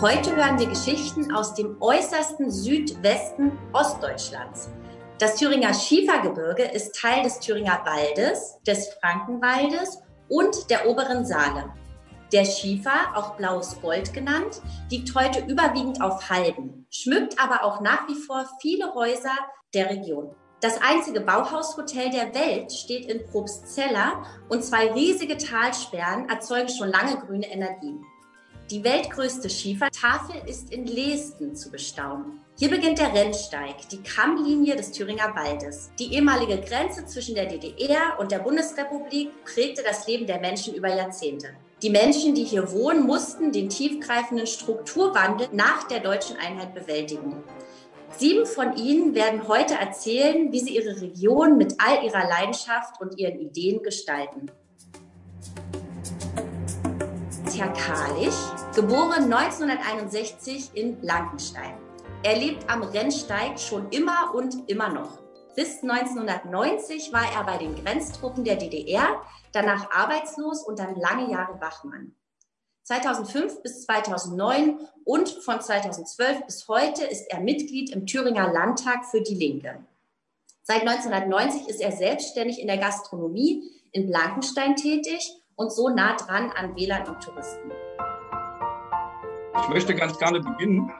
Heute hören wir Geschichten aus dem äußersten Südwesten Ostdeutschlands. Das Thüringer Schiefergebirge ist Teil des Thüringer Waldes, des Frankenwaldes und der oberen Saale. Der Schiefer, auch blaues Gold genannt, liegt heute überwiegend auf Halden, schmückt aber auch nach wie vor viele Häuser der Region. Das einzige Bauhaushotel der Welt steht in Probstzella und zwei riesige Talsperren erzeugen schon lange grüne Energien. Die weltgrößte Schiefertafel ist in Leesten zu bestaunen. Hier beginnt der Rennsteig, die Kammlinie des Thüringer Waldes. Die ehemalige Grenze zwischen der DDR und der Bundesrepublik prägte das Leben der Menschen über Jahrzehnte. Die Menschen, die hier wohnen, mussten den tiefgreifenden Strukturwandel nach der deutschen Einheit bewältigen. Sieben von ihnen werden heute erzählen, wie sie ihre Region mit all ihrer Leidenschaft und ihren Ideen gestalten. Herr Kalisch, geboren 1961 in Blankenstein. Er lebt am Rennsteig schon immer und immer noch. Bis 1990 war er bei den Grenztruppen der DDR, danach arbeitslos und dann lange Jahre Wachmann. 2005 bis 2009 und von 2012 bis heute ist er Mitglied im Thüringer Landtag für die Linke. Seit 1990 ist er selbstständig in der Gastronomie in Blankenstein tätig und so nah dran an WLAN und Touristen. Ich möchte ganz gerne beginnen,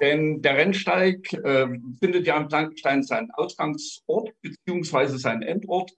denn der Rennsteig äh, findet ja in Blankenstein seinen Ausgangsort beziehungsweise seinen Endort.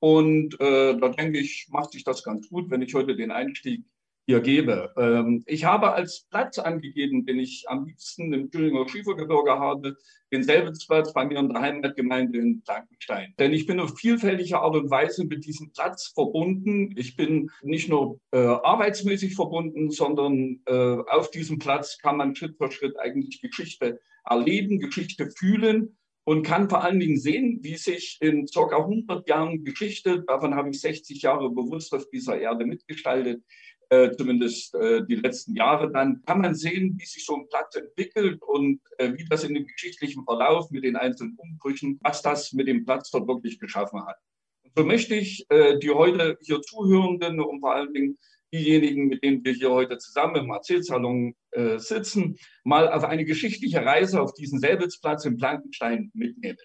Und äh, da denke ich, macht sich das ganz gut, wenn ich heute den Einstieg hier gebe. Ähm, ich habe als Platz angegeben, den ich am liebsten im Thüringer Schiefergebirge habe, den Selbensplatz bei mir in der Heimatgemeinde in Blankenstein. Denn ich bin auf vielfältige Art und Weise mit diesem Platz verbunden. Ich bin nicht nur äh, arbeitsmäßig verbunden, sondern äh, auf diesem Platz kann man Schritt für Schritt eigentlich Geschichte erleben, Geschichte fühlen und kann vor allen Dingen sehen, wie sich in ca. 100 Jahren Geschichte, davon habe ich 60 Jahre bewusst auf dieser Erde mitgestaltet, äh, zumindest äh, die letzten Jahre, dann kann man sehen, wie sich so ein Platz entwickelt und äh, wie das in dem geschichtlichen Verlauf mit den einzelnen Umbrüchen, was das mit dem Platz dort wirklich geschaffen hat. Und so möchte ich äh, die heute hier Zuhörenden und vor allen Dingen diejenigen, mit denen wir hier heute zusammen im Erzählsalon äh, sitzen, mal auf eine geschichtliche Reise auf diesen Selbitzplatz in Blankenstein mitnehmen.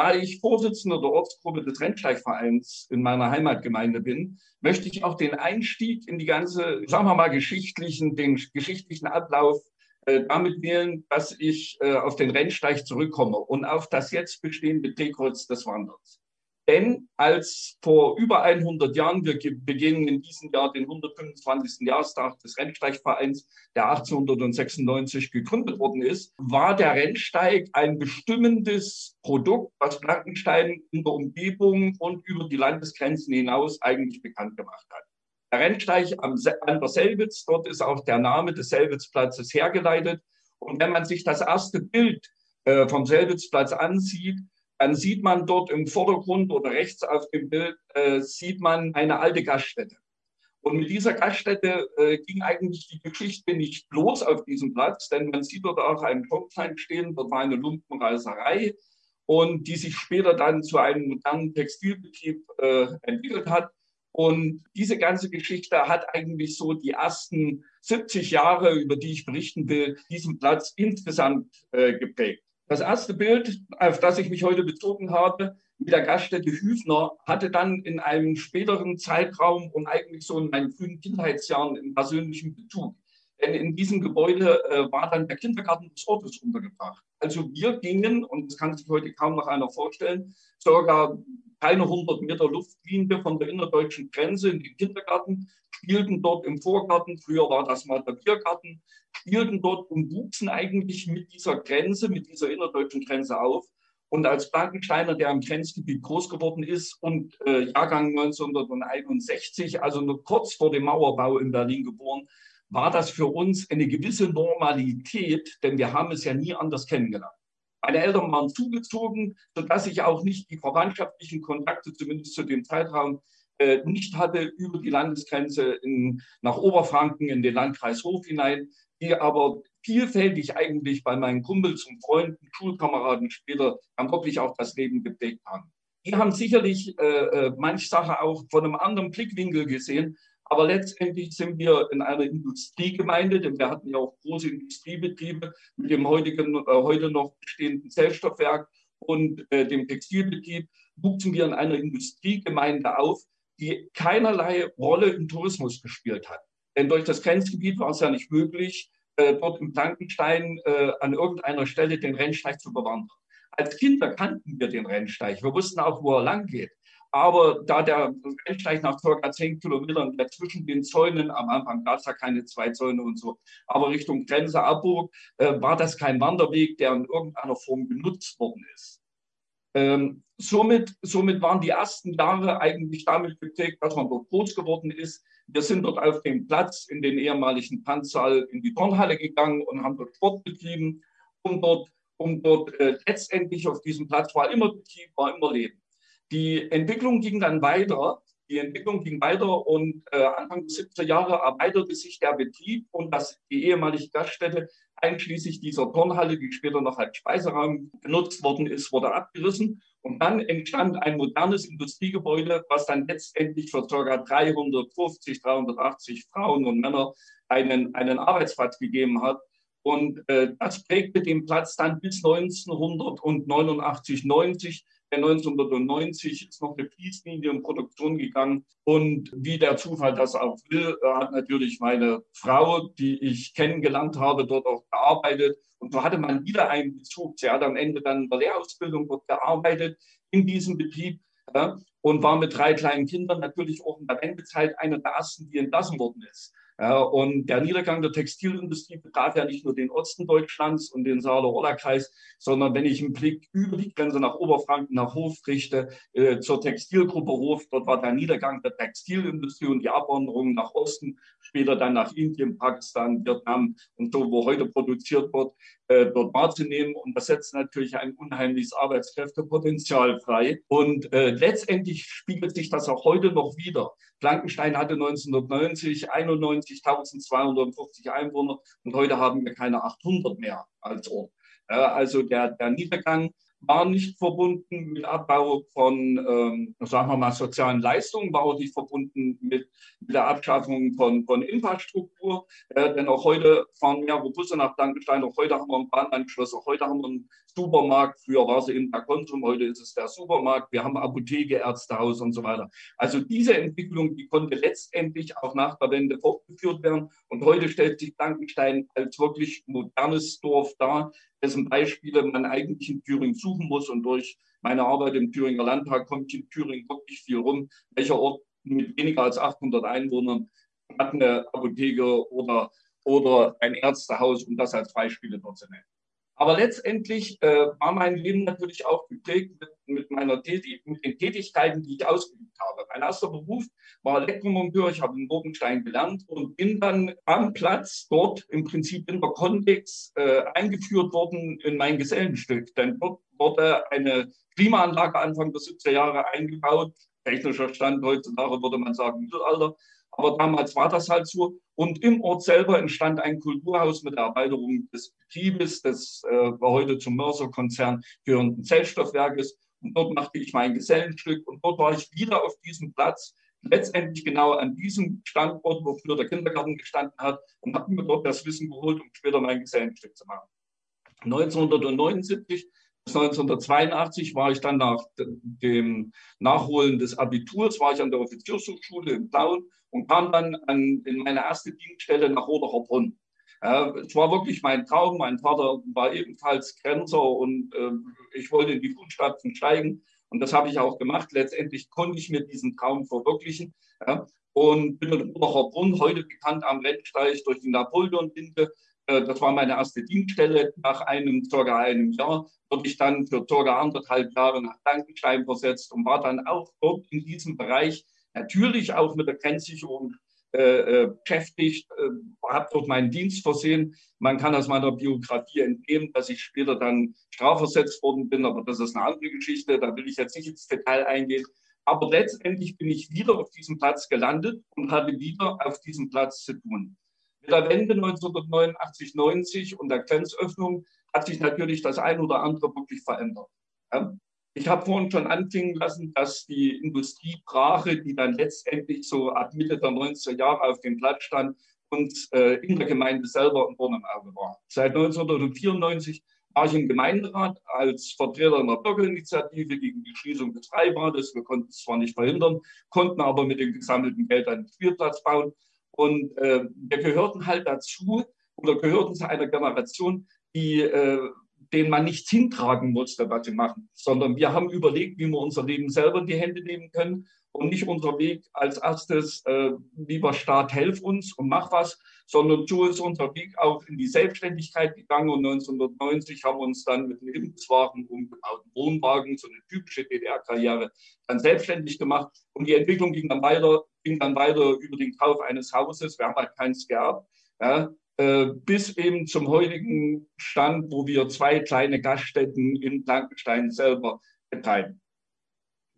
Da ich Vorsitzender der Ortsgruppe des Rennsteigvereins in meiner Heimatgemeinde bin, möchte ich auch den Einstieg in die ganze, sagen wir mal, geschichtlichen, den geschichtlichen Ablauf äh, damit wählen, dass ich äh, auf den Rennsteig zurückkomme und auf das jetzt bestehende Drehkreuz des Wanderns. Denn als vor über 100 Jahren, wir beginnen in diesem Jahr den 125. Jahrestag des Rennsteigvereins, der 1896 gegründet worden ist, war der Rennsteig ein bestimmendes Produkt, was Blankenstein in der Umgebung und über die Landesgrenzen hinaus eigentlich bekannt gemacht hat. Der Rennsteig an der Selbitz, dort ist auch der Name des Selbitzplatzes hergeleitet. Und wenn man sich das erste Bild äh, vom Selbitzplatz ansieht, dann sieht man dort im Vordergrund oder rechts auf dem Bild, äh, sieht man eine alte Gaststätte. Und mit dieser Gaststätte äh, ging eigentlich die Geschichte nicht bloß auf diesem Platz, denn man sieht dort auch einen Schornstein stehen, dort war eine Lumpenreiserei und die sich später dann zu einem modernen Textilbetrieb äh, entwickelt hat. Und diese ganze Geschichte hat eigentlich so die ersten 70 Jahre, über die ich berichten will, diesen Platz insgesamt äh, geprägt. Das erste Bild, auf das ich mich heute bezogen habe, mit der Gaststätte Hüfner, hatte dann in einem späteren Zeitraum und eigentlich so in meinen frühen Kindheitsjahren einen persönlichen Bezug. Denn in diesem Gebäude äh, war dann der Kindergarten des Ortes untergebracht. Also wir gingen, und das kann sich heute kaum noch einer vorstellen, circa keine 100 Meter Luftlinie von der innerdeutschen Grenze in den Kindergarten, spielten dort im Vorgarten, früher war das mal der Biergarten, spielten dort und wuchsen eigentlich mit dieser Grenze, mit dieser innerdeutschen Grenze auf. Und als Blankensteiner, der im Grenzgebiet groß geworden ist und äh, Jahrgang 1961, also nur kurz vor dem Mauerbau in Berlin geboren, war das für uns eine gewisse Normalität, denn wir haben es ja nie anders kennengelernt. Meine Eltern waren zugezogen, sodass ich auch nicht die verwandtschaftlichen Kontakte, zumindest zu dem Zeitraum, äh, nicht hatte über die Landesgrenze in, nach Oberfranken in den Landkreis Hof hinein, die aber vielfältig eigentlich bei meinen Kumpels und Freunden, Schulkameraden später dann wirklich auch das Leben geprägt haben. Die haben sicherlich äh, äh manche Sache auch von einem anderen Blickwinkel gesehen, aber letztendlich sind wir in einer Industriegemeinde, denn wir hatten ja auch große Industriebetriebe mit dem heutigen, äh, heute noch bestehenden Zellstoffwerk und äh, dem Textilbetrieb, wuchsen wir in einer Industriegemeinde auf, die keinerlei Rolle im Tourismus gespielt hat. Denn durch das Grenzgebiet war es ja nicht möglich, äh, dort im Blankenstein äh, an irgendeiner Stelle den Rennsteig zu bewandern. Als Kinder kannten wir den Rennsteig. Wir wussten auch, wo er lang geht. Aber da der Rennsteig nach ca. 10 Kilometern zwischen den Zäunen, am Anfang gab es ja keine zwei Zäune und so, aber Richtung Grenze abbog, äh, war das kein Wanderweg, der in irgendeiner Form genutzt worden ist. Ähm, somit, somit waren die ersten Jahre eigentlich damit geprägt, dass man dort groß geworden ist. Wir sind dort auf dem Platz in den ehemaligen Tanzsaal in die Turnhalle gegangen und haben dort Sport betrieben, um dort, um dort äh, letztendlich auf diesem Platz war immer Betrieb, war immer Leben. Die Entwicklung ging dann weiter. Die Entwicklung ging weiter und äh, Anfang der 70er Jahre erweiterte sich der Betrieb und das, die ehemalige Gaststätte einschließlich dieser Turnhalle, die später noch als Speiseraum genutzt worden ist, wurde abgerissen. Und dann entstand ein modernes Industriegebäude, was dann letztendlich für ca. 350, 380 Frauen und Männer einen, einen Arbeitsplatz gegeben hat. Und äh, das prägte den Platz dann bis 1989, 90 1990 ist noch eine Fließlinie in Produktion gegangen. Und wie der Zufall das auch will, hat natürlich meine Frau, die ich kennengelernt habe, dort auch gearbeitet. Und so hatte man wieder einen Bezug. Sie hat am Ende dann in der Lehrausbildung dort gearbeitet in diesem Betrieb ja, und war mit drei kleinen Kindern natürlich auch in der Wendezeit eine der ersten, die entlassen worden ist. Ja, und der Niedergang der Textilindustrie betraf ja nicht nur den Osten Deutschlands und den Saale-Orla-Kreis, sondern wenn ich einen Blick über die Grenze nach Oberfranken, nach Hof richte, äh, zur Textilgruppe Hof, dort war der Niedergang der Textilindustrie und die Abwanderung nach Osten, später dann nach Indien, Pakistan, Vietnam und so, wo heute produziert wird, äh, dort wahrzunehmen. Und das setzt natürlich ein unheimliches Arbeitskräftepotenzial frei. Und äh, letztendlich spiegelt sich das auch heute noch wieder. Blankenstein hatte 1990 91.240 Einwohner und heute haben wir keine 800 mehr als Ort. Also der, der Niedergang war nicht verbunden mit Abbau von, ähm, sagen wir mal, sozialen Leistungen, war auch nicht verbunden mit, mit der Abschaffung von, von Infrastruktur. Äh, denn auch heute fahren mehrere Busse nach Dankenstein. Auch heute haben wir einen Bahnanschluss. Auch heute haben wir einen Supermarkt. Früher war es eben der Konsum, heute ist es der Supermarkt. Wir haben Apotheke, Ärztehaus und so weiter. Also diese Entwicklung, die konnte letztendlich auch nach der Wende fortgeführt werden. Und heute stellt sich Dankenstein als wirklich modernes Dorf dar, dessen Beispiele man eigentlich in Thüringen suchen muss. Und durch meine Arbeit im Thüringer Landtag kommt in Thüringen wirklich viel rum. Welcher Ort mit weniger als 800 Einwohnern hat eine Apotheke oder, oder ein Ärztehaus, um das als Beispiele dort zu nennen. Aber letztendlich äh, war mein Leben natürlich auch geprägt mit, mit, meiner Tätig mit den Tätigkeiten, die ich ausgeübt habe. Mein erster Beruf war Elektromonteur. Ich habe in Bogenstein gelernt und bin dann am Platz dort im Prinzip in der Kontext äh, eingeführt worden in mein Gesellenstück. Denn dort wurde eine Klimaanlage Anfang der 70er Jahre eingebaut. Technischer Stand heutzutage würde man sagen Mittelalter. Aber damals war das halt so. Und im Ort selber entstand ein Kulturhaus mit der Erweiterung des Betriebes, des äh, heute zum Mörser-Konzern gehörenden Zellstoffwerkes. Und dort machte ich mein Gesellenstück. Und dort war ich wieder auf diesem Platz, letztendlich genau an diesem Standort, wo früher der Kindergarten gestanden hat, und habe mir dort das Wissen geholt, um später mein Gesellenstück zu machen. 1979 1982 war ich dann nach dem Nachholen des Abiturs, war ich an der Offiziershochschule in Plauen und kam dann an, in meine erste Dienststelle nach Roderer Äh, es war wirklich mein Traum. Mein Vater war ebenfalls Grenzer und äh, ich wollte in die Fußstapfen steigen. Und das habe ich auch gemacht. Letztendlich konnte ich mir diesen Traum verwirklichen. Ja, und bin in Roderer heute bekannt am Rennsteig durch die Napoleon-Binde. Äh, das war meine erste Dienststelle. Nach einem, circa einem Jahr wurde ich dann für circa anderthalb Jahre nach Dankenstein versetzt und war dann auch dort in diesem Bereich natürlich auch mit der Grenzsicherung äh, beschäftigt, äh, habe dort meinen Dienst versehen. Man kann aus meiner Biografie entnehmen, dass ich später dann strafversetzt worden bin, aber das ist eine andere Geschichte, da will ich jetzt nicht ins Detail eingehen. Aber letztendlich bin ich wieder auf diesem Platz gelandet und hatte wieder auf diesem Platz zu tun. Der Wende 1989, 90 und der Grenzöffnung hat sich natürlich das ein oder andere wirklich verändert. Ja? Ich habe vorhin schon anklingen lassen, dass die Industriebrache, die dann letztendlich so ab Mitte der 90er Jahre auf dem Platz stand, uns äh, in der Gemeinde selber im Dorn im Auge war. Seit 1994 war ich im Gemeinderat als Vertreter einer Bürgerinitiative gegen die Schließung des Freibades. Wir konnten es zwar nicht verhindern, konnten aber mit dem gesammelten Geld einen Spielplatz bauen. Und äh, wir gehörten halt dazu oder gehörten zu einer Generation, die äh, den man nichts hintragen musste, was sie machen, sondern wir haben überlegt, wie wir unser Leben selber in die Hände nehmen können und nicht unser Weg als erstes, äh, lieber Staat, helf uns und mach was, sondern so ist unser Weg auch in die Selbstständigkeit gegangen. Und 1990 haben wir uns dann mit einem Impfwagen umgebauten Wohnwagen, so eine typische DDR-Karriere, dann selbstständig gemacht. Und die Entwicklung ging dann weiter, ging dann weiter über den Kauf eines Hauses, wir haben halt keins gehabt, ja, äh, bis eben zum heutigen Stand, wo wir zwei kleine Gaststätten in Blankenstein selber betreiben.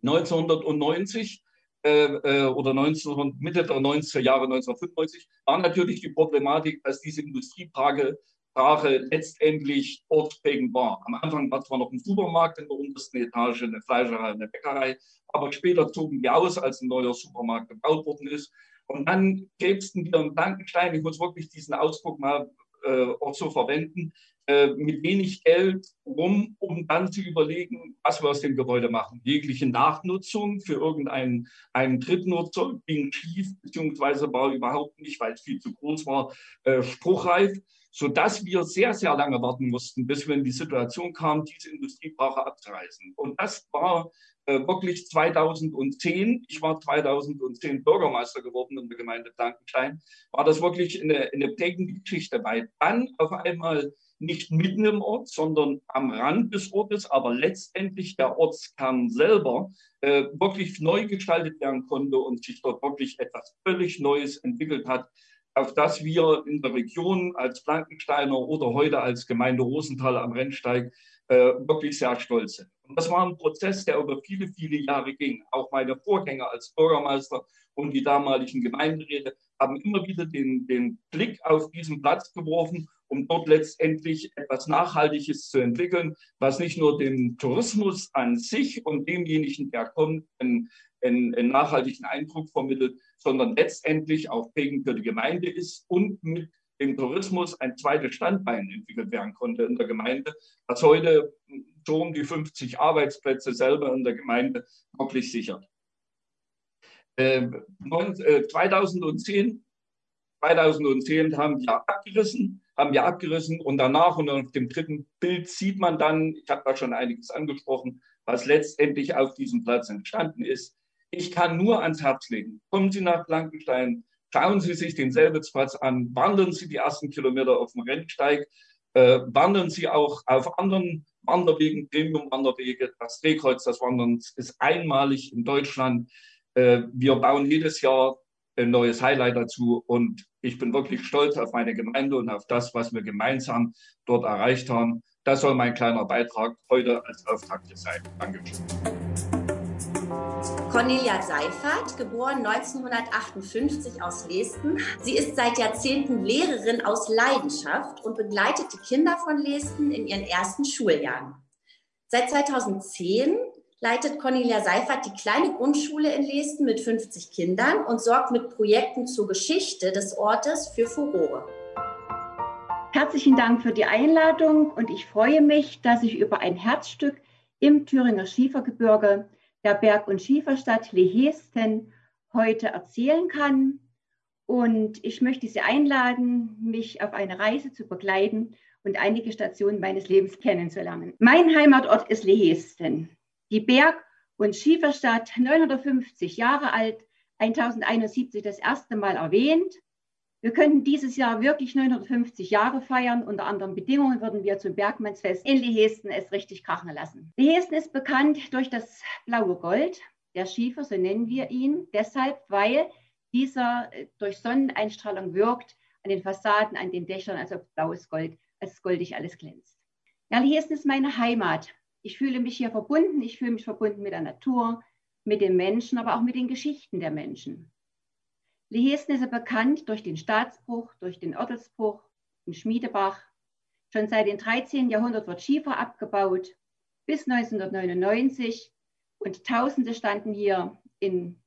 1990 äh, äh, oder 19, Mitte der 90er Jahre, 1995, war natürlich die Problematik, dass diese Industriebrache Sprache letztendlich ortsprägend war. Am Anfang war zwar noch ein Supermarkt in der untersten Etage, eine Fleischerei, eine Bäckerei, aber später zogen wir aus, als ein neuer Supermarkt gebaut worden ist. Und dann gäbsten wir einen Blankenstein, ich muss wirklich diesen Ausdruck mal äh, auch so verwenden, mit wenig Geld rum, um dann zu überlegen, was wir aus dem Gebäude machen. Jegliche Nachnutzung für irgendeinen einen Drittnutzer ging schief, beziehungsweise war überhaupt nicht, weil es viel zu groß war, äh, spruchreif sodass wir sehr, sehr lange warten mussten, bis wir in die Situation kamen, diese Industriebrache abzureißen. Und das war äh, wirklich 2010, ich war 2010 Bürgermeister geworden in der Gemeinde Blankenstein, war das wirklich eine, eine prägende Geschichte, weil dann auf einmal nicht mitten im Ort, sondern am Rand des Ortes, aber letztendlich der Ortskern selber äh, wirklich neu gestaltet werden konnte und sich dort wirklich etwas völlig Neues entwickelt hat, auf das wir in der Region als Blankensteiner oder heute als Gemeinde Rosenthal am Rennsteig äh, wirklich sehr stolz sind. Und das war ein Prozess, der über viele, viele Jahre ging. Auch meine Vorgänger als Bürgermeister und die damaligen Gemeinderäte haben immer wieder den, den Blick auf diesen Platz geworfen, um dort letztendlich etwas Nachhaltiges zu entwickeln, was nicht nur dem Tourismus an sich und demjenigen, der kommt, einen, einen, einen nachhaltigen Eindruck vermittelt, sondern letztendlich auch prägend für die Gemeinde ist und mit dem Tourismus ein zweites Standbein entwickelt werden konnte in der Gemeinde, was heute um die 50 Arbeitsplätze selber in der Gemeinde wirklich sichert. Äh, 2010, 2010 haben wir abgerissen, haben wir abgerissen und danach und auf dem dritten Bild sieht man dann, ich habe da schon einiges angesprochen, was letztendlich auf diesem Platz entstanden ist. Ich kann nur ans Herz legen. Kommen Sie nach Blankenstein, schauen Sie sich den Selbitzplatz an, wandern Sie die ersten Kilometer auf dem Rennsteig, äh, wandern Sie auch auf anderen Wanderwegen, Premium-Wanderwege. Das Drehkreuz des Wanderns ist einmalig in Deutschland. Äh, wir bauen jedes Jahr ein neues Highlight dazu und ich bin wirklich stolz auf meine Gemeinde und auf das, was wir gemeinsam dort erreicht haben. Das soll mein kleiner Beitrag heute als Auftakt sein. Dankeschön. Cornelia Seifert, geboren 1958 aus Lesten. Sie ist seit Jahrzehnten Lehrerin aus Leidenschaft und begleitet die Kinder von Lesten in ihren ersten Schuljahren. Seit 2010 leitet Cornelia Seifert die kleine Grundschule in Lesten mit 50 Kindern und sorgt mit Projekten zur Geschichte des Ortes für Furore. Herzlichen Dank für die Einladung und ich freue mich, dass ich über ein Herzstück im Thüringer Schiefergebirge der Berg- und Schieferstadt Lehesten heute erzählen kann. Und ich möchte Sie einladen, mich auf eine Reise zu begleiten und einige Stationen meines Lebens kennenzulernen. Mein Heimatort ist Lehesten, die Berg- und Schieferstadt, 950 Jahre alt, 1071 das erste Mal erwähnt. Wir könnten dieses Jahr wirklich 950 Jahre feiern. Unter anderen Bedingungen würden wir zum Bergmannsfest in Lehesten es richtig krachen lassen. Lehesten ist bekannt durch das blaue Gold, der Schiefer, so nennen wir ihn, deshalb, weil dieser äh, durch Sonneneinstrahlung wirkt, an den Fassaden, an den Dächern, als ob blaues Gold, als goldig alles glänzt. Ja, Liersen ist meine Heimat. Ich fühle mich hier verbunden, ich fühle mich verbunden mit der Natur, mit den Menschen, aber auch mit den Geschichten der Menschen. Lehesen ist bekannt durch den Staatsbruch, durch den Ortelsbruch, den Schmiedebach. Schon seit dem 13. Jahrhundert wird Schiefer abgebaut, bis 1999. Und Tausende standen hier in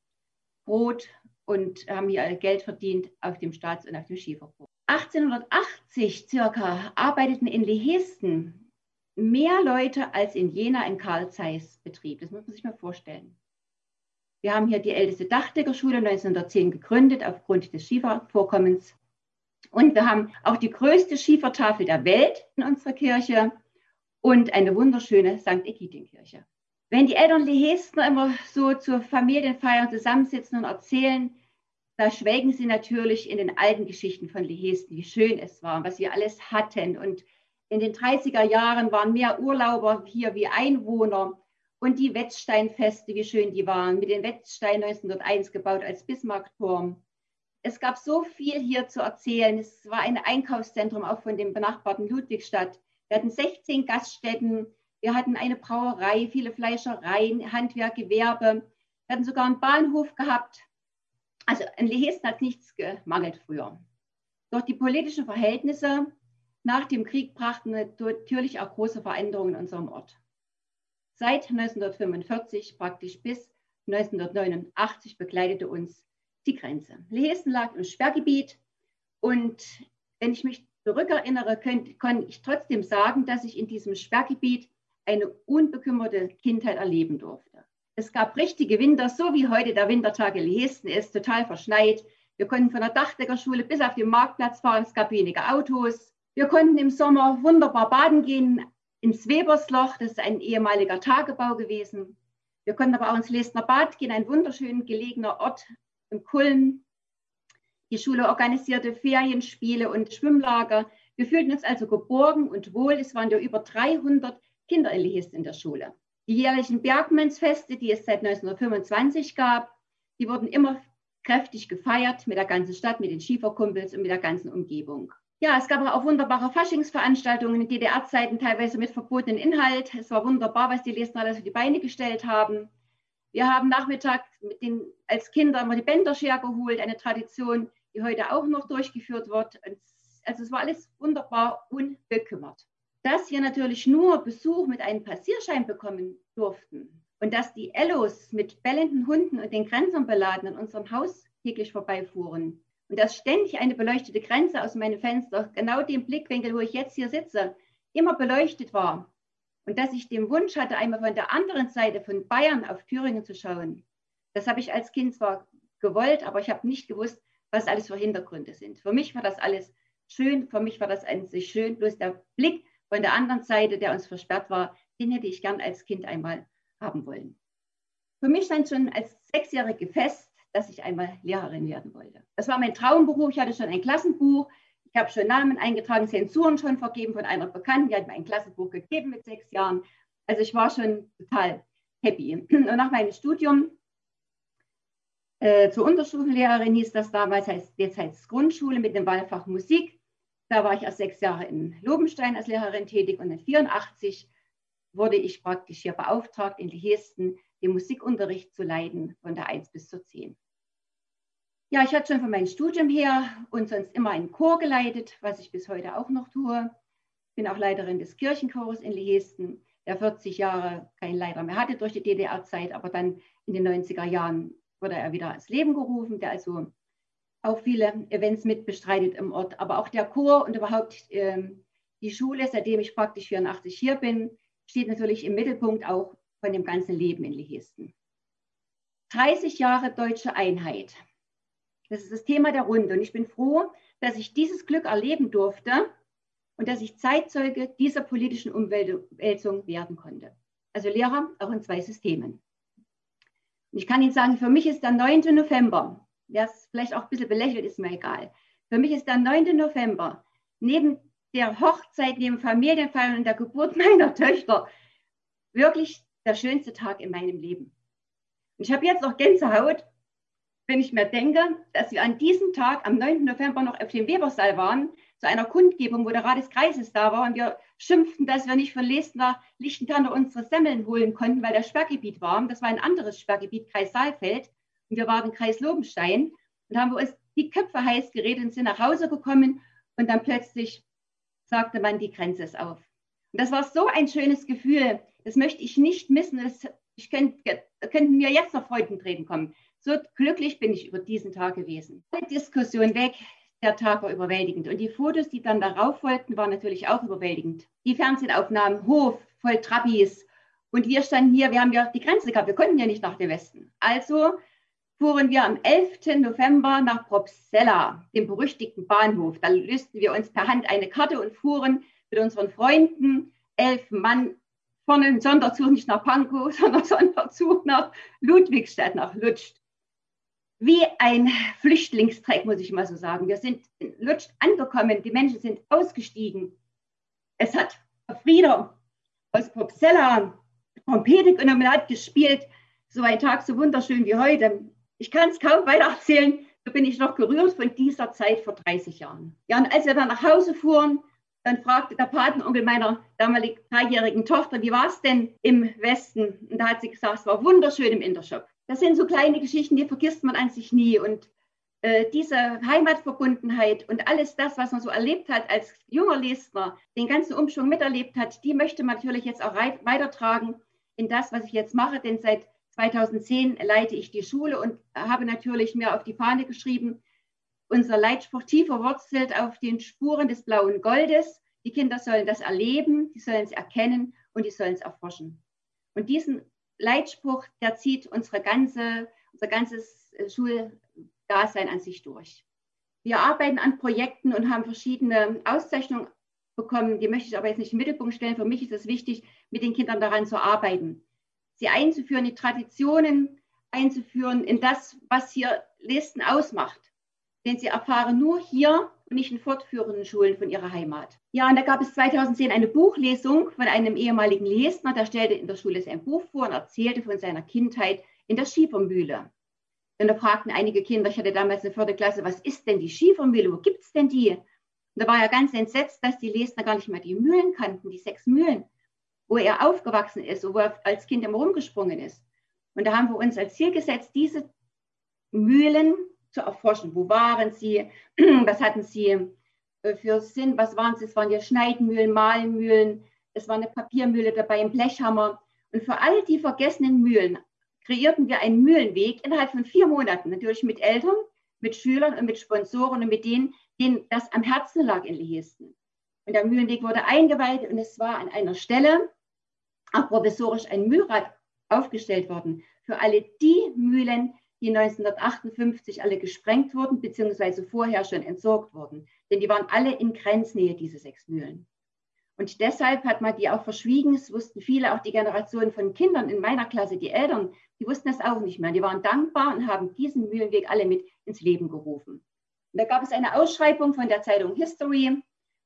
Brot und haben hier Geld verdient auf dem Staats- und auf dem Schieferbruch. 1880 circa arbeiteten in Lehesten mehr Leute als in Jena ein Karl Zeiss Betrieb. Das muss man sich mal vorstellen. Wir haben hier die älteste Dachdeckerschule 1910 gegründet aufgrund des Schiefervorkommens. Und wir haben auch die größte Schiefertafel der Welt in unserer Kirche und eine wunderschöne St. Egidienkirche. Wenn die Eltern Lehestner immer so zur Familienfeiern zusammensitzen und erzählen, da schwelgen sie natürlich in den alten Geschichten von Lehesten, wie schön es war, was wir alles hatten. Und in den 30er Jahren waren mehr Urlauber hier wie Einwohner. Und die Wetzsteinfeste, wie schön die waren, mit den Wetzstein 1901 gebaut als Bismarckturm. Es gab so viel hier zu erzählen. Es war ein Einkaufszentrum auch von dem benachbarten Ludwigstadt. Wir hatten 16 Gaststätten, wir hatten eine Brauerei, viele Fleischereien, Handwerk, Gewerbe. Wir hatten sogar einen Bahnhof gehabt. Also in Lehesten hat nichts gemangelt früher. Doch die politischen Verhältnisse nach dem Krieg brachten natürlich auch große Veränderungen in unserem Ort. Seit 1945 praktisch bis 1989 begleitete uns die Grenze. Lehesen lag im Sperrgebiet und wenn ich mich zurückerinnere, kann ich trotzdem sagen, dass ich in diesem Sperrgebiet eine unbekümmerte Kindheit erleben durfte. Es gab richtige Winter, so wie heute der Wintertag in Lehesen ist, total verschneit. Wir konnten von der Dachdeckerschule bis auf den Marktplatz fahren, es gab wenige Autos. Wir konnten im Sommer wunderbar baden gehen ins Webersloch, das ist ein ehemaliger Tagebau gewesen. Wir konnten aber auch ins Lesner Bad gehen, ein wunderschön gelegener Ort im Kulm. Die Schule organisierte Ferienspiele und Schwimmlager. Wir fühlten uns also geborgen und wohl. Es waren ja über 300 Kinder in der Schule. Die jährlichen Bergmannsfeste, die es seit 1925 gab, die wurden immer kräftig gefeiert mit der ganzen Stadt, mit den Schieferkumpels und mit der ganzen Umgebung. Ja, es gab auch wunderbare Faschingsveranstaltungen in DDR-Zeiten, teilweise mit verbotenen Inhalt. Es war wunderbar, was die Lesner alles auf die Beine gestellt haben. Wir haben nachmittags den, als Kinder immer die Bänderscher geholt, eine Tradition, die heute auch noch durchgeführt wird. Also es war alles wunderbar unbekümmert. Dass wir natürlich nur Besuch mit einem Passierschein bekommen durften und dass die Ellos mit bellenden Hunden und den Grenzern beladen an unserem Haus täglich vorbeifuhren, und dass ständig eine beleuchtete Grenze aus meinem Fenster, genau dem Blickwinkel, wo ich jetzt hier sitze, immer beleuchtet war. Und dass ich den Wunsch hatte, einmal von der anderen Seite von Bayern auf Thüringen zu schauen. Das habe ich als Kind zwar gewollt, aber ich habe nicht gewusst, was alles für Hintergründe sind. Für mich war das alles schön, für mich war das an sich schön, bloß der Blick von der anderen Seite, der uns versperrt war, den hätte ich gern als Kind einmal haben wollen. Für mich stand schon als Sechsjährige fest, dass ich einmal Lehrerin werden wollte. Das war mein Traumberuf. Ich hatte schon ein Klassenbuch. Ich habe schon Namen eingetragen, Zensuren schon vergeben von einer Bekannten. Die hat mir ein Klassenbuch gegeben mit sechs Jahren. Also ich war schon total happy. Und nach meinem Studium äh, zur Unterstufenlehrerin hieß das damals, heißt, jetzt heißt es Grundschule mit dem Wahlfach Musik. Da war ich erst sechs Jahre in Lobenstein als Lehrerin tätig und in 1984 wurde ich praktisch hier beauftragt, in Hesten den Musikunterricht zu leiten von der 1 bis zur 10. Ja, ich hatte schon von meinem Studium her und sonst immer einen Chor geleitet, was ich bis heute auch noch tue. Bin auch Leiterin des Kirchenchores in Lehesten, der 40 Jahre keinen Leiter mehr hatte durch die DDR-Zeit, aber dann in den 90er Jahren wurde er wieder ins Leben gerufen, der also auch viele Events mitbestreitet im Ort. Aber auch der Chor und überhaupt ähm, die Schule, seitdem ich praktisch 84 hier bin, steht natürlich im Mittelpunkt auch von dem ganzen Leben in Lehesten. 30 Jahre deutsche Einheit. Das ist das Thema der Runde. Und ich bin froh, dass ich dieses Glück erleben durfte und dass ich Zeitzeuge dieser politischen Umwälzung werden konnte. Also Lehrer auch in zwei Systemen. Und ich kann Ihnen sagen, für mich ist der 9. November, wer es vielleicht auch ein bisschen belächelt, ist mir egal. Für mich ist der 9. November neben der Hochzeit, neben Familienfeiern und der Geburt meiner Töchter wirklich der schönste Tag in meinem Leben. Und ich habe jetzt noch Gänsehaut, wenn ich mir denke, dass wir an diesem Tag, am 9. November, noch auf dem Webersaal waren, zu einer Kundgebung, wo der Rat des Kreises da war und wir schimpften, dass wir nicht von Lesten nach Lichtentanner unsere Semmeln holen konnten, weil das Sperrgebiet war. Das war ein anderes Sperrgebiet, Kreis Saalfeld. Und wir waren Kreis Lobenstein. Und haben wir uns die Köpfe heiß geredet und sind nach Hause gekommen. Und dann plötzlich sagte man, die Grenze ist auf. Und das war so ein schönes Gefühl. Das möchte ich nicht missen. Das, ich könnte, könnten mir jetzt noch Freudentränen kommen. So glücklich bin ich über diesen Tag gewesen. Die Diskussion weg, der Tag war überwältigend. Und die Fotos, die dann darauf folgten, waren natürlich auch überwältigend. Die Fernsehaufnahmen, Hof, voll Trabis. Und wir standen hier, wir haben ja die Grenze gehabt, wir konnten ja nicht nach dem Westen. Also fuhren wir am 11. November nach Propsella, dem berüchtigten Bahnhof. Da lösten wir uns per Hand eine Karte und fuhren mit unseren Freunden, elf Mann, vorne einen Sonderzug nicht nach Pankow, sondern Sonderzug nach Ludwigstadt, nach Lutscht wie ein Flüchtlingstreck, muss ich mal so sagen. Wir sind in Lutsch angekommen, die Menschen sind ausgestiegen. Es hat Frieder aus Popsella Trompete genommen und hat gespielt. So ein Tag so wunderschön wie heute. Ich kann es kaum weiter erzählen. So bin ich noch gerührt von dieser Zeit vor 30 Jahren. Ja, und als wir dann nach Hause fuhren, dann fragte der Patenonkel meiner damaligen dreijährigen Tochter, wie war es denn im Westen? Und da hat sie gesagt, es war wunderschön im Intershop. Das sind so kleine Geschichten, die vergisst man an sich nie. Und äh, diese Heimatverbundenheit und alles das, was man so erlebt hat als junger Lesner, den ganzen Umschwung miterlebt hat, die möchte man natürlich jetzt auch weitertragen in das, was ich jetzt mache. Denn seit 2010 leite ich die Schule und habe natürlich mir auf die Fahne geschrieben, unser Leitspruch tief verwurzelt auf den Spuren des blauen Goldes. Die Kinder sollen das erleben, die sollen es erkennen und die sollen es erforschen. Und diesen Leitspruch, der zieht unsere ganze, unser ganzes äh, Schuldasein an sich durch. Wir arbeiten an Projekten und haben verschiedene Auszeichnungen bekommen. Die möchte ich aber jetzt nicht im Mittelpunkt stellen. Für mich ist es wichtig, mit den Kindern daran zu arbeiten, sie einzuführen, die Traditionen einzuführen in das, was hier Listen ausmacht. Denn sie erfahren nur hier und nicht in fortführenden Schulen von ihrer Heimat. Ja, und da gab es 2010 eine Buchlesung von einem ehemaligen Lesner, der stellte in der Schule sein Buch vor und erzählte von seiner Kindheit in der Schiefermühle. Und da fragten einige Kinder, ich hatte damals eine vierte Klasse, was ist denn die Schiefermühle, wo gibt es denn die? Und da war er ganz entsetzt, dass die Lesner gar nicht mehr die Mühlen kannten, die sechs Mühlen, wo er aufgewachsen ist, wo er als Kind immer rumgesprungen ist. Und da haben wir uns als Ziel gesetzt, diese Mühlen zu erforschen. Wo waren sie? Was hatten sie äh, für Sinn? Was waren sie? Es waren ja Schneidmühlen, Mahlmühlen, es war eine Papiermühle dabei, ein Blechhammer. Und für all die vergessenen Mühlen kreierten wir einen Mühlenweg innerhalb von vier Monaten, natürlich mit Eltern, mit Schülern und mit Sponsoren und mit denen, denen das am Herzen lag in Lehisten. Und der Mühlenweg wurde eingeweiht und es war an einer Stelle auch provisorisch ein Mühlrad aufgestellt worden für alle die Mühlen, die 1958 alle gesprengt wurden, beziehungsweise vorher schon entsorgt wurden. Denn die waren alle in Grenznähe, diese sechs Mühlen. Und deshalb hat man die auch verschwiegen. Es wussten viele, auch die Generation von Kindern in meiner Klasse, die Eltern, die wussten es auch nicht mehr. Die waren dankbar und haben diesen Mühlenweg alle mit ins Leben gerufen. Und da gab es eine Ausschreibung von der Zeitung History,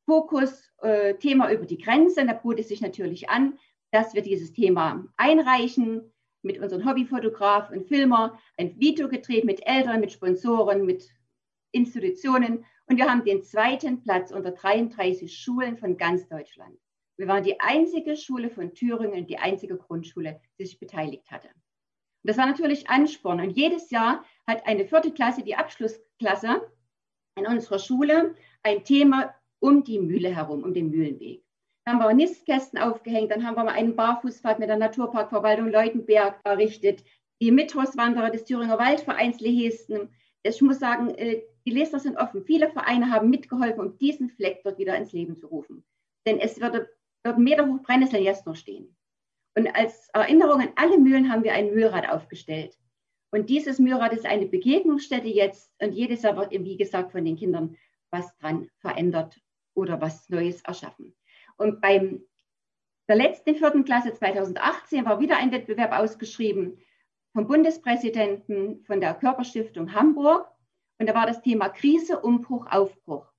Fokus, äh, Thema über die Grenze. da bot es sich natürlich an, dass wir dieses Thema einreichen mit unseren Hobbyfotograf und Filmer ein Video gedreht mit Eltern, mit Sponsoren, mit Institutionen. Und wir haben den zweiten Platz unter 33 Schulen von ganz Deutschland. Wir waren die einzige Schule von Thüringen, die einzige Grundschule, die sich beteiligt hatte. Und das war natürlich Ansporn. Und jedes Jahr hat eine vierte Klasse, die Abschlussklasse in unserer Schule, ein Thema um die Mühle herum, um den Mühlenweg haben wir Nistkästen aufgehängt, dann haben wir mal einen Barfußpfad mit der Naturparkverwaltung Leutenberg errichtet, die Mittwochswanderer des Thüringer Waldvereins Lehesten. Ich muss sagen, äh, die Leser sind offen. Viele Vereine haben mitgeholfen, um diesen Fleck dort wieder ins Leben zu rufen. Denn es würde dort Meter hoch Brennnesseln jetzt noch stehen. Und als Erinnerung an alle Mühlen haben wir ein Mühlrad aufgestellt. Und dieses Mühlrad ist eine Begegnungsstätte jetzt. Und jedes Jahr wird, wie gesagt, von den Kindern was dran verändert oder was Neues erschaffen. Und beim der letzten vierten Klasse 2018 war wieder ein Wettbewerb ausgeschrieben vom Bundespräsidenten von der Körperstiftung Hamburg. Und da war das Thema Krise, Umbruch, Aufbruch.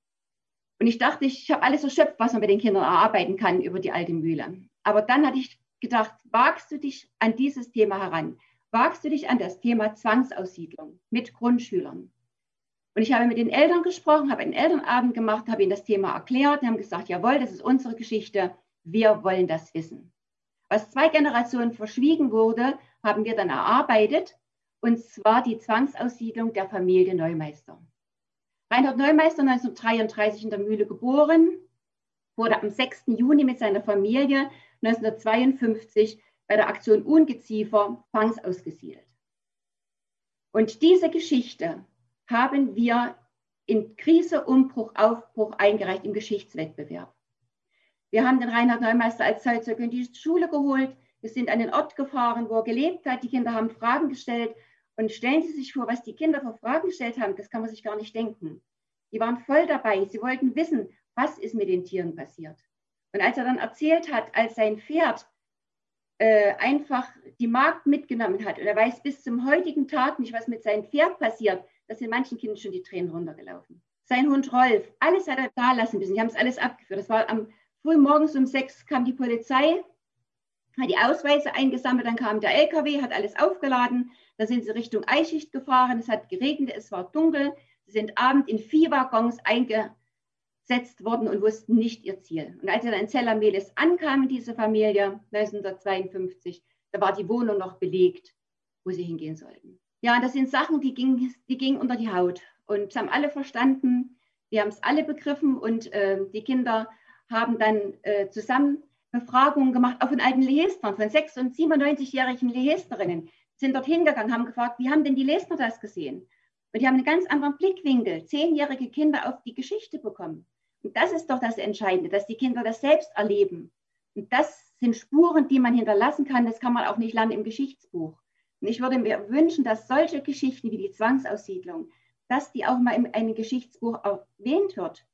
Und ich dachte, ich habe alles erschöpft, was man mit den Kindern erarbeiten kann über die alte Mühle. Aber dann hatte ich gedacht, wagst du dich an dieses Thema heran? wagst du dich an das Thema Zwangsaussiedlung mit Grundschülern. Und ich habe mit den Eltern gesprochen, habe einen Elternabend gemacht, habe ihnen das Thema erklärt. Die haben gesagt, jawohl, das ist unsere Geschichte. Wir wollen das wissen. Was zwei Generationen verschwiegen wurde, haben wir dann erarbeitet. Und zwar die Zwangsaussiedlung der Familie Neumeister. Reinhard Neumeister, 1933 in der Mühle geboren, wurde am 6. Juni mit seiner Familie 1952 bei der Aktion Ungeziefer zwangsausgesiedelt. Und diese Geschichte haben wir in Krise, Umbruch, Aufbruch eingereicht im Geschichtswettbewerb. Wir haben den Reinhard Neumeister als Zeitzeuge in die Schule geholt. Wir sind an den Ort gefahren, wo er gelebt hat. Die Kinder haben Fragen gestellt. Und stellen Sie sich vor, was die Kinder für Fragen gestellt haben, das kann man sich gar nicht denken. Die waren voll dabei. Sie wollten wissen, was ist mit den Tieren passiert. Und als er dann erzählt hat, als sein Pferd äh, einfach die Magd mitgenommen hat und er weiß bis zum heutigen Tag nicht, was mit seinem Pferd passiert, da sind manchen Kindern schon die Tränen runtergelaufen. Sein Hund Rolf, alles hat er da lassen müssen. Die haben es alles abgeführt. Das war am früh morgens um sechs kam die Polizei, hat die Ausweise eingesammelt, dann kam der LKW, hat alles aufgeladen. Da sind sie Richtung Eichicht gefahren. Es hat geregnet, es war dunkel. Sie sind abend in vier Waggons eingesetzt worden und wussten nicht ihr Ziel. Und als sie dann in Zellermelis ankamen, diese Familie, 1952, da war die Wohnung noch belegt, wo sie hingehen sollten. Ja, das sind Sachen, die gingen, die gingen unter die Haut. Und es haben alle verstanden, wir haben es alle begriffen und äh, die Kinder haben dann äh, zusammen Befragungen gemacht, auch von alten Lehestern, von 6- und 97-jährigen Lehesterinnen, sind dort hingegangen, haben gefragt, wie haben denn die Lesner das gesehen? Und die haben einen ganz anderen Blickwinkel, zehnjährige Kinder auf die Geschichte bekommen. Und das ist doch das Entscheidende, dass die Kinder das selbst erleben. Und das sind Spuren, die man hinterlassen kann. Das kann man auch nicht lernen im Geschichtsbuch. Und ich würde mir wünschen, dass solche Geschichten wie die Zwangsaussiedlung, dass die auch mal in einem Geschichtsbuch erwähnt wird.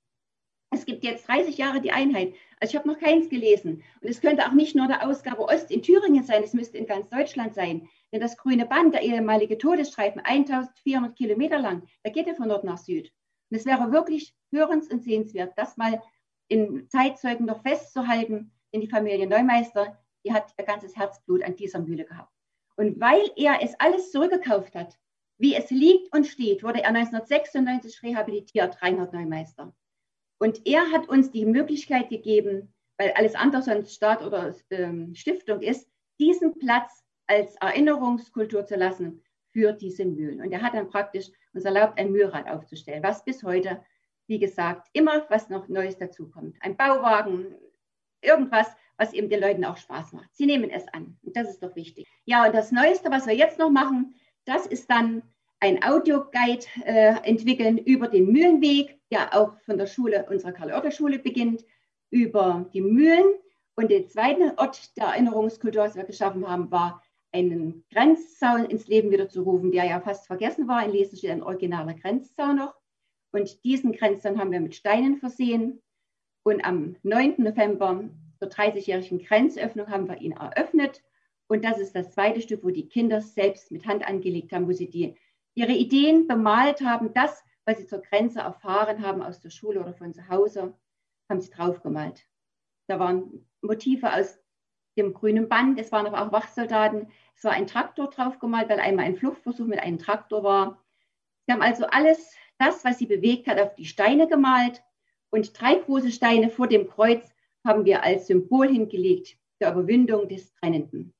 Es gibt jetzt 30 Jahre die Einheit. Also ich habe noch keins gelesen. Und es könnte auch nicht nur der Ausgabe Ost in Thüringen sein, es müsste in ganz Deutschland sein. Denn das grüne Band, der ehemalige Todesstreifen, 1400 Kilometer lang, da geht er von Nord nach Süd. Und es wäre wirklich hörens- und sehenswert, das mal in Zeitzeugen noch festzuhalten. Denn die Familie Neumeister, die hat ihr ganzes Herzblut an dieser Mühle gehabt. Und weil er es alles zurückgekauft hat, wie es liegt und steht, wurde er 1996 rehabilitiert, Reinhard Neumeister. Und er hat uns die Möglichkeit gegeben, weil alles andere sonst Staat oder ähm, Stiftung ist, diesen Platz als Erinnerungskultur zu lassen für diese Mühlen. Und er hat dann praktisch uns erlaubt, ein Mühlrad aufzustellen, was bis heute, wie gesagt, immer was noch Neues dazukommt. Ein Bauwagen, irgendwas, was eben den Leuten auch Spaß macht. Sie nehmen es an. Und das ist doch wichtig. Ja, und das Neueste, was wir jetzt noch machen, das ist dann ein Audioguide äh, entwickeln über den Mühlenweg, der auch von der Schule, unserer Karl-Oertel-Schule beginnt, über die Mühlen. Und der zweite Ort der Erinnerungskultur, was wir geschaffen haben, war einen Grenzzaun ins Leben wieder zu rufen, der ja fast vergessen war. In Lesen steht ein originaler Grenzzaun noch. Und diesen Grenzzaun haben wir mit Steinen versehen. Und am 9. November zur 30-jährigen Grenzöffnung haben wir ihn eröffnet. Und das ist das zweite Stück, wo die Kinder selbst mit Hand angelegt haben, wo sie die, ihre Ideen bemalt haben. Das, was sie zur Grenze erfahren haben aus der Schule oder von zu Hause, haben sie draufgemalt. Da waren Motive aus dem grünen Band, es waren aber auch Wachsoldaten. Es war ein Traktor draufgemalt, weil einmal ein Fluchtversuch mit einem Traktor war. Sie haben also alles, das, was sie bewegt hat, auf die Steine gemalt. Und drei große Steine vor dem Kreuz haben wir als Symbol hingelegt der Überwindung des Trennenden.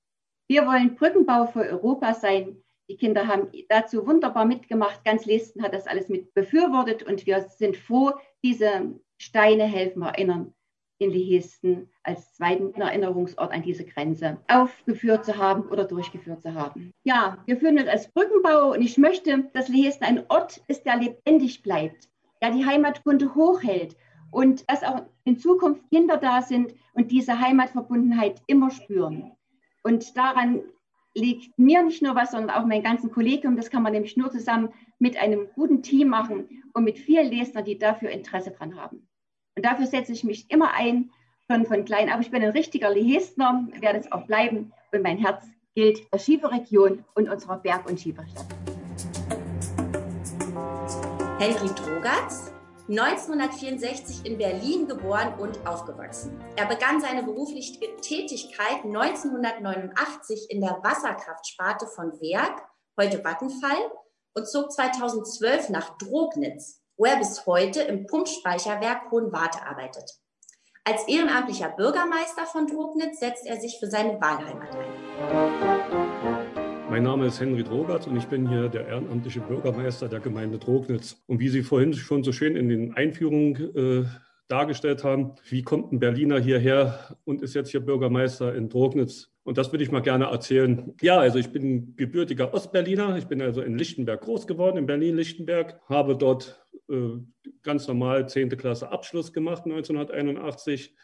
Wir wollen Brückenbau für Europa sein. Die Kinder haben dazu wunderbar mitgemacht. Ganz Lesten hat das alles mit befürwortet und wir sind froh, diese Steine helfen erinnern, in Lehesten als zweiten Erinnerungsort an diese Grenze aufgeführt zu haben oder durchgeführt zu haben. Ja, wir führen uns als Brückenbau und ich möchte, dass Lehesten ein Ort ist, der lebendig bleibt, der die Heimatkunde hochhält und dass auch in Zukunft Kinder da sind und diese Heimatverbundenheit immer spüren. Und daran liegt mir nicht nur was, sondern auch mein ganzen Kollegium. Das kann man nämlich nur zusammen mit einem guten Team machen und mit vielen Lesern, die dafür Interesse dran haben. Und dafür setze ich mich immer ein, schon von klein auf. Ich bin ein richtiger Lehestner, werde es auch bleiben. Und mein Herz gilt der Schieferregion und unserer Berg- und Schieferstadt. Helri Drogatz 1964 in Berlin geboren und aufgewachsen. Er begann seine berufliche Tätigkeit 1989 in der Wasserkraftsparte von Werk, heute Vattenfall, und zog 2012 nach Drognitz, wo er bis heute im Pumpspeicherwerk Hohenwarte arbeitet. Als ehrenamtlicher Bürgermeister von Drognitz setzt er sich für seine Wahlheimat ein. Mein Name ist Henry Drogert und ich bin hier der ehrenamtliche Bürgermeister der Gemeinde Drognitz. Und wie Sie vorhin schon so schön in den Einführungen äh, dargestellt haben, wie kommt ein Berliner hierher und ist jetzt hier Bürgermeister in Drognitz? Und das würde ich mal gerne erzählen. Ja, also ich bin gebürtiger Ostberliner. Ich bin also in Lichtenberg groß geworden, in Berlin-Lichtenberg, habe dort äh, ganz normal 10. Klasse Abschluss gemacht 1981.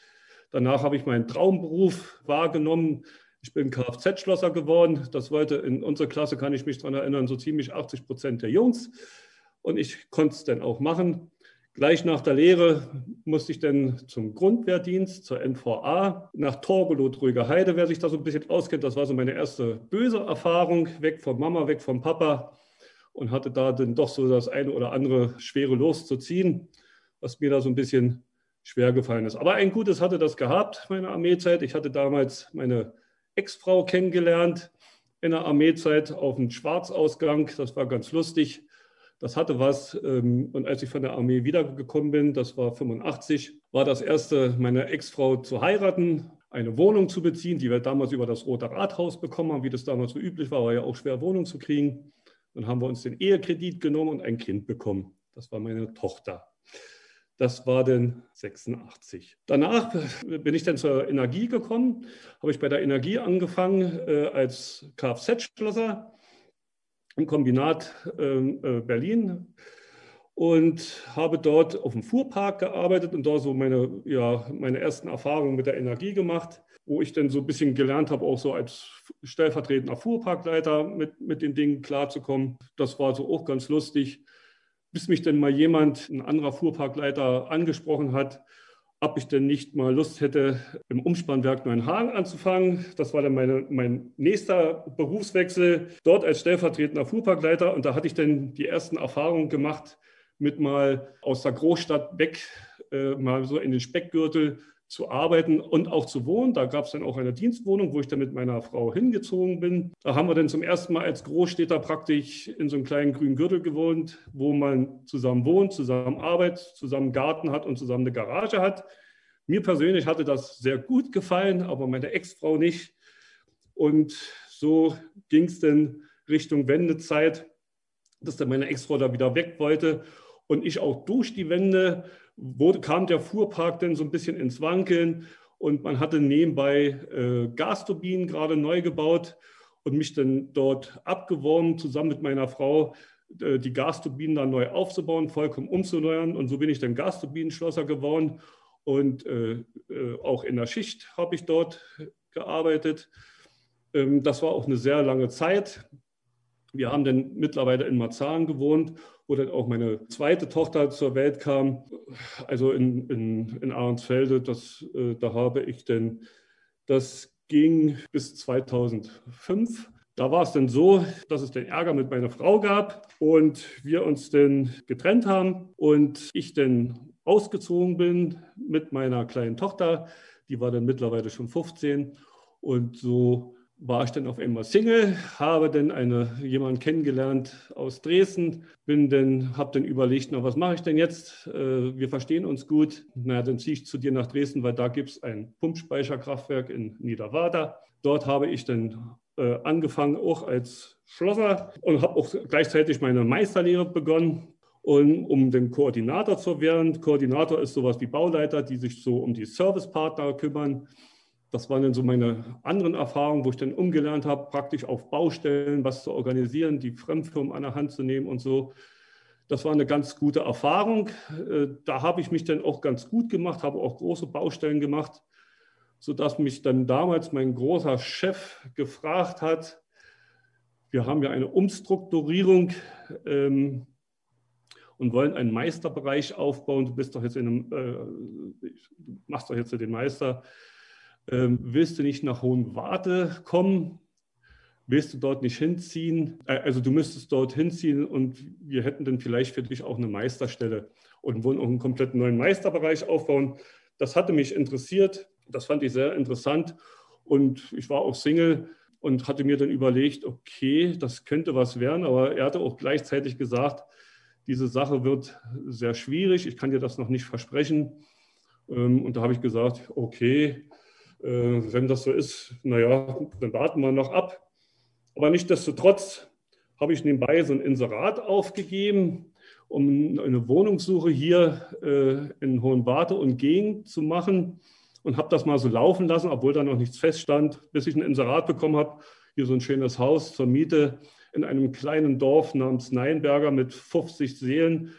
Danach habe ich meinen Traumberuf wahrgenommen, ich bin Kfz-Schlosser geworden. Das wollte in unserer Klasse, kann ich mich daran erinnern, so ziemlich 80 Prozent der Jungs. Und ich konnte es dann auch machen. Gleich nach der Lehre musste ich dann zum Grundwehrdienst, zur NVA, nach Torgelot, Rüger Heide, wer sich da so ein bisschen auskennt. Das war so meine erste böse Erfahrung, weg von Mama, weg vom Papa und hatte da dann doch so das eine oder andere schwere Los zu ziehen, was mir da so ein bisschen schwer gefallen ist. Aber ein Gutes hatte das gehabt, meine Armeezeit. Ich hatte damals meine Ex-Frau kennengelernt in der Armeezeit auf dem Schwarzausgang. Das war ganz lustig. Das hatte was. Ähm, und als ich von der Armee wiedergekommen bin, das war 85, war das erste, meine Ex-Frau zu heiraten, eine Wohnung zu beziehen, die wir damals über das Rote Rathaus bekommen haben, wie das damals so üblich war, war ja auch schwer, Wohnung zu kriegen. Dann haben wir uns den Ehekredit genommen und ein Kind bekommen. Das war meine Tochter. Das war dann 86. Danach bin ich dann zur Energie gekommen, habe ich bei der Energie angefangen äh, als Kfz-Schlosser im Kombinat ähm, äh, Berlin und habe dort auf dem Fuhrpark gearbeitet und da so meine, ja, meine ersten Erfahrungen mit der Energie gemacht, wo ich dann so ein bisschen gelernt habe, auch so als stellvertretender Fuhrparkleiter mit, mit den Dingen klarzukommen. Das war so auch ganz lustig bis mich denn mal jemand, ein anderer Fuhrparkleiter, angesprochen hat, ob ich denn nicht mal Lust hätte, im Umspannwerk Neuenhagen anzufangen. Das war dann meine, mein nächster Berufswechsel, dort als stellvertretender Fuhrparkleiter. Und da hatte ich dann die ersten Erfahrungen gemacht, mit mal aus der Großstadt weg, äh, mal so in den Speckgürtel zu arbeiten und auch zu wohnen. Da gab es dann auch eine Dienstwohnung, wo ich dann mit meiner Frau hingezogen bin. Da haben wir dann zum ersten Mal als Großstädter praktisch in so einem kleinen grünen Gürtel gewohnt, wo man zusammen wohnt, zusammen arbeitet, zusammen Garten hat und zusammen eine Garage hat. Mir persönlich hatte das sehr gut gefallen, aber meine Ex-Frau nicht. Und so ging es dann Richtung Wendezeit, dass dann meine Ex-Frau da wieder weg wollte und ich auch durch die Wende wurde, kam der Fuhrpark dann so ein bisschen ins Wankeln und man hatte nebenbei äh, Gasturbinen gerade neu gebaut und mich dann dort abgeworben, zusammen mit meiner Frau äh, die Gasturbinen dann neu aufzubauen, vollkommen umzuneuern. Und so bin ich dann Gasturbinenschlosser geworden. Und äh, äh auch in der Schicht habe ich dort gearbeitet. Ähm, das war auch eine sehr lange Zeit. Wir haben dann mittlerweile in Marzahn gewohnt, wo dann auch meine zweite Tochter zur Welt kam. Also in, in, in Ahrensfelde, das, äh, da habe ich dann, das ging bis 2005. Da war es dann so, dass es den Ärger mit meiner Frau gab und wir uns dann getrennt haben und ich dann ausgezogen bin mit meiner kleinen Tochter. Die war dann mittlerweile schon 15 und so war ich dann auf einmal Single, habe dann eine, jemanden kennengelernt aus Dresden, bin dann, habe dann überlegt, na, was mache ich denn jetzt? Äh, wir verstehen uns gut. Na, dann ziehe ich zu dir nach Dresden, weil da gibt es ein Pumpspeicherkraftwerk in Niederwarder. Dort habe ich dann äh, angefangen, auch als Schlosser und habe auch gleichzeitig meine Meisterlehre begonnen. Und um den Koordinator zu werden, Koordinator ist sowas wie Bauleiter, die sich so um die Servicepartner kümmern das waren dann so meine anderen Erfahrungen, wo ich dann umgelernt habe, praktisch auf Baustellen was zu organisieren, die Fremdfirmen an der Hand zu nehmen und so. Das war eine ganz gute Erfahrung. Äh, da habe ich mich dann auch ganz gut gemacht, habe auch große Baustellen gemacht, sodass mich dann damals mein großer Chef gefragt hat, wir haben ja eine Umstrukturierung ähm, und wollen einen Meisterbereich aufbauen. Du bist doch jetzt in einem, äh, machst doch jetzt den Meister ähm, willst du nicht nach Hohenwarte kommen? Willst du dort nicht hinziehen? Äh, also du müsstest dort hinziehen und wir hätten dann vielleicht für dich auch eine Meisterstelle. und wollen auch einen komplett neuen Meisterbereich aufbauen. Das hatte mich interessiert, das fand ich sehr interessant und ich war auch Single und hatte mir dann überlegt, okay, das könnte was werden, aber er hatte auch gleichzeitig gesagt, diese Sache wird sehr schwierig, ich kann dir das noch nicht versprechen. Ähm, und da habe ich gesagt, okay, wenn das so ist, naja, dann warten wir noch ab. Aber nichtsdestotrotz habe ich nebenbei so ein Inserat aufgegeben, um eine Wohnungssuche hier äh, in Hohenwarte und Gegend zu machen und habe das mal so laufen lassen, obwohl da noch nichts feststand, bis ich ein Inserat bekommen habe. Hier so ein schönes Haus zur Miete in einem kleinen Dorf namens Neinberger mit 50 Seelen,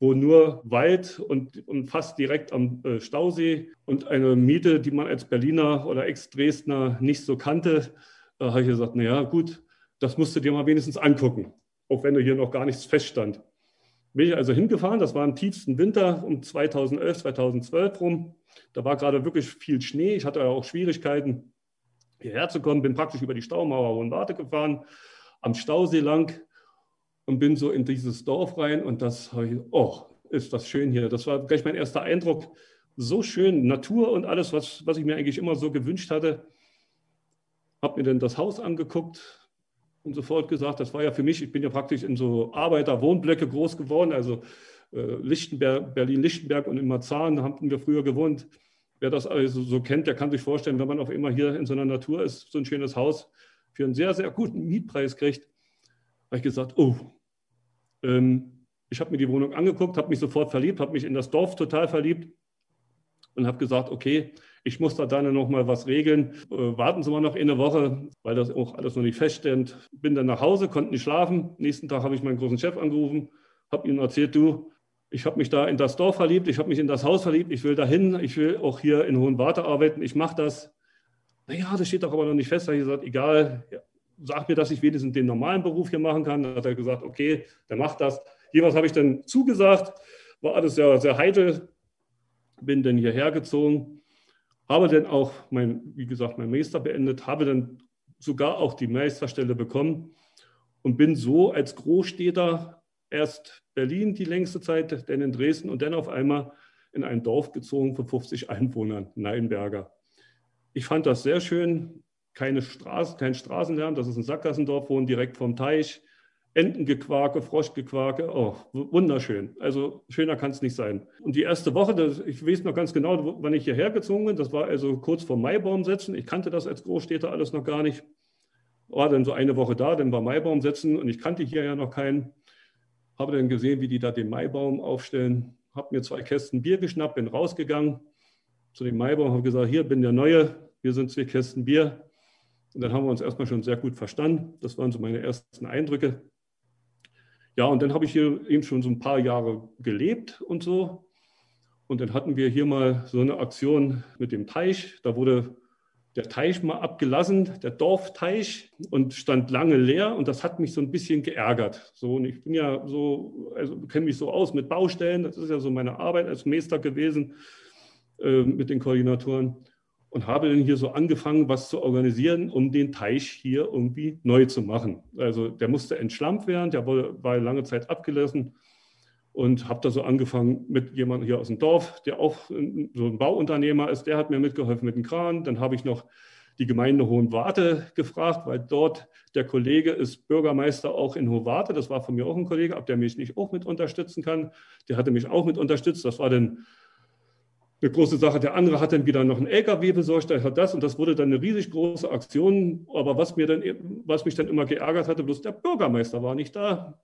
wo nur Wald und, und fast direkt am äh, Stausee und eine Miete, die man als Berliner oder Ex-Dresdner nicht so kannte, da habe ich gesagt, naja, gut, das musst du dir mal wenigstens angucken, auch wenn da hier noch gar nichts feststand. Bin ich also hingefahren, das war im tiefsten Winter um 2011, 2012 rum. Da war gerade wirklich viel Schnee. Ich hatte auch Schwierigkeiten, hierher zu kommen. Bin praktisch über die Staumauer und Warte gefahren, am Stausee lang und bin so in dieses Dorf rein. Und das habe ich, oh, ist das schön hier. Das war gleich mein erster Eindruck. So schön, Natur und alles, was, was ich mir eigentlich immer so gewünscht hatte. Habe mir dann das Haus angeguckt, und sofort gesagt, das war ja für mich, ich bin ja praktisch in so Arbeiter-Wohnblöcke groß geworden, also äh, Lichtenberg, Berlin-Lichtenberg und in Marzahn, haben wir früher gewohnt. Wer das also so kennt, der kann sich vorstellen, wenn man auf immer hier in so einer Natur ist, so ein schönes Haus für einen sehr, sehr guten Mietpreis kriegt, habe ich gesagt, oh, ähm, ich habe mir die Wohnung angeguckt, habe mich sofort verliebt, habe mich in das Dorf total verliebt und habe gesagt, okay, ich muss da dann noch mal was regeln. Äh, warten Sie mal noch eine Woche, weil das auch alles noch nicht feststeht. Bin dann nach Hause, konnte nicht schlafen. Nächsten Tag habe ich meinen großen Chef angerufen, habe ihm erzählt, du, ich habe mich da in das Dorf verliebt, ich habe mich in das Haus verliebt, ich will dahin, ich will auch hier in Hohenwarte arbeiten, ich mache das. Naja, das steht doch aber noch nicht fest. Da habe ich gesagt, egal, ja, sag mir, dass ich wenigstens den normalen Beruf hier machen kann. Dann hat er gesagt, okay, der macht das. Jeweils habe ich dann zugesagt, war alles sehr, sehr heitel, bin dann hierher gezogen habe dann auch, mein, wie gesagt, mein Meister beendet, habe dann sogar auch die Meisterstelle bekommen und bin so als Großstädter erst Berlin die längste Zeit, dann in Dresden und dann auf einmal in ein Dorf gezogen von 50 Einwohnern, Neinberger. Ich fand das sehr schön, keine Straße, kein Straßenlärm, das ist ein Sackgassendorf, wohnen direkt vom Teich. Entengequake, Froschgequake, oh, wunderschön. Also schöner kann es nicht sein. Und die erste Woche, das, ich weiß noch ganz genau, wann ich hierher gezogen bin, das war also kurz vor Maibaumsetzen. Ich kannte das als Großstädter alles noch gar nicht. War dann so eine Woche da, dann war Maibaumsetzen und ich kannte hier ja noch keinen. Habe dann gesehen, wie die da den Maibaum aufstellen. Habe mir zwei Kästen Bier geschnappt, bin rausgegangen zu dem Maibaum, habe gesagt, hier bin der Neue, hier sind zwei Kästen Bier. Und dann haben wir uns erstmal schon sehr gut verstanden. Das waren so meine ersten Eindrücke. Ja, und dann habe ich hier eben schon so ein paar Jahre gelebt und so. Und dann hatten wir hier mal so eine Aktion mit dem Teich. Da wurde der Teich mal abgelassen, der Dorfteich, und stand lange leer. Und das hat mich so ein bisschen geärgert. So, und ich bin ja so, also kenne mich so aus mit Baustellen. Das ist ja so meine Arbeit als Meister gewesen äh, mit den Koordinatoren und habe dann hier so angefangen, was zu organisieren, um den Teich hier irgendwie neu zu machen. Also der musste entschlammt werden, der war lange Zeit abgelassen und habe da so angefangen mit jemandem hier aus dem Dorf, der auch so ein Bauunternehmer ist, der hat mir mitgeholfen mit dem Kran. Dann habe ich noch die Gemeinde Hohenwarte gefragt, weil dort der Kollege ist Bürgermeister auch in Hohenwarte. Das war von mir auch ein Kollege, ob der mich nicht auch mit unterstützen kann. Der hatte mich auch mit unterstützt. Das war dann eine große Sache. Der andere hat dann wieder noch einen LKW besorgt, der hat das und das wurde dann eine riesig große Aktion. Aber was, mir dann, was mich dann immer geärgert hatte, bloß der Bürgermeister war nicht da.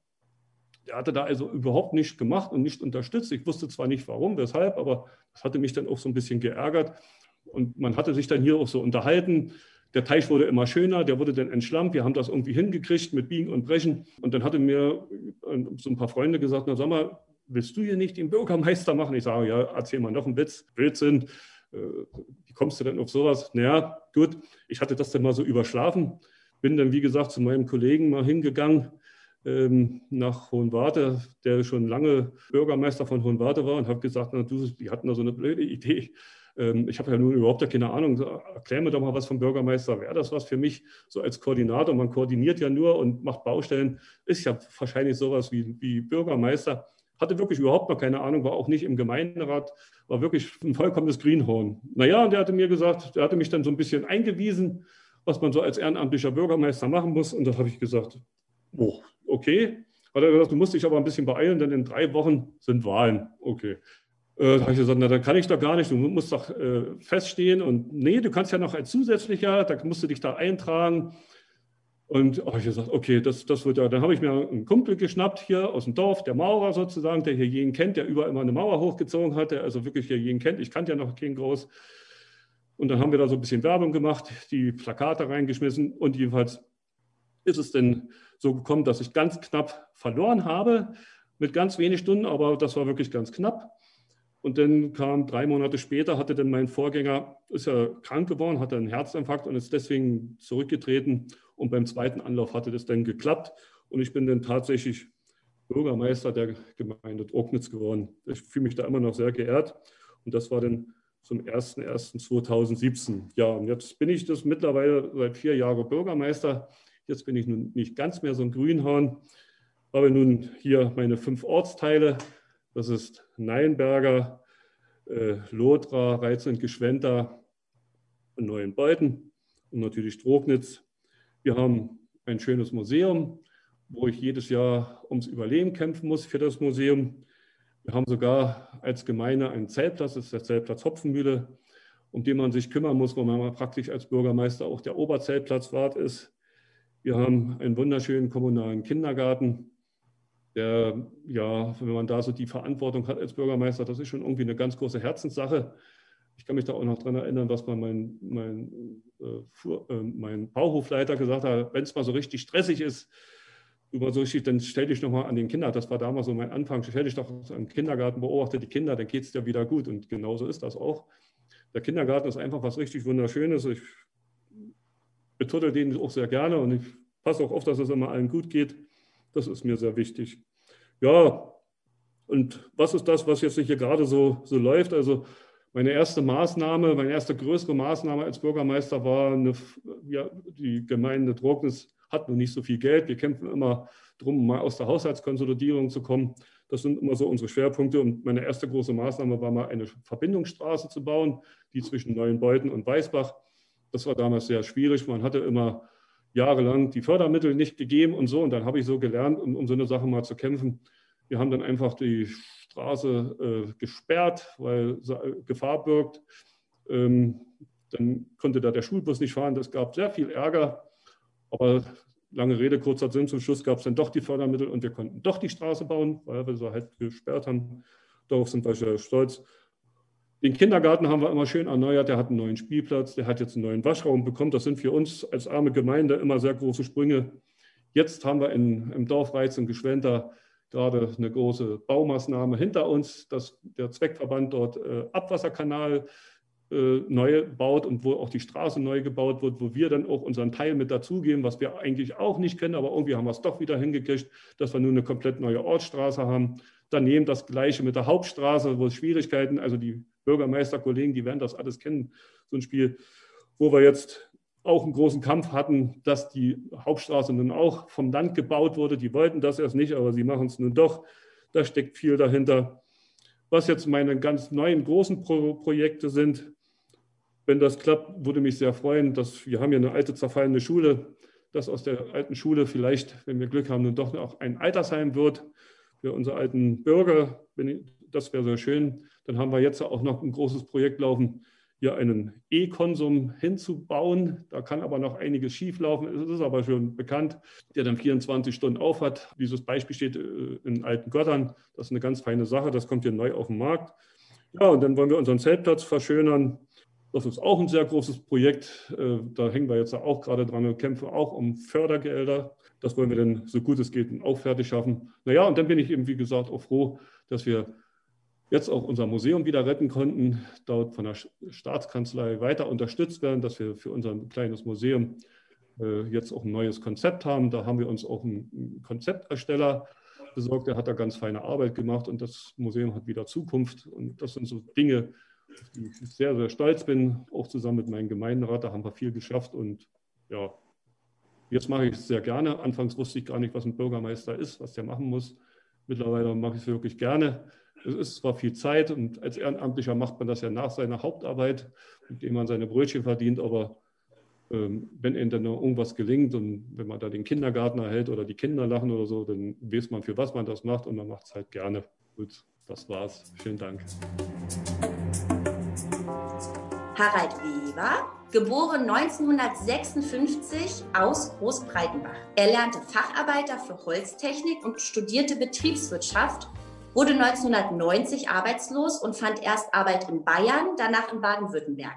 Der hatte da also überhaupt nichts gemacht und nicht unterstützt. Ich wusste zwar nicht warum, weshalb, aber das hatte mich dann auch so ein bisschen geärgert. Und man hatte sich dann hier auch so unterhalten. Der Teich wurde immer schöner, der wurde dann entschlammt. Wir haben das irgendwie hingekriegt mit Biegen und Brechen. Und dann hatte mir so ein paar Freunde gesagt, na sag mal, willst du hier nicht den Bürgermeister machen? Ich sage, ja, erzähl mal noch einen Witz, Blödsinn. Äh, wie kommst du denn auf sowas? Naja, gut, ich hatte das dann mal so überschlafen, bin dann, wie gesagt, zu meinem Kollegen mal hingegangen ähm, nach Hohenwarte, der schon lange Bürgermeister von Hohenwarte war und habe gesagt, na, du, die hatten da so eine blöde Idee. Ähm, ich habe ja nun überhaupt keine Ahnung. Erklär mir doch mal was vom Bürgermeister. Wäre das was für mich so als Koordinator? Man koordiniert ja nur und macht Baustellen. Ist ja wahrscheinlich sowas wie, wie Bürgermeister hatte wirklich überhaupt noch keine Ahnung, war auch nicht im Gemeinderat, war wirklich ein vollkommenes Greenhorn. Naja, und der hatte mir gesagt, der hatte mich dann so ein bisschen eingewiesen, was man so als ehrenamtlicher Bürgermeister machen muss. Und da habe ich gesagt, oh, okay. Hat er gesagt, du musst dich aber ein bisschen beeilen, denn in drei Wochen sind Wahlen. Okay. Äh, da habe ich gesagt, na, dann kann ich doch gar nicht, du musst doch äh, feststehen. Und nee, du kannst ja noch als zusätzlicher, da musst du dich da eintragen. Und habe ich gesagt, okay, das, das wird ja. Dann habe ich mir einen Kumpel geschnappt hier aus dem Dorf, der Maurer sozusagen, der hier jeden kennt, der überall immer eine Mauer hochgezogen hat, der also wirklich hier jeden kennt. Ich kannte ja noch keinen groß. Und dann haben wir da so ein bisschen Werbung gemacht, die Plakate reingeschmissen und jedenfalls ist es denn so gekommen, dass ich ganz knapp verloren habe, mit ganz wenig Stunden, aber das war wirklich ganz knapp. Und dann kam drei Monate später, hatte dann mein Vorgänger, ist ja krank geworden, hatte einen Herzinfarkt und ist deswegen zurückgetreten. Und beim zweiten Anlauf hatte das dann geklappt. Und ich bin dann tatsächlich Bürgermeister der Gemeinde Drognitz geworden. Ich fühle mich da immer noch sehr geehrt. Und das war dann zum 01.01.2017. Ja, und jetzt bin ich das mittlerweile seit vier Jahren Bürgermeister. Jetzt bin ich nun nicht ganz mehr so ein Grünhorn. Habe nun hier meine fünf Ortsteile das ist Neinberger, äh, Lothra, Reiz- Geschwenter und Neuenbeuten und natürlich Strognitz. Wir haben ein schönes Museum, wo ich jedes Jahr ums Überleben kämpfen muss für das Museum. Wir haben sogar als Gemeinde einen Zeltplatz, das ist der Zeltplatz Hopfenmühle, um den man sich kümmern muss, wo man praktisch als Bürgermeister auch der Oberzeltplatzwart ist. Wir haben einen wunderschönen kommunalen Kindergarten der, ja, wenn man da so die Verantwortung hat als Bürgermeister, das ist schon irgendwie eine ganz große Herzenssache. Ich kann mich da auch noch daran erinnern, was mal mein, mein, äh, äh, mein Bauhofleiter gesagt hat, wenn es mal so richtig stressig ist, über so dann stell dich nochmal an den Kinder, das war damals so mein Anfang, stell dich doch am Kindergarten, beobachte die Kinder, dann geht es dir wieder gut. Und genauso ist das auch. Der Kindergarten ist einfach was richtig Wunderschönes. Ich betuddel den auch sehr gerne und ich passe auch auf, dass es immer allen gut geht. Das ist mir sehr wichtig. Ja, und was ist das, was jetzt hier gerade so, so läuft? Also meine erste Maßnahme, meine erste größere Maßnahme als Bürgermeister war, eine, ja, die Gemeinde Drognitz hat noch nicht so viel Geld. Wir kämpfen immer darum, mal aus der Haushaltskonsolidierung zu kommen. Das sind immer so unsere Schwerpunkte. Und meine erste große Maßnahme war mal eine Verbindungsstraße zu bauen, die zwischen Neuenbeuten und Weißbach. Das war damals sehr schwierig. Man hatte immer jahrelang die Fördermittel nicht gegeben und so. Und dann habe ich so gelernt, um, um so eine Sache mal zu kämpfen. Wir haben dann einfach die Straße äh, gesperrt, weil äh, Gefahr birgt. Ähm, dann konnte da der Schulbus nicht fahren. Das gab sehr viel Ärger. Aber lange Rede, kurzer Sinn, zum Schluss gab es dann doch die Fördermittel und wir konnten doch die Straße bauen, weil wir sie halt gesperrt haben. Darauf sind wir sehr stolz. Den Kindergarten haben wir immer schön erneuert. Der hat einen neuen Spielplatz, der hat jetzt einen neuen Waschraum bekommen. Das sind für uns als arme Gemeinde immer sehr große Sprünge. Jetzt haben wir in, im Dorf Reiz und Geschwenter gerade eine große Baumaßnahme hinter uns, dass der Zweckverband dort äh, Abwasserkanal äh, neu baut und wo auch die Straße neu gebaut wird, wo wir dann auch unseren Teil mit dazugeben, was wir eigentlich auch nicht kennen, aber irgendwie haben wir es doch wieder hingekriegt, dass wir nun eine komplett neue Ortsstraße haben. Daneben das Gleiche mit der Hauptstraße, wo es Schwierigkeiten, also die Bürgermeisterkollegen, die werden das alles kennen, so ein Spiel, wo wir jetzt auch einen großen Kampf hatten, dass die Hauptstraße nun auch vom Land gebaut wurde. Die wollten das erst nicht, aber sie machen es nun doch. Da steckt viel dahinter. Was jetzt meine ganz neuen großen Pro Projekte sind, wenn das klappt, würde mich sehr freuen, dass wir haben ja eine alte zerfallene Schule, dass aus der alten Schule vielleicht, wenn wir Glück haben, nun doch auch ein Altersheim wird für unsere alten Bürger. Das wäre sehr schön. Dann haben wir jetzt auch noch ein großes Projekt laufen, hier einen E-Konsum hinzubauen. Da kann aber noch einiges schieflaufen. Es ist aber schon bekannt, der dann 24 Stunden auf hat. Dieses Beispiel steht äh, in alten Göttern. Das ist eine ganz feine Sache. Das kommt hier neu auf den Markt. Ja, und dann wollen wir unseren Zeltplatz verschönern. Das ist auch ein sehr großes Projekt. Äh, da hängen wir jetzt auch gerade dran und kämpfen auch um Fördergelder. Das wollen wir dann so gut es geht auch fertig schaffen. Naja, und dann bin ich eben, wie gesagt, auch froh, dass wir jetzt auch unser Museum wieder retten konnten, dort von der Staatskanzlei weiter unterstützt werden, dass wir für unser kleines Museum äh, jetzt auch ein neues Konzept haben. Da haben wir uns auch einen Konzeptersteller besorgt, der hat da ganz feine Arbeit gemacht und das Museum hat wieder Zukunft. Und das sind so Dinge, auf die ich sehr, sehr stolz bin, auch zusammen mit meinem Gemeinderat. Da haben wir viel geschafft und ja, jetzt mache ich es sehr gerne. Anfangs wusste ich gar nicht, was ein Bürgermeister ist, was der machen muss. Mittlerweile mache ich es wirklich gerne. Es ist zwar viel Zeit und als Ehrenamtlicher macht man das ja nach seiner Hauptarbeit, indem man seine Brötchen verdient, aber ähm, wenn ihnen dann irgendwas gelingt und wenn man da den Kindergarten erhält oder die Kinder lachen oder so, dann weiß man, für was man das macht und man macht es halt gerne. Gut, das war's. Vielen Dank. Harald Weber, geboren 1956 aus Großbreitenbach. Er lernte Facharbeiter für Holztechnik und studierte Betriebswirtschaft, wurde 1990 arbeitslos und fand erst Arbeit in Bayern, danach in Baden-Württemberg.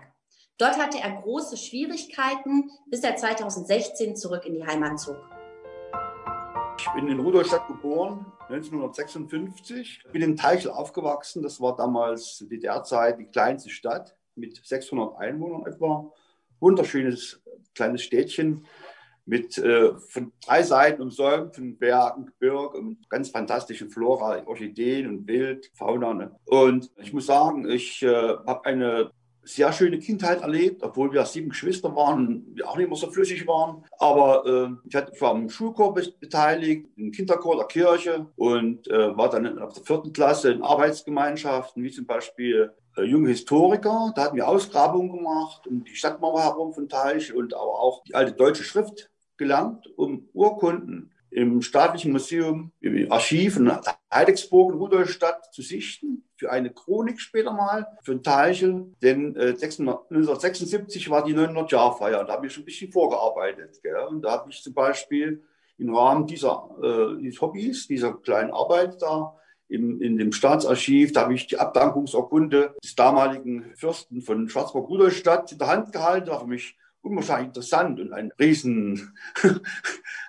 Dort hatte er große Schwierigkeiten, bis er 2016 zurück in die Heimat zog. Ich bin in Rudolstadt geboren, 1956. Bin in Teichel aufgewachsen. Das war damals DDR-Zeit die kleinste Stadt mit 600 Einwohnern etwa. Wunderschönes kleines Städtchen mit äh, von drei Seiten umsäumt von Bergen, Gebirge und ganz fantastischen Flora, Orchideen und Wild, Fauna. Ne? Und ich muss sagen, ich äh, habe eine sehr schöne Kindheit erlebt, obwohl wir sieben Geschwister waren und wir auch nicht immer so flüssig waren. Aber äh, ich, hatte, war am Schulchor beteiligt, im Kinderchor der Kirche und äh, war dann ab der vierten Klasse in Arbeitsgemeinschaften, wie zum Beispiel junge Historiker. Da hatten wir Ausgrabungen gemacht um die Stadtmauer herum von Teich und aber auch die alte deutsche Schrift gelernt, um Urkunden im Staatlichen Museum, im Archiv in Heidecksburg in Rudolstadt zu sichten, für eine Chronik später mal, für ein Teilchen. Denn äh, 1976 war die 900-Jahr-Feier, da habe ich schon ein bisschen vorgearbeitet. Gell? Und da habe ich zum Beispiel im Rahmen dieser äh, dieses Hobbys, dieser kleinen Arbeit da, im, in dem Staatsarchiv, da habe ich die Abdankungsurkunde des damaligen Fürsten von Schwarzburg-Rudolstadt in der Hand gehalten, war für mich unwahrscheinlich interessant und ein riesen,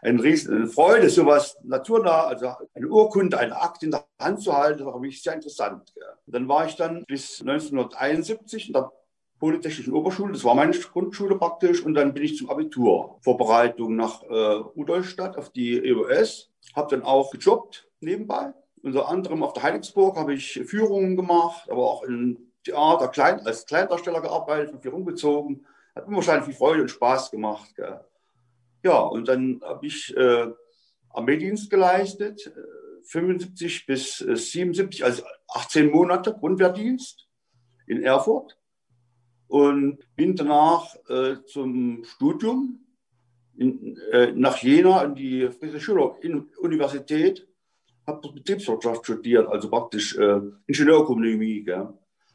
ein riesen Freude, sowas naturnah, also eine Urkunde, eine Akte in der Hand zu halten, war für mich sehr interessant. Dann war ich dann bis 1971 in der Polytechnischen Oberschule, das war meine Grundschule praktisch, und dann bin ich zum Abitur. Vorbereitung nach äh, Rudolstadt auf die EOS, habe dann auch gejobbt nebenbei. Unter anderem auf der Heidelberg habe ich Führungen gemacht, aber auch in Theater klein, als Kleindarsteller gearbeitet, viel rumgezogen hat mir wahrscheinlich viel Freude und Spaß gemacht. Gell. Ja, und dann habe ich äh, Armeedienst geleistet, äh, 75 bis äh, 77, also 18 Monate Grundwehrdienst in Erfurt und bin danach äh, zum Studium in, äh, nach Jena in die Friedrich Schüler Universität, habe Betriebswirtschaft studiert, also praktisch äh, Ingenieurökonomie.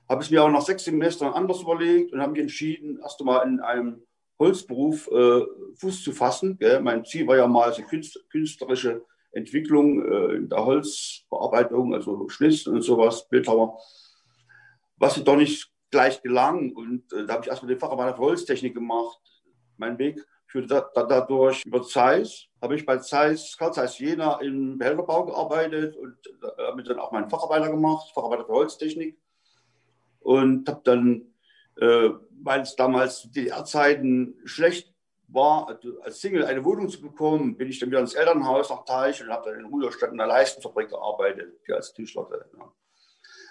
Habe es mir auch nach sechs Semestern anders überlegt und habe mich entschieden, erst einmal in einem Holzberuf äh, Fuß zu fassen. Gell. Mein Ziel war ja mal so künstlerische Entwicklung äh, in der Holzbearbeitung, also Schnitt und sowas, Bildhauer, was doch nicht gleich gelang. Und äh, da habe ich erstmal den Facharbeiter für Holztechnik gemacht. Mein Weg führte da, da, dadurch über Zeiss. Habe ich bei Zeiss, Karl Zeiss Jena im Behälterbau gearbeitet und damit dann auch meinen Facharbeiter gemacht, Facharbeiter für Holztechnik und habe dann, äh, weil es damals DDR-Zeiten schlecht war, also als Single eine Wohnung zu bekommen, bin ich dann wieder ins Elternhaus nach Teich und habe dann in Rudolstadt in der Leistenfabrik gearbeitet, als Tischler. Ja.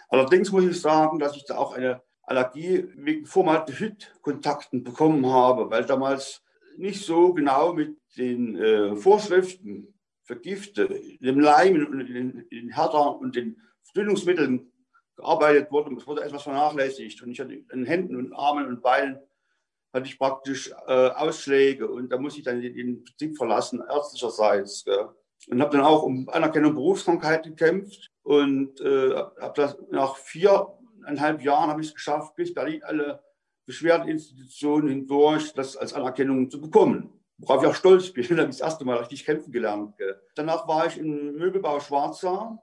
Allerdings muss ich sagen, dass ich da auch eine Allergie wegen Formaldehyd-Kontakten bekommen habe, weil damals nicht so genau mit den äh, Vorschriften für Gifte, dem Leim und den, den Härter und den Verdünnungsmitteln gearbeitet wurde es wurde etwas vernachlässigt. Und ich hatte in Händen und Armen und Beinen hatte ich praktisch äh, Ausschläge und da musste ich dann den, den Betrieb verlassen, ärztlicherseits. Gell. Und habe dann auch um Anerkennung Berufskrankheit gekämpft und äh, habe das nach viereinhalb Jahren habe ich es geschafft, bis Berlin alle Beschwerdeinstitutionen hindurch das als Anerkennung zu bekommen. Worauf ich auch stolz bin, da habe ich das erste Mal richtig kämpfen gelernt. Danach war ich im Möbelbau Schwarzer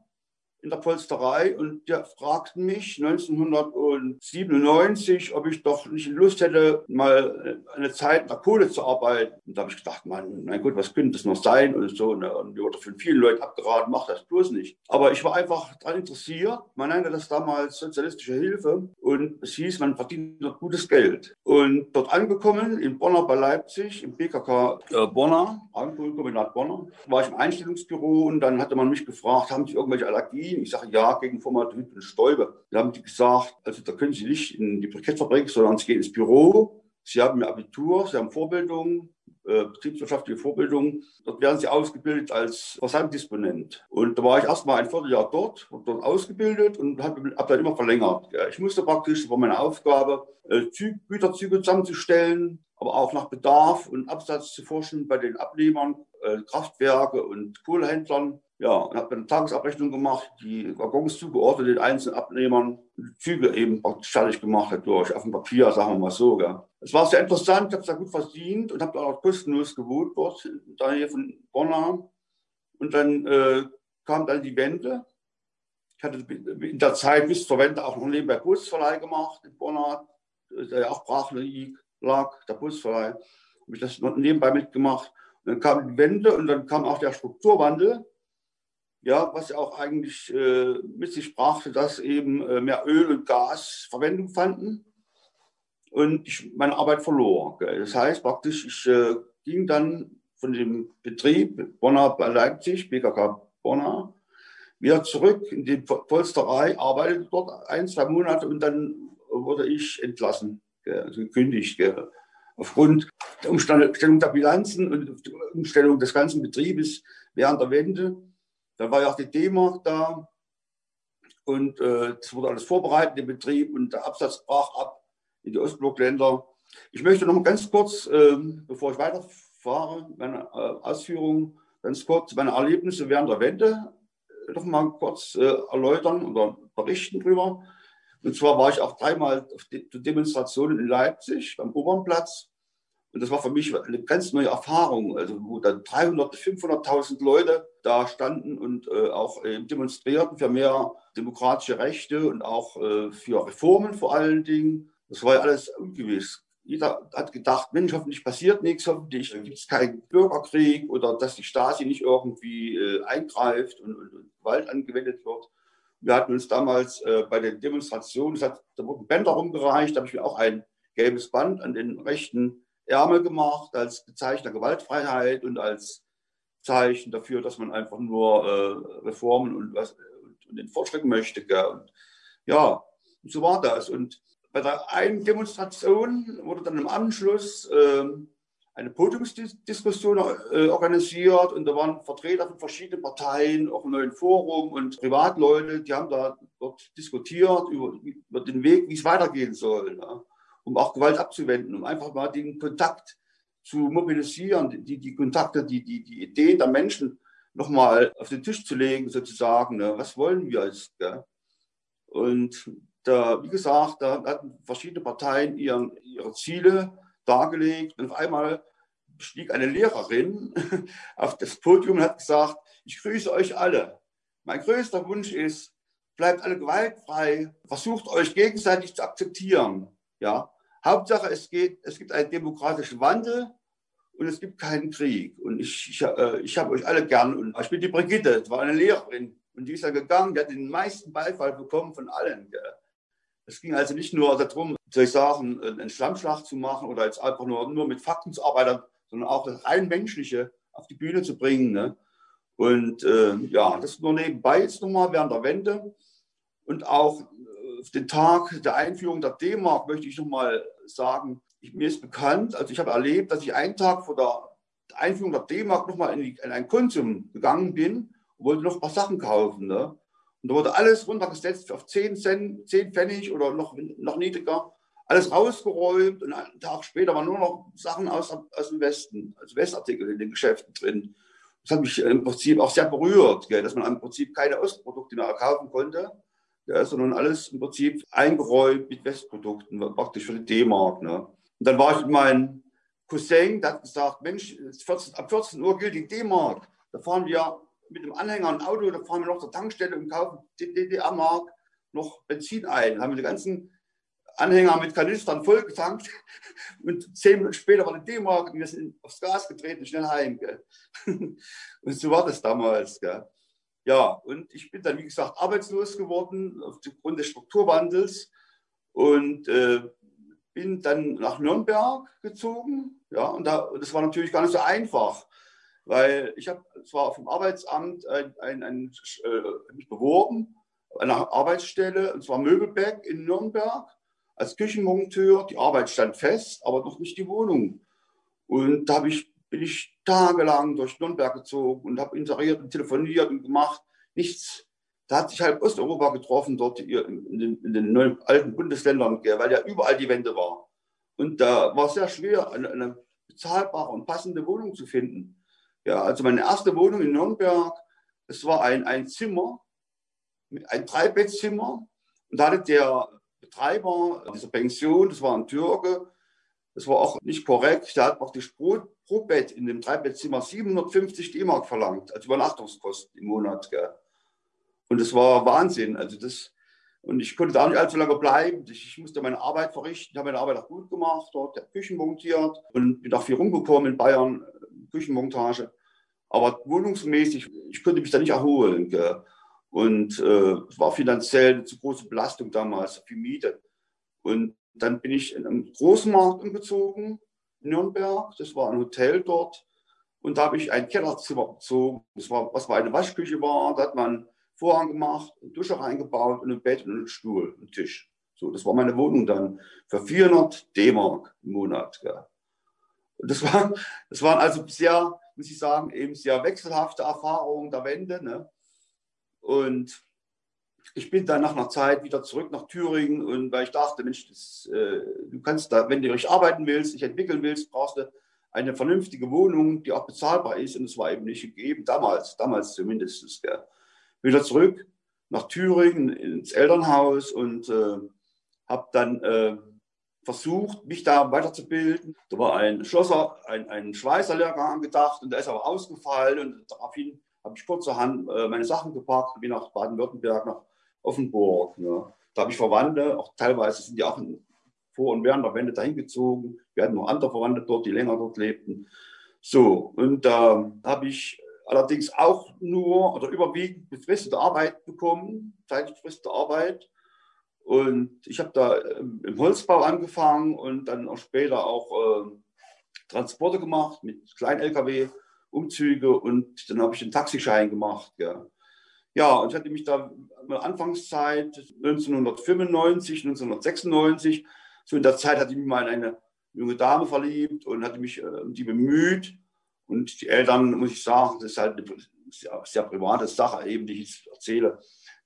in der Polsterei und der fragten mich 1997, ob ich doch nicht Lust hätte, mal eine Zeit nach Kohle zu arbeiten. Und da habe ich gedacht, mein, mein Gott, was könnte das noch sein und so. Ne? Und mir wurde von vielen Leuten abgeraten, mach das bloß nicht. Aber ich war einfach daran interessiert. Man nannte das damals sozialistische Hilfe und es hieß, man verdient dort gutes Geld. Und dort angekommen, in Bonner bei Leipzig, im BKK äh, Bonner, Bonner, war ich im Einstellungsbüro und dann hatte man mich gefragt, haben Sie irgendwelche Allergien? Berlin. Ich sage ja gegen Formaldehyd und Stäube. Da haben die gesagt, also da können Sie nicht in die Brikettfabrik, sondern Sie gehen ins Büro. Sie haben ein Abitur, Sie haben Vorbildung, äh, betriebswirtschaftliche Vorbildung. Dort werden sie ausgebildet als Versanddisponent. Und da war ich erst mal ein Vierteljahr dort, dort ausgebildet und habe hab dann immer verlängert. Ja, ich musste praktisch, das war meine Aufgabe, äh, Güterzüge zusammenzustellen, aber auch nach Bedarf und Absatz zu forschen bei den Abnehmern, äh, Kraftwerke und Kohlehändlern. Ja, und habe eine Tagesabrechnung gemacht, die Waggons zugeordnet den einzelnen Abnehmern, die Züge eben praktisch fertig gemacht durch, auf dem Papier, sagen wir mal so. Gell. Es war sehr interessant, ich habe sehr gut verdient und habe dann auch kostenlos gewohnt dort, da hier von Bonn Und dann äh, kam dann die Wende. Ich hatte in der Zeit bis zur Wende auch noch nebenbei Busverleih gemacht in Bonn, der ja auch brach lag, der Busverleih. Habe ich das nebenbei mitgemacht. Und dann kam die Wende und dann kam auch der Strukturwandel ja, was ja auch eigentlich äh, mit sich brachte, dass eben äh, mehr Öl und Gas Verwendung fanden und ich meine Arbeit verlor. Gell. Das heißt praktisch, ich äh, ging dann von dem Betrieb Bonner bei Leipzig, BKK Bonner, wieder zurück in die Polsterei, arbeitete dort ein, zwei Monate und dann wurde ich entlassen, gell, also gekündigt. Gell. Aufgrund der Umstellung der Bilanzen und der Umstellung des ganzen Betriebes während der Wende dann war ja auch die D-Mark da und äh, es wurde alles vorbereitet im Betrieb und der Absatz brach ab in die Ostblockländer. Ich möchte noch ganz kurz, äh, bevor ich weiterfahre, meine äh, Ausführungen, ganz kurz meine Erlebnisse während der Wende äh, noch mal kurz äh, erläutern oder berichten drüber. Und zwar war ich auch dreimal de Demonstrationen in Leipzig beim Opernplatz und das war für mich eine ganz neue Erfahrung, also wo dann 300, 500.000 Leute da standen und äh, auch äh, demonstrierten für mehr demokratische Rechte und auch äh, für Reformen vor allen Dingen. Das war ja alles ungewiss. Jeder hat gedacht, Mensch, hoffentlich passiert nichts, hoffentlich gibt es keinen Bürgerkrieg oder dass die Stasi nicht irgendwie äh, eingreift und, und, und, Gewalt angewendet wird. Wir hatten uns damals äh, bei den Demonstrationen, hat, da wurden Bänder rumgereicht, da habe ich mir auch ein gelbes Band an den rechten Ärmel gemacht als Zeichen der Gewaltfreiheit und als Zeichen dafür, dass man einfach nur äh, Reformen und, was, und, und den Fortschritt möchte. Gell? Und, ja, so war das. Und bei der einen Demonstration wurde dann im Anschluss äh, eine Podiumsdiskussion äh, organisiert und da waren Vertreter von verschiedenen Parteien, auch im neuen Forum und Privatleute, die haben da dort diskutiert über, über den Weg, wie es weitergehen soll. Ne? Um auch Gewalt abzuwenden, um einfach mal den Kontakt zu mobilisieren, die, die Kontakte, die, die, die Ideen der Menschen nochmal auf den Tisch zu legen, sozusagen. Ne? Was wollen wir jetzt? Gell? Und da, wie gesagt, da hatten verschiedene Parteien ihren, ihre Ziele dargelegt. Und auf einmal stieg eine Lehrerin auf das Podium und hat gesagt, ich grüße euch alle. Mein größter Wunsch ist, bleibt alle gewaltfrei, versucht euch gegenseitig zu akzeptieren. Ja, Hauptsache, es geht, es gibt einen demokratischen Wandel und es gibt keinen Krieg. Und ich, ich, äh, ich habe euch alle gern. Und ich bin die Brigitte, das war eine Lehrerin. Und die ist ja gegangen, die hat den meisten Beifall bekommen von allen. Es ging also nicht nur darum, soll ich sagen, einen Schlammschlag zu machen oder jetzt einfach nur, nur mit Fakten zu arbeiten, sondern auch das rein Menschliche auf die Bühne zu bringen. Ne? Und äh, ja, das nur nebenbei jetzt nochmal während der Wende. Und auch den Tag der Einführung der D-Mark möchte ich noch mal sagen, ich, mir ist bekannt, also ich habe erlebt, dass ich einen Tag vor der Einführung der D-Mark noch mal in, in ein Konsum gegangen bin und wollte noch ein paar Sachen kaufen. Ne? Und da wurde alles runtergesetzt auf 10 Cent, 10 Pfennig oder noch, noch niedriger. Alles rausgeräumt und einen Tag später waren nur noch Sachen aus, aus dem Westen, also Westartikel in den Geschäften drin. Das hat mich im Prinzip auch sehr berührt, gell, dass man im Prinzip keine Ostprodukte mehr kaufen konnte ja, sondern alles im Prinzip eingeräumt mit Westprodukten, praktisch für die D-Mark. Ne? Und dann war ich mit meinem Cousin, der hat gesagt, Mensch, 14, ab 14 Uhr gilt die D-Mark. Da fahren wir mit dem Anhänger ein Auto, da fahren wir noch zur Tankstelle und kaufen DDR-Mark noch Benzin ein. Haben wir die ganzen Anhänger mit Kanistern vollgetankt und zehn Minuten später war die D-Mark und wir sind aufs Gas getreten, schnell heim. Gell? Und so war das damals. Gell? Ja, und ich bin dann, wie gesagt, arbeitslos geworden aufgrund des Strukturwandels und äh, bin dann nach Nürnberg gezogen. Ja, und da, das war natürlich gar nicht so einfach, weil ich habe zwar vom Arbeitsamt ein, ein, ein, äh, mich beworben, eine Arbeitsstelle, und zwar Möbelbeck in Nürnberg als Küchenmonteur. Die Arbeit stand fest, aber noch nicht die Wohnung. Und da habe ich bin ich tagelang durch Nürnberg gezogen und habe inseriert und telefoniert und gemacht. Nichts. Da hat sich halb Osteuropa getroffen, dort in den, in den neuen alten Bundesländern, weil ja überall die Wende war. Und da war es sehr schwer, eine, eine bezahlbare und passende Wohnung zu finden. Ja, also meine erste Wohnung in Nürnberg, das war ein, ein Zimmer, ein Dreibettzimmer. Und da hatte der Betreiber dieser Pension, das war ein Türke, das war auch nicht korrekt. Der hat praktisch pro, pro Bett in dem Dreibettzimmer 750 D-Mark verlangt, als Übernachtungskosten im Monat. Gell. Und das war Wahnsinn. Also das, und ich konnte da nicht allzu lange bleiben. Ich, ich musste meine Arbeit verrichten. Ich habe meine Arbeit auch gut gemacht, dort der Küchen montiert und bin auch viel rumgekommen in Bayern, Küchenmontage. Aber wohnungsmäßig, ich konnte mich da nicht erholen. Gell. Und äh, es war finanziell eine zu große Belastung damals, viel Miete. Und dann bin ich in einen Großmarkt umgezogen Nürnberg. Das war ein Hotel dort. Und da habe ich ein Kellerzimmer bezogen. Das war, was war eine Waschküche war. Da hat man Vorhang gemacht, eine Dusche reingebaut und ein Bett und einen Stuhl, einen Tisch. So, das war meine Wohnung dann für 400 D-Mark im Monat. Ja. Und das, war, das waren also sehr, muss ich sagen, eben sehr wechselhafte Erfahrungen der Wende. Ne? Und ich bin dann nach einer Zeit wieder zurück nach Thüringen und weil ich dachte, Mensch, das, äh, du kannst da, wenn du dich arbeiten willst, dich entwickeln willst, brauchst du eine vernünftige Wohnung, die auch bezahlbar ist. Und es war eben nicht gegeben, damals, damals zumindest. Gell. Wieder zurück nach Thüringen ins Elternhaus und äh, habe dann äh, versucht, mich da weiterzubilden. Da war ein Schlosser, ein, ein Schweißerlehrgang angedacht und der ist aber ausgefallen und daraufhin habe ich kurzerhand äh, meine Sachen gepackt bin nach Baden-Württemberg, nach Offenburg. Ne. Da habe ich Verwandte, auch teilweise sind die auch vor und während der Wende dahin gezogen. Wir hatten noch andere Verwandte dort, die länger dort lebten. So, und da äh, habe ich allerdings auch nur oder überwiegend befristete Arbeit bekommen, zeitlich befristete Arbeit. Und ich habe da ähm, im Holzbau angefangen und dann auch später auch äh, Transporte gemacht mit Klein-LKW, Umzüge und dann habe ich den Taxischein gemacht. Ja. Ja, und ich hatte mich da in der Anfangszeit 1995, 1996, so in der Zeit hatte ich mich mal in eine junge Dame verliebt und hatte mich äh, die bemüht. Und die Eltern, muss ich sagen, das ist halt eine sehr, sehr private Sache, eben, die ich erzähle.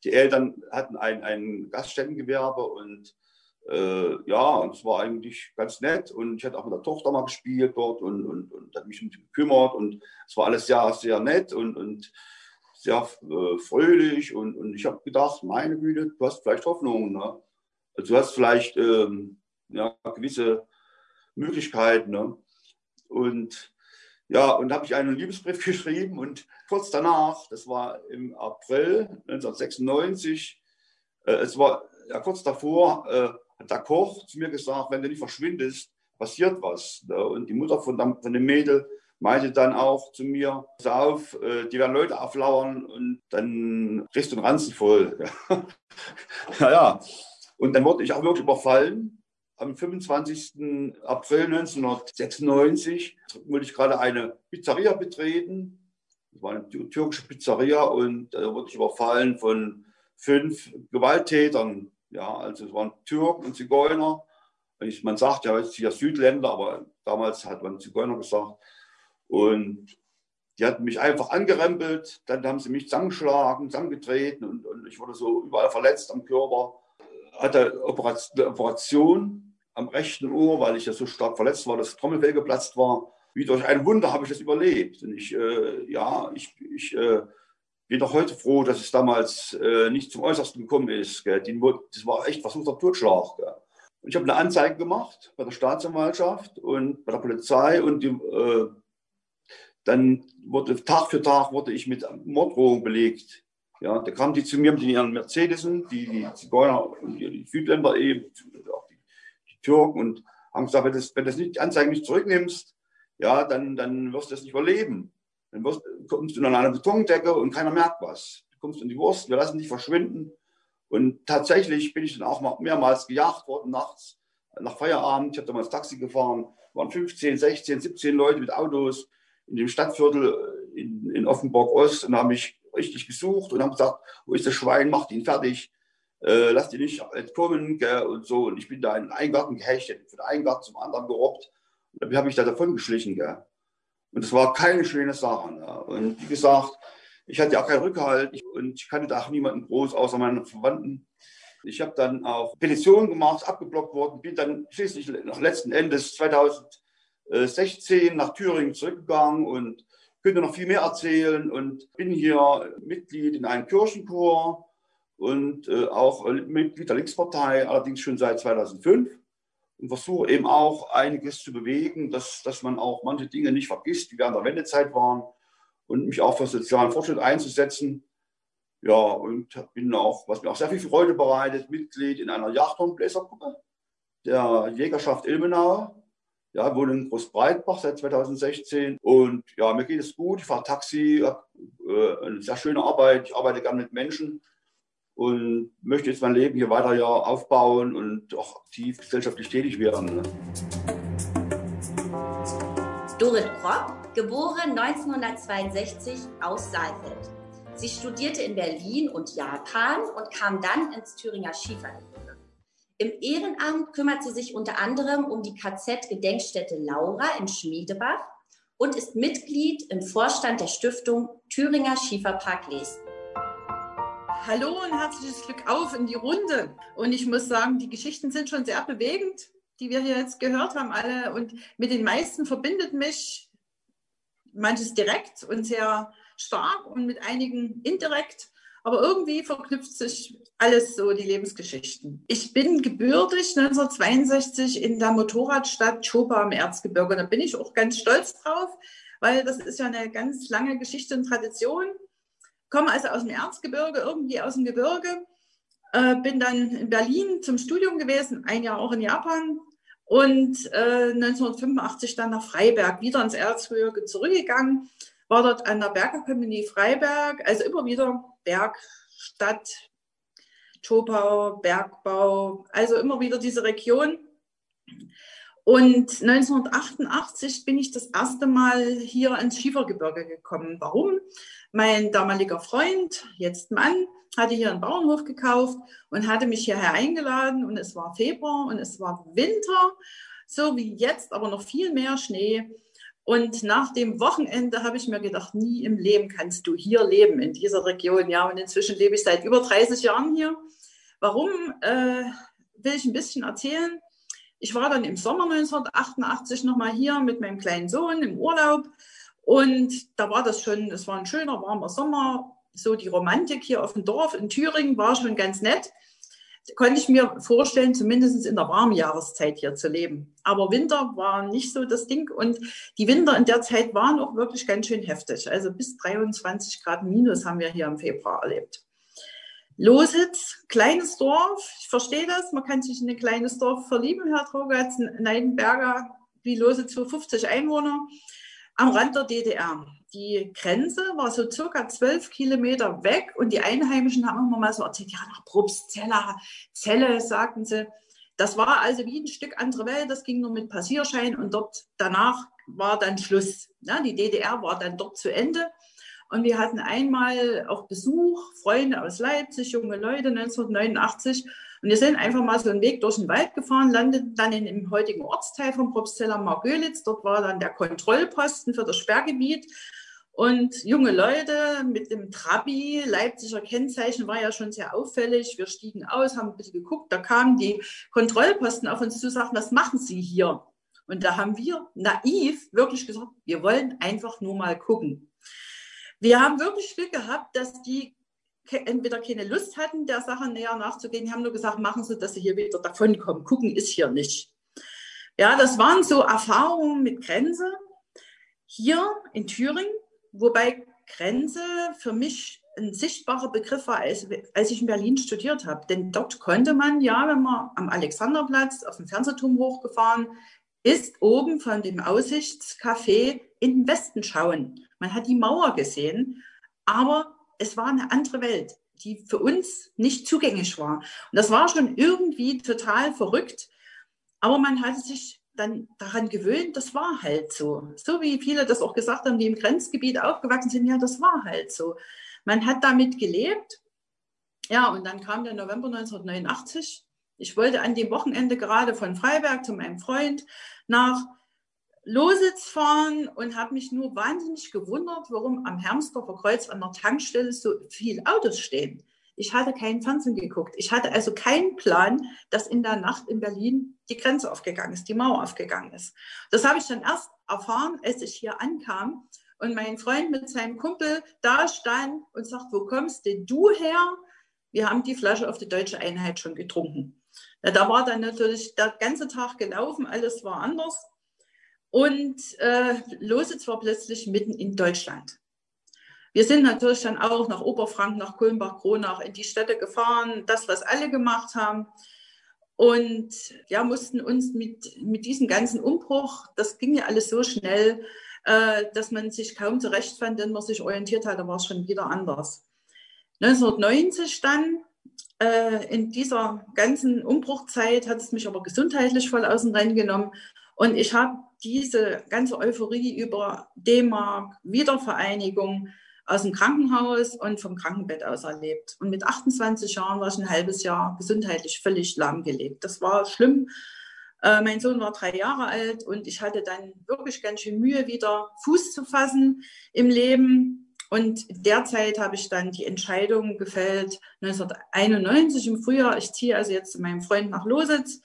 Die Eltern hatten ein, ein Gaststättengewerbe und äh, ja, und es war eigentlich ganz nett. Und ich hatte auch mit der Tochter mal gespielt dort und, und, und hat mich um sie gekümmert. Und es war alles sehr, sehr nett und, und sehr äh, fröhlich und, und ich habe gedacht, meine Güte, du hast vielleicht Hoffnung. Ne? Also du hast vielleicht ähm, ja, gewisse Möglichkeiten. Ne? Und ja, und habe ich einen Liebesbrief geschrieben und kurz danach, das war im April 1996, äh, es war ja kurz davor, äh, hat der Koch zu mir gesagt, wenn du nicht verschwindest, passiert was. Ne? Und die Mutter von, von dem Mädel meinte dann auch zu mir, pass auf, äh, die werden Leute auflauern und dann kriegst du einen Ranzen voll. naja, und dann wurde ich auch wirklich überfallen. Am 25. April 1996 wollte ich gerade eine Pizzeria betreten. Das war eine türkische Pizzeria und da wurde ich überfallen von fünf Gewalttätern. Ja, also es waren Türken und Zigeuner. Man sagt ja jetzt hier Südländer, aber damals hat man Zigeuner gesagt. Und die hatten mich einfach angerempelt, dann haben sie mich zusammengeschlagen, zusammengetreten und, und ich wurde so überall verletzt am Körper. Hatte eine Operation am rechten Ohr, weil ich ja so stark verletzt war, dass das Trommelfell geplatzt war. Wie durch ein Wunder habe ich das überlebt. Und ich, äh, ja, ich, ich äh, bin auch heute froh, dass es damals äh, nicht zum Äußersten gekommen ist. Gell. Das war echt versuchter Totschlag. Gell. Und ich habe eine Anzeige gemacht bei der Staatsanwaltschaft und bei der Polizei und die, äh, dann wurde Tag für Tag wurde ich mit Morddrohungen belegt. Ja, da kamen die zu mir mit ihren Mercedesen, die, die Zigeuner und die, die Südländer eben, auch die, die, Türken und haben gesagt, wenn, das, wenn das nicht, die Anzeige nicht zurücknimmst, ja, dann, dann wirst du das nicht überleben. Dann wirst, kommst du in eine Betondecke und keiner merkt was. Du kommst in die Wurst, wir lassen dich verschwinden. Und tatsächlich bin ich dann auch mehrmals gejagt worden nachts nach Feierabend. Ich habe damals Taxi gefahren, waren 15, 16, 17 Leute mit Autos in dem Stadtviertel äh, in, in Offenburg Ost und haben mich richtig gesucht und haben gesagt, wo ist das Schwein, macht ihn fertig, äh, lasst ihn nicht entkommen gell, und so. Und ich bin da in einen Garten gehechtet, von einem Garten zum anderen gerobbt. Und dann habe ich da davon geschlichen. Gell. Und das war keine schöne Sache. Ne? Und wie gesagt, ich hatte auch keinen Rückhalt ich, und ich kannte da auch niemanden groß außer meinen Verwandten. Ich habe dann auch Petitionen gemacht, abgeblockt worden, bin dann schließlich nach letzten Endes 2016 nach Thüringen zurückgegangen und könnte noch viel mehr erzählen und bin hier Mitglied in einem Kirchenchor und äh, auch Mitglied der Linkspartei, allerdings schon seit 2005 und versuche eben auch einiges zu bewegen, dass, dass man auch manche Dinge nicht vergisst, die während der Wendezeit waren und mich auch für sozialen Fortschritt einzusetzen. Ja, und bin auch, was mir auch sehr viel Freude bereitet, Mitglied in einer Jachthornbläsergruppe der Jägerschaft Ilmenau. Ja, wohne in Großbreitbach seit 2016 und ja, mir geht es gut. Ich fahre Taxi, habe äh, eine sehr schöne Arbeit. Ich arbeite gerne mit Menschen und möchte jetzt mein Leben hier weiter ja aufbauen und auch aktiv gesellschaftlich tätig werden. Ne? Dorit Kropp, geboren 1962 aus Saalfeld. Sie studierte in Berlin und Japan und kam dann ins Thüringer Schiefergebirge. Im Ehrenamt kümmert sie sich unter anderem um die KZ-Gedenkstätte Laura in Schmiedebach und ist Mitglied im Vorstand der Stiftung Thüringer Schieferpark Lesen. Hallo und herzliches Glück auf in die Runde. Und ich muss sagen, die Geschichten sind schon sehr bewegend, die wir hier jetzt gehört haben, alle. Und mit den meisten verbindet mich manches direkt und sehr stark und mit einigen indirekt. Aber irgendwie verknüpft sich alles so, die Lebensgeschichten. Ich bin gebürtig 1962 in der Motorradstadt Chopa im Erzgebirge. Da bin ich auch ganz stolz drauf, weil das ist ja eine ganz lange Geschichte und Tradition komme also aus dem Erzgebirge, irgendwie aus dem Gebirge, äh, bin dann in Berlin zum Studium gewesen, ein Jahr auch in Japan und äh, 1985 dann nach Freiberg, wieder ins Erzgebirge zurückgegangen, war dort an der Bergakademie Freiberg, also immer wieder Berg, Stadt, Topau, Bergbau, also immer wieder diese Region. Und 1988 bin ich das erste Mal hier ins Schiefergebirge gekommen. Warum? Mein damaliger Freund, jetzt Mann, hatte hier einen Bauernhof gekauft und hatte mich hierher eingeladen. Und es war Februar und es war Winter, so wie jetzt, aber noch viel mehr Schnee. Und nach dem Wochenende habe ich mir gedacht, nie im Leben kannst du hier leben, in dieser Region. Ja, und inzwischen lebe ich seit über 30 Jahren hier. Warum, äh, will ich ein bisschen erzählen. Ich war dann im Sommer 1988 nochmal hier mit meinem kleinen Sohn im Urlaub. Und da war das schon, es war ein schöner, warmer Sommer. So die Romantik hier auf dem Dorf in Thüringen war schon ganz nett. Konnte ich mir vorstellen, zumindest in der warmen Jahreszeit hier zu leben. Aber Winter war nicht so das Ding. Und die Winter in der Zeit waren auch wirklich ganz schön heftig. Also bis 23 Grad minus haben wir hier im Februar erlebt. Lositz, kleines Dorf, ich verstehe das, man kann sich in ein kleines Dorf verlieben, Herr Trogatz, Neidenberger, wie Lositz, so 50 Einwohner, am Rand der DDR. Die Grenze war so circa zwölf Kilometer weg und die Einheimischen haben immer mal so erzählt, ja, nach Probstzella, Zelle, sagten sie. Das war also wie ein Stück andere Welt, das ging nur mit Passierschein und dort danach war dann Schluss. Ja, die DDR war dann dort zu Ende. Und wir hatten einmal auch Besuch, Freunde aus Leipzig, junge Leute 1989. Und wir sind einfach mal so einen Weg durch den Wald gefahren, landeten dann in dem heutigen Ortsteil von Probstzeller Margölitz. Dort war dann der Kontrollposten für das Sperrgebiet. Und junge Leute mit dem Trabi, Leipziger Kennzeichen, war ja schon sehr auffällig. Wir stiegen aus, haben ein bisschen geguckt. Da kamen die Kontrollposten auf uns zu, sagten, was machen Sie hier? Und da haben wir naiv wirklich gesagt, wir wollen einfach nur mal gucken. Wir haben wirklich Glück gehabt, dass die entweder keine Lust hatten, der Sache näher nachzugehen. Die haben nur gesagt, machen Sie, dass Sie hier wieder davonkommen. Gucken ist hier nicht. Ja, das waren so Erfahrungen mit Grenze hier in Thüringen, wobei Grenze für mich ein sichtbarer Begriff war, als, als ich in Berlin studiert habe. Denn dort konnte man ja, wenn man am Alexanderplatz auf dem Fernsehturm hochgefahren ist, oben von dem Aussichtscafé in den Westen schauen. Man hat die Mauer gesehen, aber es war eine andere Welt, die für uns nicht zugänglich war. Und das war schon irgendwie total verrückt, aber man hatte sich dann daran gewöhnt, das war halt so. So wie viele das auch gesagt haben, die im Grenzgebiet aufgewachsen sind, ja, das war halt so. Man hat damit gelebt. Ja, und dann kam der November 1989. Ich wollte an dem Wochenende gerade von Freiberg zu meinem Freund nach Lositz fahren und habe mich nur wahnsinnig gewundert, warum am Hermsdorfer Kreuz an der Tankstelle so viele Autos stehen. Ich hatte keinen Fernsehen geguckt. Ich hatte also keinen Plan, dass in der Nacht in Berlin die Grenze aufgegangen ist, die Mauer aufgegangen ist. Das habe ich dann erst erfahren, als ich hier ankam und mein Freund mit seinem Kumpel da stand und sagt, wo kommst denn du her? Wir haben die Flasche auf die deutsche Einheit schon getrunken. Ja, da war dann natürlich der ganze Tag gelaufen, alles war anders. Und äh, Lositz war plötzlich mitten in Deutschland. Wir sind natürlich dann auch nach Oberfranken, nach Kulmbach, Kronach in die Städte gefahren, das, was alle gemacht haben. Und ja, mussten uns mit, mit diesem ganzen Umbruch, das ging ja alles so schnell, äh, dass man sich kaum zurechtfand, wenn man sich orientiert hat, da war es schon wieder anders. 1990 dann, äh, in dieser ganzen Umbruchzeit, hat es mich aber gesundheitlich voll aus dem Rennen genommen. Und ich habe diese ganze Euphorie über D-Mark, Wiedervereinigung, aus dem Krankenhaus und vom Krankenbett aus erlebt. Und mit 28 Jahren war ich ein halbes Jahr gesundheitlich völlig lahmgelegt. Das war schlimm. Äh, mein Sohn war drei Jahre alt und ich hatte dann wirklich ganz schön Mühe, wieder Fuß zu fassen im Leben. Und derzeit habe ich dann die Entscheidung gefällt, 1991 im Frühjahr, ich ziehe also jetzt zu meinem Freund nach Lositz,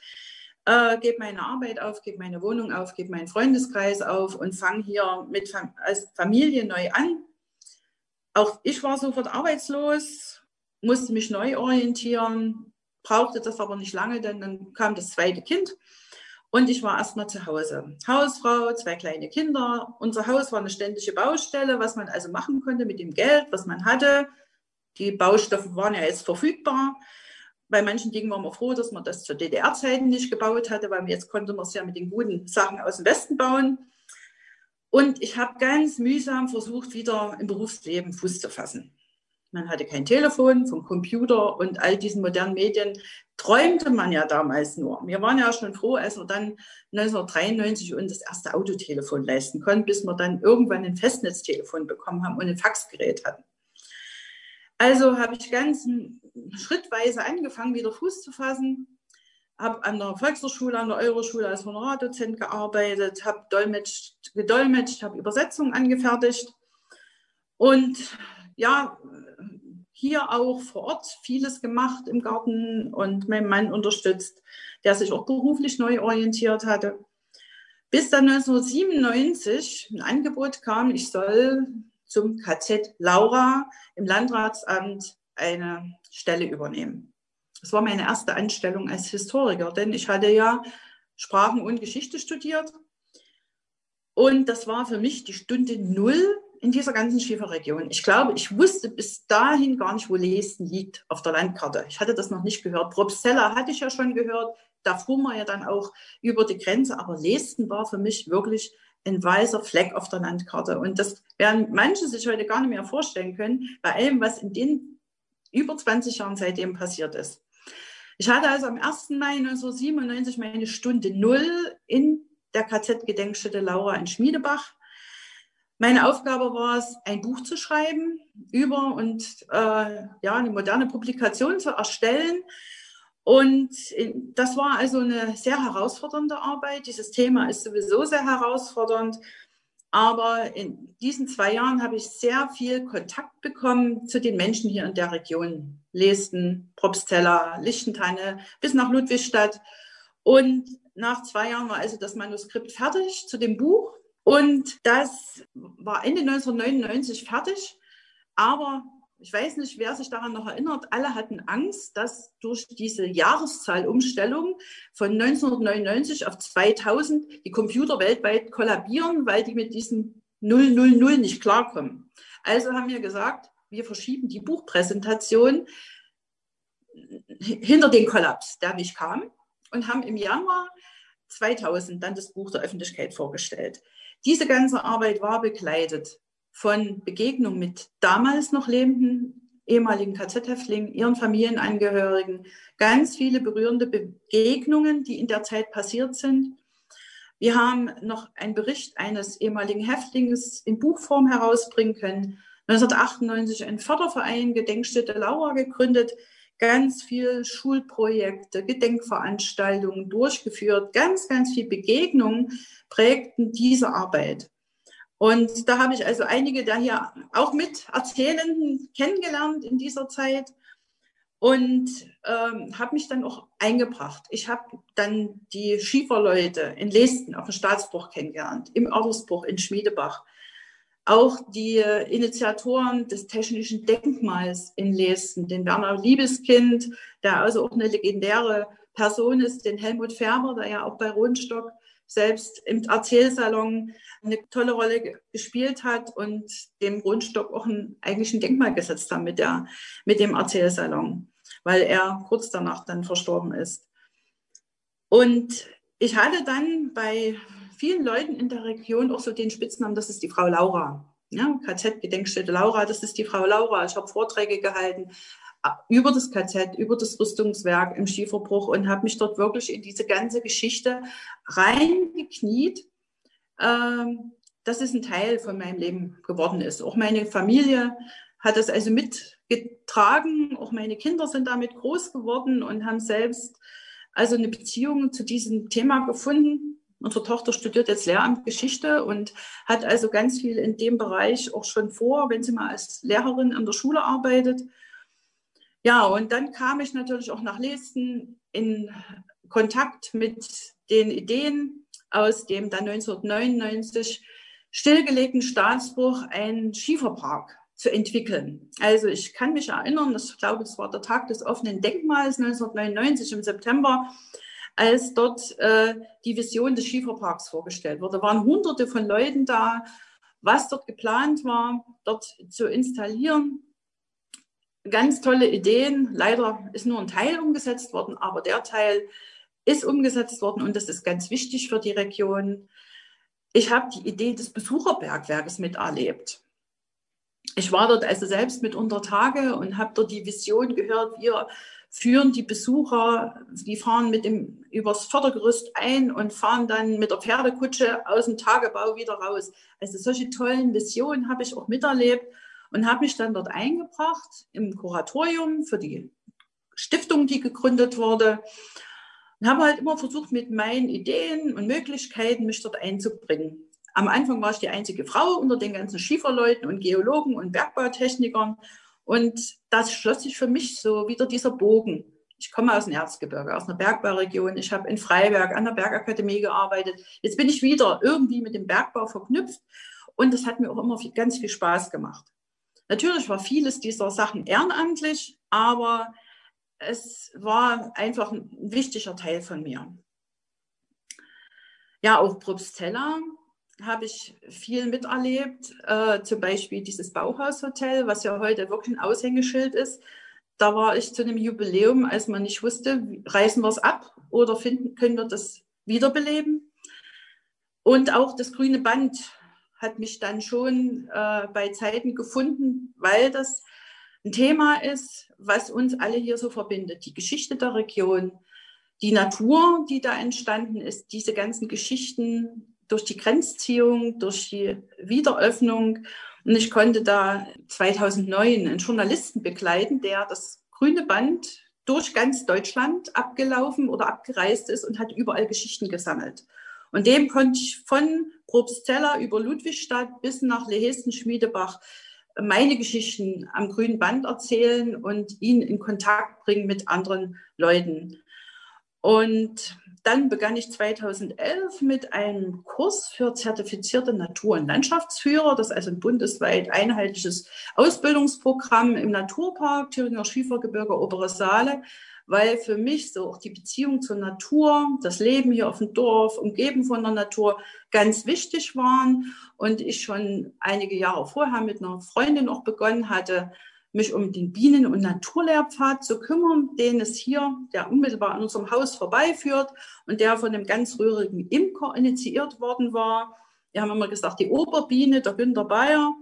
äh, gebe meine Arbeit auf, gebe meine Wohnung auf, gebe meinen Freundeskreis auf und fange hier mit Fam als Familie neu an. Auch ich war sofort arbeitslos, musste mich neu orientieren, brauchte das aber nicht lange, denn dann kam das zweite Kind und ich war erstmal zu Hause. Hausfrau, zwei kleine Kinder. Unser Haus war eine ständige Baustelle, was man also machen konnte mit dem Geld, was man hatte. Die Baustoffe waren ja jetzt verfügbar. Bei manchen Dingen waren wir froh, dass man das zu DDR-Zeiten nicht gebaut hatte, weil jetzt konnte man es ja mit den guten Sachen aus dem Westen bauen. Und ich habe ganz mühsam versucht, wieder im Berufsleben Fuß zu fassen. Man hatte kein Telefon, vom Computer und all diesen modernen Medien träumte man ja damals nur. Wir waren ja schon froh, als wir dann 1993 uns das erste Autotelefon leisten konnten, bis wir dann irgendwann ein Festnetztelefon bekommen haben und ein Faxgerät hatten. Also habe ich ganz schrittweise angefangen, wieder Fuß zu fassen, habe an der Volkshochschule, an der Euroschule als Honorardozent gearbeitet, habe dolmetscht, gedolmetscht, habe Übersetzungen angefertigt und ja, hier auch vor Ort vieles gemacht im Garten und meinen Mann unterstützt, der sich auch beruflich neu orientiert hatte. Bis dann 1997 ein Angebot kam, ich soll zum KZ Laura im Landratsamt eine Stelle übernehmen. Das war meine erste Anstellung als Historiker, denn ich hatte ja Sprachen und Geschichte studiert. Und das war für mich die Stunde Null in dieser ganzen Schieferregion. Ich glaube, ich wusste bis dahin gar nicht, wo Lesten liegt auf der Landkarte. Ich hatte das noch nicht gehört. Probstella hatte ich ja schon gehört. Da fuhr man ja dann auch über die Grenze. Aber Lesten war für mich wirklich ein weißer Fleck auf der Landkarte. Und das werden manche sich heute gar nicht mehr vorstellen können, bei allem, was in den über 20 Jahren seitdem passiert ist. Ich hatte also am 1. Mai 1997 meine Stunde Null in der KZ-Gedenkstätte Laura in Schmiedebach. Meine Aufgabe war es, ein Buch zu schreiben über und äh, ja, eine moderne Publikation zu erstellen. Und das war also eine sehr herausfordernde Arbeit. Dieses Thema ist sowieso sehr herausfordernd. Aber in diesen zwei Jahren habe ich sehr viel Kontakt bekommen zu den Menschen hier in der Region. Lesten, Probstella, Lichtentanne bis nach Ludwigstadt. Und nach zwei Jahren war also das Manuskript fertig zu dem Buch. Und das war Ende 1999 fertig. Aber ich weiß nicht, wer sich daran noch erinnert, alle hatten Angst, dass durch diese Jahreszahlumstellung von 1999 auf 2000 die Computer weltweit kollabieren, weil die mit diesem 000 nicht klarkommen. Also haben wir gesagt, wir verschieben die Buchpräsentation hinter den Kollaps, der nicht kam, und haben im Januar 2000 dann das Buch der Öffentlichkeit vorgestellt. Diese ganze Arbeit war begleitet von Begegnung mit damals noch lebenden ehemaligen KZ-Häftlingen, ihren Familienangehörigen, ganz viele berührende Begegnungen, die in der Zeit passiert sind. Wir haben noch einen Bericht eines ehemaligen Häftlings in Buchform herausbringen können. 1998 ein Förderverein Gedenkstätte Laura gegründet. ganz viel Schulprojekte, Gedenkveranstaltungen durchgeführt. Ganz, ganz viel Begegnungen prägten diese Arbeit. Und da habe ich also einige da hier auch mit Erzählenden kennengelernt in dieser Zeit und ähm, habe mich dann auch eingebracht. Ich habe dann die Schieferleute in Lesten auf dem Staatsbruch kennengelernt, im Ordersbruch in Schmiedebach. Auch die Initiatoren des technischen Denkmals in Lesten, den Werner Liebeskind, der also auch eine legendäre Person ist, den Helmut Färber, der ja auch bei Rohnstock selbst im Erzählsalon eine tolle Rolle gespielt hat und dem Grundstock auch ein, eigentlich ein Denkmal gesetzt hat mit, der, mit dem Erzählsalon, weil er kurz danach dann verstorben ist. Und ich hatte dann bei vielen Leuten in der Region auch so den Spitznamen, das ist die Frau Laura. Ja, KZ-Gedenkstätte Laura, das ist die Frau Laura. Ich habe Vorträge gehalten über das KZ, über das Rüstungswerk im Schieferbruch und habe mich dort wirklich in diese ganze Geschichte reingekniet, ähm, dass es ein Teil von meinem Leben geworden ist. Auch meine Familie hat das also mitgetragen, auch meine Kinder sind damit groß geworden und haben selbst also eine Beziehung zu diesem Thema gefunden. Unsere Tochter studiert jetzt Lehramt Geschichte und hat also ganz viel in dem Bereich auch schon vor, wenn sie mal als Lehrerin an der Schule arbeitet. Ja, und dann kam ich natürlich auch nach Lesten in Kontakt mit den Ideen aus dem dann 1999 stillgelegten Staatsbruch einen Schieferpark zu entwickeln. Also ich kann mich erinnern, ich glaube, es war der Tag des offenen Denkmals 1999 im September, als dort äh, die Vision des Schieferparks vorgestellt wurde. Da waren hunderte von Leuten da, was dort geplant war, dort zu installieren ganz tolle Ideen. Leider ist nur ein Teil umgesetzt worden, aber der Teil ist umgesetzt worden und das ist ganz wichtig für die Region. Ich habe die Idee des Besucherbergwerkes miterlebt. Ich war dort also selbst mit unter Tage und habe dort die Vision gehört, wir führen die Besucher, die fahren mit dem übers Fördergerüst ein und fahren dann mit der Pferdekutsche aus dem Tagebau wieder raus. Also solche tollen Visionen habe ich auch miterlebt und habe mich dann dort eingebracht im Kuratorium für die Stiftung, die gegründet wurde. Und habe halt immer versucht, mit meinen Ideen und Möglichkeiten mich dort einzubringen. Am Anfang war ich die einzige Frau unter den ganzen Schieferleuten und Geologen und Bergbautechnikern. Und das schloss sich für mich so wieder dieser Bogen. Ich komme aus dem Erzgebirge, aus einer Bergbauregion. Ich habe in Freiberg an der Bergakademie gearbeitet. Jetzt bin ich wieder irgendwie mit dem Bergbau verknüpft. Und das hat mir auch immer ganz viel Spaß gemacht. Natürlich war vieles dieser Sachen ehrenamtlich, aber es war einfach ein wichtiger Teil von mir. Ja, auch Probstella habe ich viel miterlebt. Äh, zum Beispiel dieses Bauhaushotel, was ja heute wirklich ein Aushängeschild ist. Da war ich zu einem Jubiläum, als man nicht wusste, reißen wir es ab oder finden, können wir das wiederbeleben. Und auch das grüne Band hat mich dann schon äh, bei Zeiten gefunden, weil das ein Thema ist, was uns alle hier so verbindet. Die Geschichte der Region, die Natur, die da entstanden ist, diese ganzen Geschichten durch die Grenzziehung, durch die Wiederöffnung. Und ich konnte da 2009 einen Journalisten begleiten, der das grüne Band durch ganz Deutschland abgelaufen oder abgereist ist und hat überall Geschichten gesammelt. Und dem konnte ich von Probstzeller über Ludwigstadt bis nach Lehesten, Schmiedebach meine Geschichten am grünen Band erzählen und ihn in Kontakt bringen mit anderen Leuten. Und dann begann ich 2011 mit einem Kurs für zertifizierte Natur- und Landschaftsführer. Das ist also ein bundesweit einheitliches Ausbildungsprogramm im Naturpark Thüringer Schiefergebirge Obere Saale, weil für mich so auch die Beziehung zur Natur, das Leben hier auf dem Dorf, umgeben von der Natur, ganz wichtig waren. Und ich schon einige Jahre vorher mit einer Freundin auch begonnen hatte, mich um den Bienen- und Naturlehrpfad zu kümmern, den es hier, der unmittelbar an unserem Haus vorbeiführt und der von einem ganz rührigen Imker initiiert worden war. Wir haben immer gesagt, die Oberbiene, der Günter Bayer.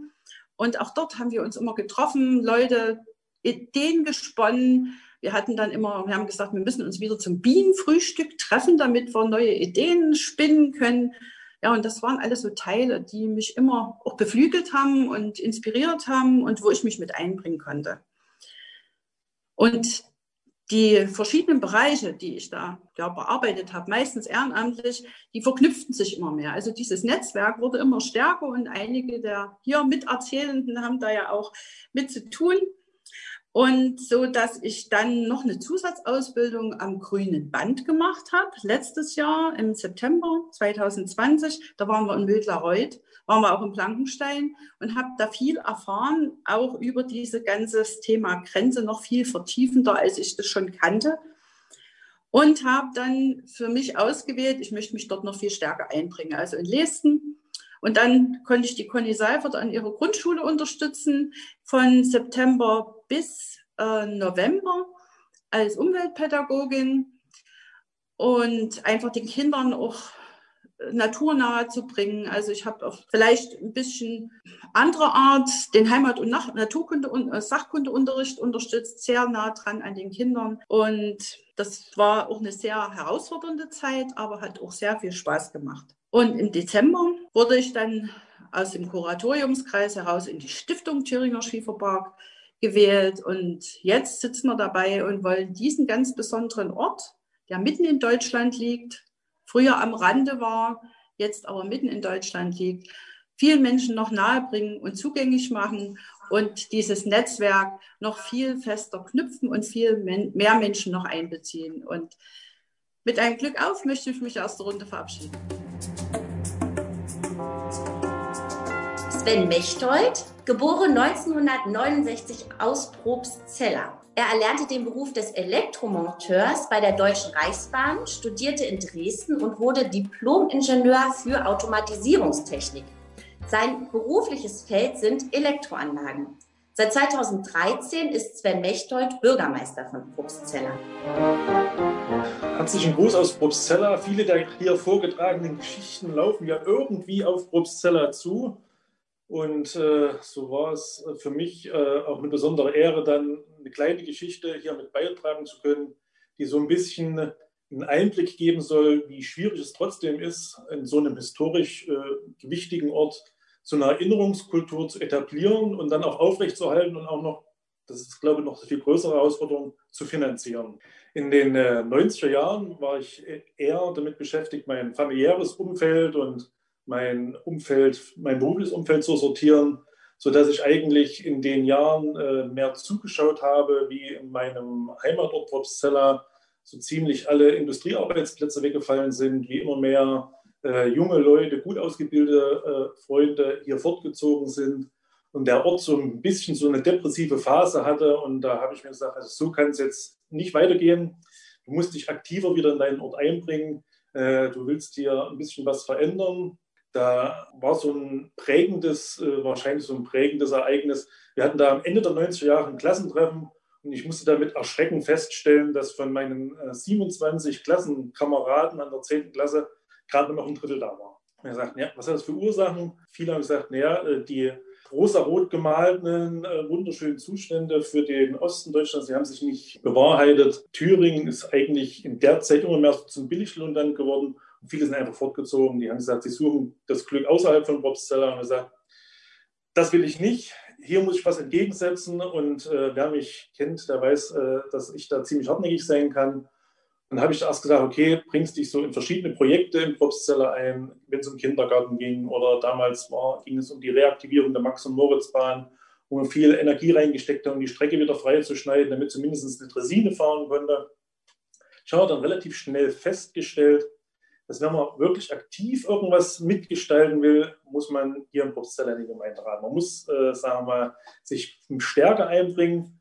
Und auch dort haben wir uns immer getroffen, Leute, Ideen gesponnen, wir hatten dann immer, wir haben gesagt, wir müssen uns wieder zum Bienenfrühstück treffen, damit wir neue Ideen spinnen können. Ja, und das waren alles so Teile, die mich immer auch beflügelt haben und inspiriert haben und wo ich mich mit einbringen konnte. Und die verschiedenen Bereiche, die ich da ja, bearbeitet habe, meistens ehrenamtlich, die verknüpften sich immer mehr. Also dieses Netzwerk wurde immer stärker und einige der hier Miterzählenden haben da ja auch mit zu tun. Und so, dass ich dann noch eine Zusatzausbildung am Grünen Band gemacht habe, letztes Jahr im September 2020. Da waren wir in Wildlerreuth, waren wir auch in Blankenstein und habe da viel erfahren, auch über dieses ganze Thema Grenze noch viel vertiefender, als ich das schon kannte. Und habe dann für mich ausgewählt, ich möchte mich dort noch viel stärker einbringen, also in Lesten. Und dann konnte ich die Conny Seifert an ihrer Grundschule unterstützen von September bis äh, November als Umweltpädagogin und einfach den Kindern auch naturnahe zu bringen. Also ich habe auch vielleicht ein bisschen andere Art den Heimat- und Naturkunde- und äh, Sachkundeunterricht unterstützt, sehr nah dran an den Kindern. Und das war auch eine sehr herausfordernde Zeit, aber hat auch sehr viel Spaß gemacht. Und im Dezember wurde ich dann aus dem Kuratoriumskreis heraus in die Stiftung Thüringer Schieferpark gewählt. Und jetzt sitzen wir dabei und wollen diesen ganz besonderen Ort, der mitten in Deutschland liegt, früher am Rande war, jetzt aber mitten in Deutschland liegt, vielen Menschen noch nahebringen und zugänglich machen und dieses Netzwerk noch viel fester knüpfen und viel mehr Menschen noch einbeziehen. Und mit einem Glück auf möchte ich mich aus der Runde verabschieden. Sven Mechtold, geboren 1969 aus Probstzella. Er erlernte den Beruf des Elektromonteurs bei der Deutschen Reichsbahn, studierte in Dresden und wurde Diplom-Ingenieur für Automatisierungstechnik. Sein berufliches Feld sind Elektroanlagen. Seit 2013 ist Sven Mechtold Bürgermeister von Probstzella. Herzlichen Gruß aus Probstzella. Viele der hier vorgetragenen Geschichten laufen ja irgendwie auf Probstzella zu. Und äh, so war es für mich äh, auch eine besondere Ehre, dann eine kleine Geschichte hier mit beitragen zu können, die so ein bisschen einen Einblick geben soll, wie schwierig es trotzdem ist, in so einem historisch äh, wichtigen Ort so eine Erinnerungskultur zu etablieren und dann auch aufrechtzuerhalten und auch noch, das ist, glaube ich, noch eine viel größere Herausforderung, zu finanzieren. In den äh, 90er Jahren war ich eher damit beschäftigt, mein familiäres Umfeld und mein Umfeld, mein berufliches Umfeld zu sortieren, sodass ich eigentlich in den Jahren äh, mehr zugeschaut habe, wie in meinem Heimatort Worpszeller so ziemlich alle Industriearbeitsplätze weggefallen sind, wie immer mehr äh, junge Leute, gut ausgebildete äh, Freunde hier fortgezogen sind und der Ort so ein bisschen so eine depressive Phase hatte. Und da habe ich mir gesagt, also so kann es jetzt nicht weitergehen. Du musst dich aktiver wieder in deinen Ort einbringen. Äh, du willst hier ein bisschen was verändern. Da war so ein prägendes, äh, wahrscheinlich so ein prägendes Ereignis. Wir hatten da am Ende der 90er Jahre ein Klassentreffen und ich musste damit erschreckend feststellen, dass von meinen 27 äh, Klassenkameraden an der 10. Klasse gerade noch ein Drittel da war. Wir sagten, ja, was hat das für Ursachen? Viele haben gesagt, naja, äh, die rosa-rot gemalten, wunderschönen Zustände für den Osten Deutschlands, die haben sich nicht bewahrheitet. Thüringen ist eigentlich in der Zeit immer mehr zum Billiglohnland geworden Viele sind einfach fortgezogen, die haben gesagt, sie suchen das Glück außerhalb von Bobsteller und gesagt, das will ich nicht, hier muss ich was entgegensetzen. Und äh, wer mich kennt, der weiß, äh, dass ich da ziemlich hartnäckig sein kann. Dann habe ich erst gesagt, okay, bringst dich so in verschiedene Projekte im Probstzeller ein, wenn es um Kindergarten ging. Oder damals war, ging es um die Reaktivierung der Max- und Moritzbahn, wo man viel Energie reingesteckt hat, um die Strecke wieder frei zu schneiden, damit zumindest eine Dresine fahren konnte. Ich habe dann relativ schnell festgestellt, dass wenn man wirklich aktiv irgendwas mitgestalten will, muss man hier im Probstzeller in die Gemeinderat. Man muss, äh, sagen wir mal, sich stärker einbringen.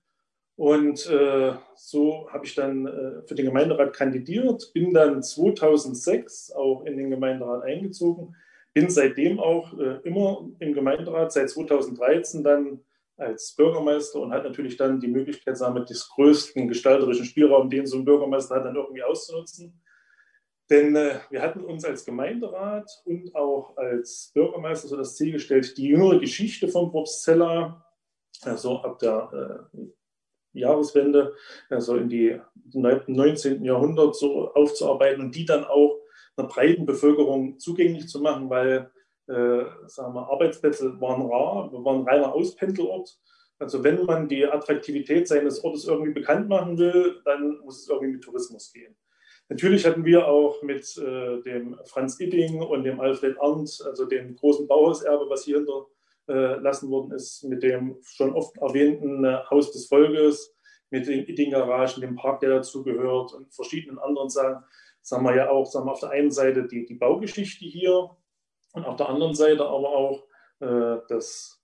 Und äh, so habe ich dann äh, für den Gemeinderat kandidiert, bin dann 2006 auch in den Gemeinderat eingezogen, bin seitdem auch äh, immer im Gemeinderat, seit 2013 dann als Bürgermeister und hat natürlich dann die Möglichkeit, sagen wir, des größten gestalterischen Spielraum, den so ein Bürgermeister hat, dann irgendwie auszunutzen. Denn äh, wir hatten uns als Gemeinderat und auch als Bürgermeister so das Ziel gestellt, die jüngere Geschichte von Probstzella, also ab der äh, Jahreswende, also in die 19. Jahrhundert so aufzuarbeiten und die dann auch einer breiten Bevölkerung zugänglich zu machen, weil äh, sagen wir, Arbeitsplätze waren rar, wir waren ein reiner Auspendelort Also wenn man die Attraktivität seines Ortes irgendwie bekannt machen will, dann muss es irgendwie mit Tourismus gehen. Natürlich hatten wir auch mit äh, dem Franz Idding und dem Alfred Arndt, also dem großen Bauhauserbe, was hier hinterlassen worden ist, mit dem schon oft erwähnten äh, Haus des Volkes, mit den Idding-Garagen, dem Park, der dazugehört und verschiedenen anderen Sachen, sagen wir ja auch, sagen wir auf der einen Seite die, die Baugeschichte hier und auf der anderen Seite aber auch äh, das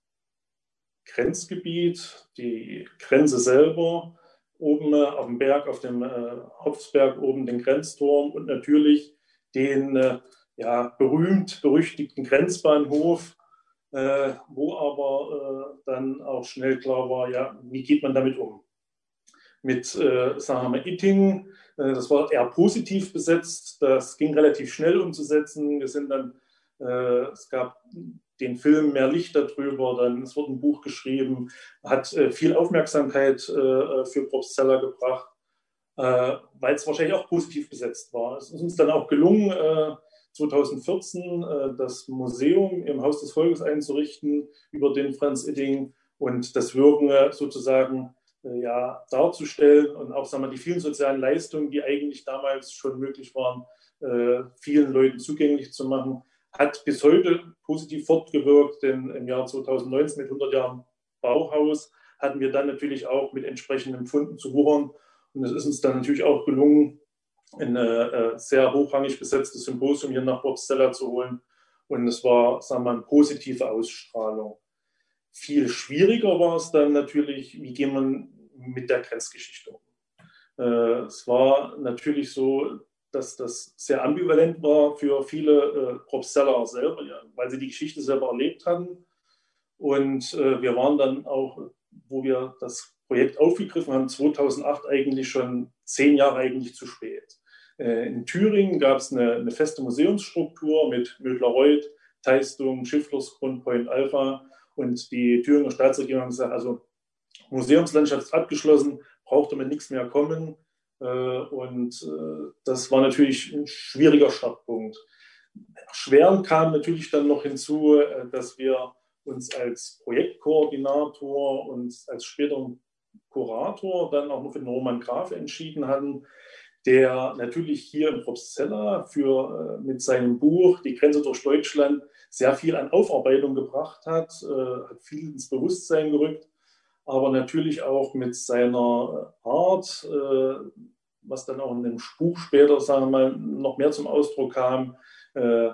Grenzgebiet, die Grenze selber, oben äh, auf dem Berg, auf dem äh, Hopfsberg oben den Grenzturm und natürlich den äh, ja, berühmt berüchtigten Grenzbahnhof, äh, wo aber äh, dann auch schnell klar war, ja, wie geht man damit um? Mit, äh, sagen wir mal, das war eher positiv besetzt, das ging relativ schnell umzusetzen. Wir sind dann, es gab den Film Mehr Licht darüber, dann es wurde ein Buch geschrieben, hat äh, viel Aufmerksamkeit äh, für Probst Zeller gebracht, äh, weil es wahrscheinlich auch positiv besetzt war. Es ist uns dann auch gelungen, 2014 äh, äh, das Museum im Haus des Volkes einzurichten über den Franz Idding und das Wirken äh, sozusagen ja, darzustellen und auch sagen wir, die vielen sozialen Leistungen, die eigentlich damals schon möglich waren, vielen Leuten zugänglich zu machen hat bis heute positiv fortgewirkt, denn im Jahr 2019 mit 100 Jahren Bauhaus hatten wir dann natürlich auch mit entsprechenden Funden zu wuchern. Und es ist uns dann natürlich auch gelungen, ein äh, sehr hochrangig besetztes Symposium hier nach Bobstella zu holen. Und es war, sagen wir mal, eine positive Ausstrahlung. Viel schwieriger war es dann natürlich, wie geht man mit der Grenzgeschichte um. Äh, es war natürlich so, dass das sehr ambivalent war für viele äh, Propsteller selber, ja, weil sie die Geschichte selber erlebt hatten. Und äh, wir waren dann auch, wo wir das Projekt aufgegriffen haben, 2008 eigentlich schon zehn Jahre eigentlich zu spät. Äh, in Thüringen gab es eine, eine, feste Museumsstruktur mit Mödler-Reuth, Teistung, Schifflers, Grundpoint, Alpha. Und die Thüringer Staatsregierung hat gesagt, also Museumslandschaft ist abgeschlossen, braucht damit nichts mehr kommen. Äh, und äh, das war natürlich ein schwieriger Startpunkt. Erschwerend kam natürlich dann noch hinzu, äh, dass wir uns als Projektkoordinator und als später Kurator dann auch noch für den Roman Graf entschieden hatten, der natürlich hier im Probstzella für, mit seinem Buch Die Grenze durch Deutschland sehr viel an Aufarbeitung gebracht hat, hat viel ins Bewusstsein gerückt aber natürlich auch mit seiner Art, äh, was dann auch in dem Spuk später, sagen wir mal, noch mehr zum Ausdruck kam. Äh,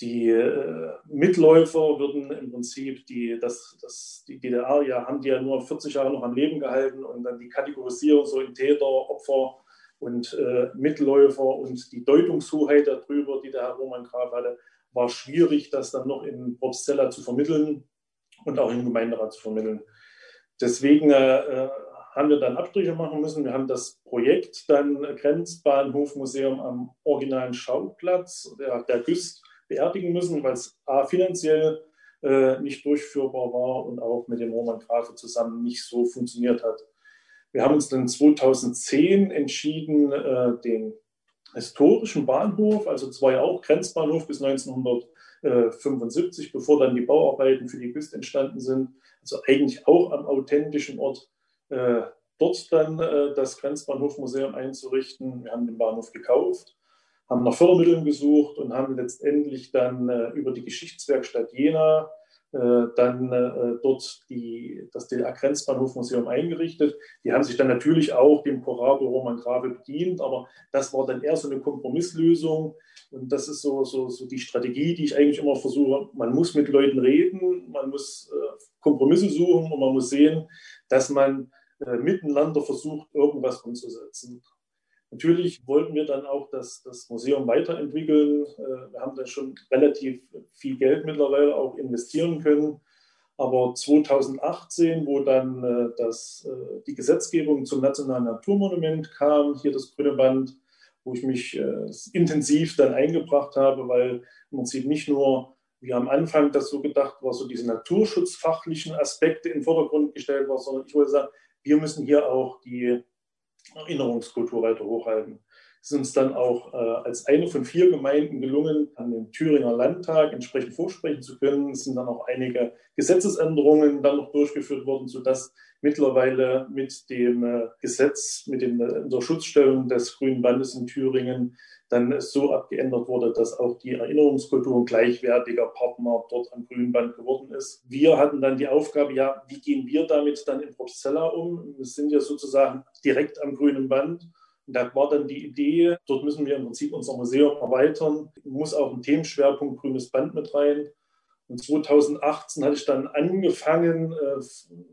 die äh, Mitläufer würden im Prinzip die, das, das, die DDR, ja, haben die ja nur 40 Jahre noch am Leben gehalten und dann die Kategorisierung so in Täter, Opfer und äh, Mitläufer und die Deutungshoheit darüber, die der Herr Roman Graf hatte, war schwierig, das dann noch in Probstella zu vermitteln und auch im Gemeinderat zu vermitteln. Deswegen äh, äh, haben wir dann Abstriche machen müssen. Wir haben das Projekt dann Grenzbahnhofmuseum am originalen Schauplatz der, der Güst beerdigen müssen, weil es A, finanziell äh, nicht durchführbar war und auch mit dem Roman Grafe zusammen nicht so funktioniert hat. Wir haben uns dann 2010 entschieden, äh, den historischen Bahnhof, also zwar ja auch Grenzbahnhof bis 1975, bevor dann die Bauarbeiten für die Güst entstanden sind, also eigentlich auch am authentischen Ort, äh, dort dann äh, das Grenzbahnhofmuseum einzurichten. Wir haben den Bahnhof gekauft, haben nach Fördermitteln gesucht und haben letztendlich dann äh, über die Geschichtswerkstatt Jena äh, dann äh, dort die, das DDR-Grenzbahnhofmuseum eingerichtet. Die haben sich dann natürlich auch dem Kurator Roman Grave bedient, aber das war dann eher so eine Kompromisslösung. Und das ist so, so, so die Strategie, die ich eigentlich immer versuche. Man muss mit Leuten reden, man muss äh, Kompromisse suchen und man muss sehen, dass man äh, miteinander versucht, irgendwas umzusetzen. Natürlich wollten wir dann auch das, das Museum weiterentwickeln. Äh, wir haben da schon relativ viel Geld mittlerweile auch investieren können. Aber 2018, wo dann äh, das, äh, die Gesetzgebung zum Nationalen Naturmonument kam, hier das Grüne Band, wo ich mich intensiv dann eingebracht habe, weil im Prinzip nicht nur wie am Anfang das so gedacht war, so diese naturschutzfachlichen Aspekte in den Vordergrund gestellt war, sondern ich wollte sagen, wir müssen hier auch die Erinnerungskultur weiter hochhalten. Ist uns dann auch äh, als eine von vier Gemeinden gelungen, an den Thüringer Landtag entsprechend vorsprechen zu können. Es sind dann auch einige Gesetzesänderungen dann noch durchgeführt worden, sodass mittlerweile mit dem äh, Gesetz, mit dem, äh, der Schutzstellung des Grünen Bandes in Thüringen dann so abgeändert wurde, dass auch die Erinnerungskultur ein gleichwertiger Partner dort am Grünen Band geworden ist. Wir hatten dann die Aufgabe, ja, wie gehen wir damit dann in Probstzella um? Wir sind ja sozusagen direkt am Grünen Band. Da war dann die Idee, dort müssen wir im Prinzip unser Museum erweitern, muss auch ein Themenschwerpunkt Grünes Band mit rein. Und 2018 hatte ich dann angefangen, äh,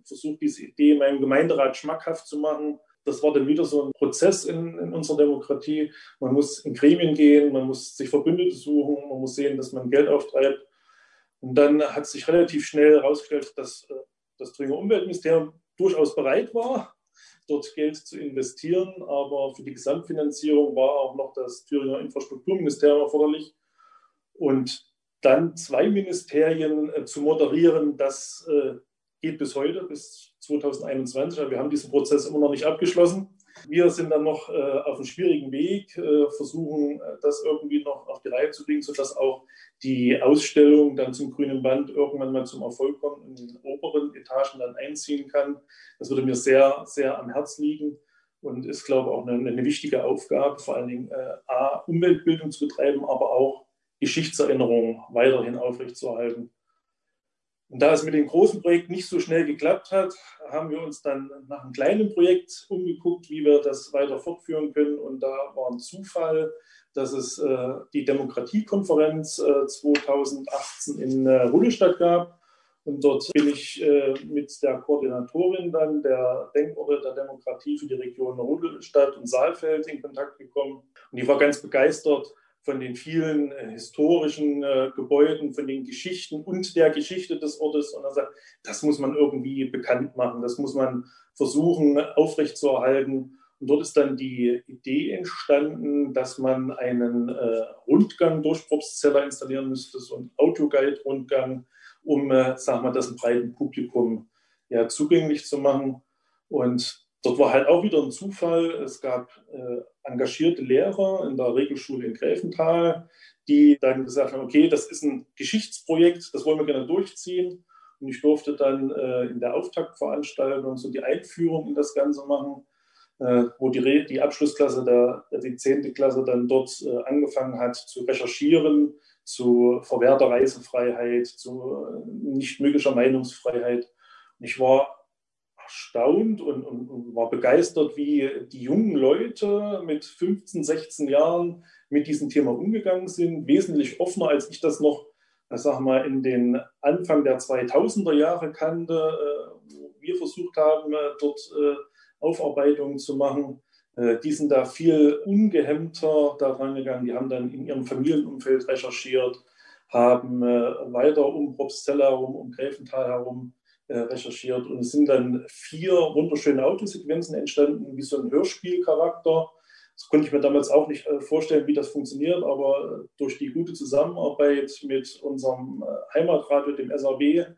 versucht, diese Idee meinem Gemeinderat schmackhaft zu machen. Das war dann wieder so ein Prozess in, in, unserer Demokratie. Man muss in Gremien gehen, man muss sich Verbündete suchen, man muss sehen, dass man Geld auftreibt. Und dann hat sich relativ schnell herausgestellt, dass äh, das Thüringer Umweltministerium durchaus bereit war, dort Geld zu investieren. Aber für die Gesamtfinanzierung war auch noch das Thüringer Infrastrukturministerium erforderlich. Und dann zwei Ministerien äh, zu moderieren, das äh, geht bis heute, bis 2021. Aber wir haben diesen Prozess immer noch nicht abgeschlossen. Wir sind dann noch äh, auf einem schwierigen Weg, äh, versuchen äh, das irgendwie noch auf die Reihe zu bringen, sodass auch die Ausstellung dann zum grünen Band irgendwann mal zum Erfolg kommt und in den oberen Etagen dann einziehen kann. Das würde mir sehr, sehr am Herz liegen und ist, glaube ich, auch eine, eine wichtige Aufgabe, vor allen Dingen äh, A, Umweltbildung zu betreiben, aber auch Geschichtserinnerung weiterhin aufrechtzuerhalten. Und da es mit dem großen Projekt nicht so schnell geklappt hat, haben wir uns dann nach einem kleinen Projekt umgeguckt, wie wir das weiter fortführen können. Und da war ein Zufall, dass es äh, die Demokratiekonferenz äh, 2018 in äh, Rudelstadt gab. Und dort bin ich äh, mit der Koordinatorin dann der Denkorte der Demokratie für die Region Rudelstadt und Saalfeld in Kontakt gekommen. Und die war ganz begeistert, von den vielen äh, historischen äh, Gebäuden, von den Geschichten und der Geschichte des Ortes. Und er sagt, das muss man irgendwie bekannt machen, das muss man versuchen aufrechtzuerhalten. Und dort ist dann die Idee entstanden, dass man einen äh, Rundgang durch Probstzeller installieren müsste, so ein Autoguide-Rundgang, um, äh, sagen wir, das breiten Publikum ja, zugänglich zu machen. Und Dort war halt auch wieder ein Zufall. Es gab äh, engagierte Lehrer in der Regelschule in Gräfenthal, die dann gesagt haben, okay, das ist ein Geschichtsprojekt, das wollen wir gerne durchziehen. Und ich durfte dann äh, in der Auftaktveranstaltung so die Einführung in das Ganze machen, äh, wo die, die Abschlussklasse, der, die 10. Klasse dann dort äh, angefangen hat zu recherchieren zu verwehrter Reisefreiheit, zu äh, nicht möglicher Meinungsfreiheit. Und ich war erstaunt und, und, und, war begeistert, wie die jungen Leute mit 15, 16 Jahren mit diesem Thema umgegangen sind. Wesentlich offener, als ich das noch, sag mal, in den Anfang der 2000er Jahre kannte, äh, wo wir versucht haben, äh, dort äh, Aufarbeitungen zu machen. Die sind da viel ungehemmter daran gegangen. Die haben dann in ihrem Familienumfeld recherchiert, haben weiter um Probstzella herum, um Gräfenthal herum äh, recherchiert und es sind dann vier wunderschöne Autosequenzen entstanden, wie so ein Hörspielcharakter. Das konnte ich mir damals auch nicht äh, vorstellen, wie das funktioniert, aber durch die gute Zusammenarbeit mit unserem äh, Heimatradio, dem SAB,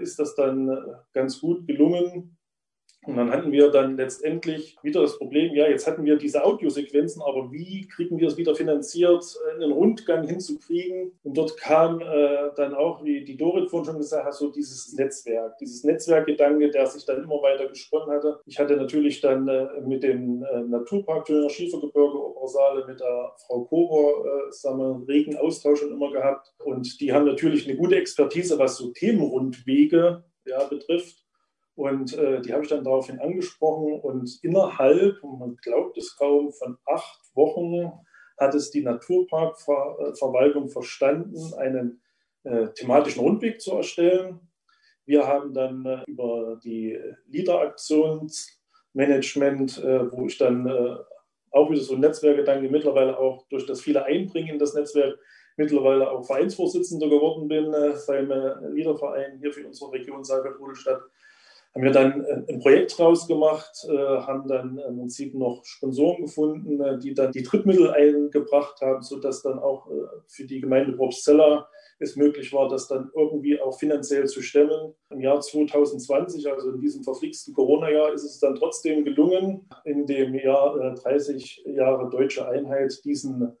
ist das dann ganz gut gelungen, und dann hatten wir dann letztendlich wieder das Problem, ja, jetzt hatten wir diese Audiosequenzen, aber wie kriegen wir es wieder finanziert, einen Rundgang hinzukriegen? Und dort kam äh, dann auch, wie die Dorit vorhin schon gesagt hat, so dieses Netzwerk, dieses Netzwerkgedanke, der sich dann immer weiter gesponnen hatte. Ich hatte natürlich dann äh, mit dem äh, Naturpark Töner Schiefergebirge Obersaale mit der Frau Kober äh, sagen wir, regen Austausch schon immer gehabt. Und die haben natürlich eine gute Expertise, was so Themenrundwege ja, betrifft. Und äh, die habe ich dann daraufhin angesprochen und innerhalb, man glaubt es kaum, von acht Wochen hat es die Naturparkverwaltung verstanden, einen äh, thematischen Rundweg zu erstellen. Wir haben dann äh, über die LIDA-Aktionsmanagement, äh, wo ich dann äh, auch wieder so ein Netzwerkgedanke mittlerweile auch durch das viele Einbringen in das Netzwerk mittlerweile auch Vereinsvorsitzender geworden bin äh, beim LIDA-Verein hier für unsere Region Saalfeld-Rudelstadt haben wir dann ein Projekt draus gemacht, haben dann im Prinzip noch Sponsoren gefunden, die dann die Drittmittel eingebracht haben, sodass dann auch für die Gemeinde Probstzella es möglich war, das dann irgendwie auch finanziell zu stemmen. Im Jahr 2020, also in diesem verflixten Corona-Jahr, ist es dann trotzdem gelungen, in dem Jahr 30 Jahre deutsche Einheit diesen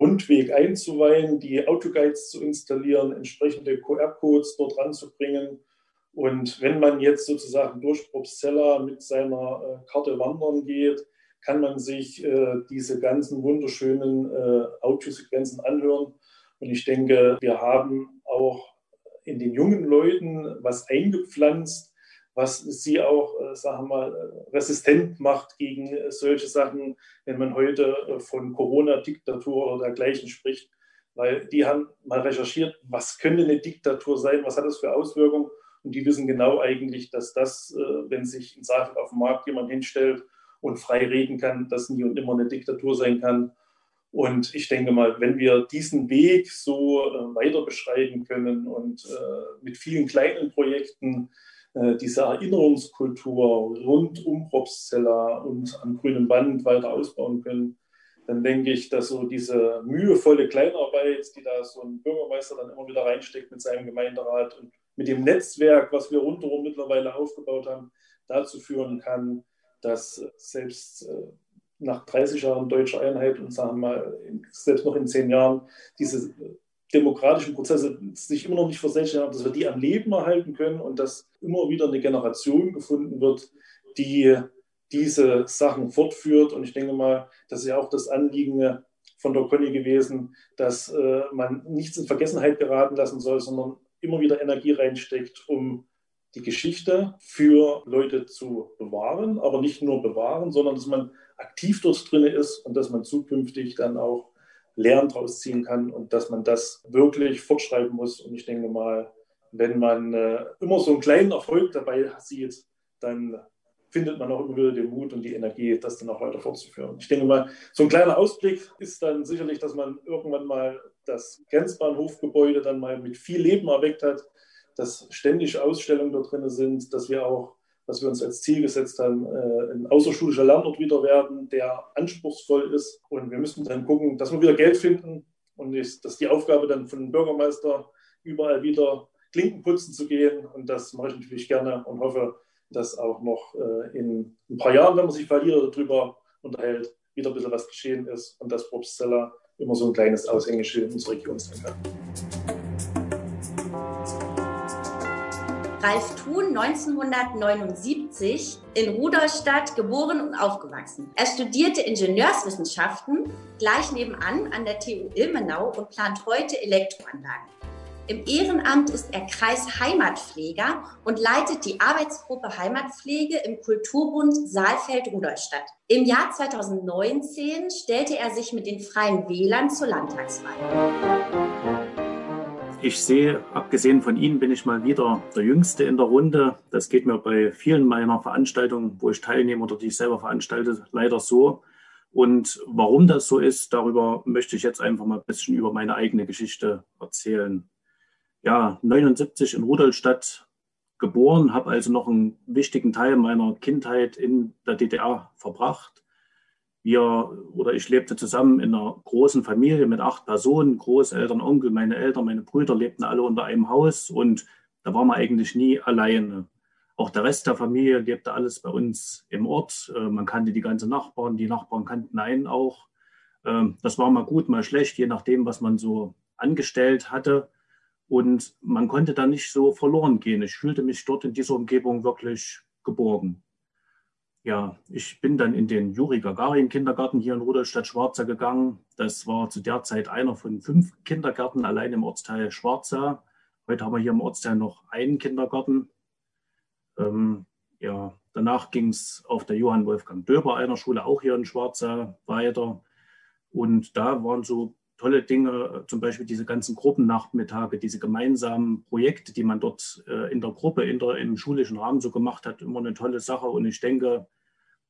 Rundweg einzuweihen, die Autoguides zu installieren, entsprechende QR-Codes dort ranzubringen. Und wenn man jetzt sozusagen durch Probstzella mit seiner äh, Karte wandern geht, kann man sich äh, diese ganzen wunderschönen äh, Audiosequenzen anhören. Und ich denke, wir haben auch in den jungen Leuten was eingepflanzt, was sie auch, sagen wir mal, resistent macht gegen solche Sachen, wenn man heute von Corona-Diktatur oder dergleichen spricht. Weil die haben mal recherchiert, was könnte eine Diktatur sein, was hat das für Auswirkungen. Und die wissen genau eigentlich, dass das, äh, wenn sich in Sachen auf dem Markt jemand hinstellt und frei reden kann, das nie und immer eine Diktatur sein kann. Und ich denke mal, wenn wir diesen Weg so weiter beschreiten können und mit vielen kleinen Projekten äh, diese Erinnerungskultur rund um Probstzella und am grünen Band weiter ausbauen können, dann denke ich, dass so diese mühevolle Kleinarbeit, die da so ein Bürgermeister dann immer wieder reinsteckt mit seinem Gemeinderat und mit dem Netzwerk, was wir rundherum mittlerweile aufgebaut haben, dazu führen kann, dass selbst äh, nach 30 Jahren deutscher Einheit und sagen wir mal, selbst noch in zehn Jahren diese demokratischen Prozesse sich immer noch nicht verselbstständigt haben, dass wir die am Leben erhalten können und dass immer wieder eine Generation gefunden wird, die diese Sachen fortführt. Und ich denke mal, das ist ja auch das Anliegen von der Conny gewesen, dass äh, man nichts in Vergessenheit geraten lassen soll, sondern immer wieder Energie reinsteckt, um die Geschichte für Leute zu bewahren, aber nicht nur bewahren, sondern dass man aktiv dort drin ist und dass man zukünftig dann auch Lehren daraus ziehen kann und dass man das wirklich fortschreiben muss. Und ich denke mal, wenn man äh, immer so einen kleinen Erfolg dabei sieht, dann findet man auch immer wieder den Mut und die Energie, das dann auch weiter fortzuführen. Ich denke mal, so ein kleiner Ausblick ist dann sicherlich, dass man irgendwann mal das Grenzbahnhofgebäude dann mal mit viel Leben erweckt hat, dass ständig Ausstellungen da drin sind, dass wir auch was wir uns als Ziel gesetzt haben, äh, ein außerschulischer Lernort wieder werden, der anspruchsvoll ist. Und wir müssen dann gucken, dass wir wieder Geld finden und dass die Aufgabe dann von dem Bürgermeister überall wieder Klinken putzen zu gehen. Und das mache ich natürlich gerne und hoffe, dass auch noch äh, in ein paar Jahren, wenn man sich verliert darüber unterhält, wieder ein bisschen was geschehen ist und dass Probstzeller immer so ein kleines Aushängeschild in unserer Region sein kann. Ralf Thun 1979 in Rudolstadt geboren und aufgewachsen. Er studierte Ingenieurswissenschaften gleich nebenan an der TU Ilmenau und plant heute Elektroanlagen. Im Ehrenamt ist er Kreisheimatpfleger und leitet die Arbeitsgruppe Heimatpflege im Kulturbund Saalfeld-Rudolstadt. Im Jahr 2019 stellte er sich mit den Freien Wählern zur Landtagswahl. Ich sehe, abgesehen von Ihnen bin ich mal wieder der Jüngste in der Runde. Das geht mir bei vielen meiner Veranstaltungen, wo ich teilnehme oder die ich selber veranstalte, leider so. Und warum das so ist, darüber möchte ich jetzt einfach mal ein bisschen über meine eigene Geschichte erzählen. Ja, 79 in Rudolstadt geboren, habe also noch einen wichtigen Teil meiner Kindheit in der DDR verbracht wir oder ich lebte zusammen in einer großen Familie mit acht Personen, Großeltern, Onkel, meine Eltern, meine Brüder lebten alle unter einem Haus und da war man eigentlich nie alleine. Auch der Rest der Familie lebte alles bei uns im Ort. Äh, man kannte die ganzen Nachbarn, die Nachbarn kannten einen auch. Ähm, das war mal gut, mal schlecht, je nachdem, was man so angestellt hatte. Und man konnte da nicht so verloren gehen. Ich fühlte mich dort in dieser Umgebung wirklich geborgen ja, ich bin dann in den Juri Gagarin Kindergarten hier in Rudolstadt-Schwarza gegangen. Das war zu der Zeit einer von fünf Kindergärten allein im Ortsteil Schwarza. Heute haben wir hier im Ortsteil noch einen Kindergarten. Ähm, ja, danach ging es auf der Johann Wolfgang Döber einer Schule auch hier in Schwarza weiter. Und da waren so tolle Dinge, zum Beispiel diese ganzen Gruppennachmittage, diese gemeinsamen Projekte, die man dort äh, in der Gruppe, in der, im schulischen Rahmen so gemacht hat, immer eine tolle Sache. Und ich denke,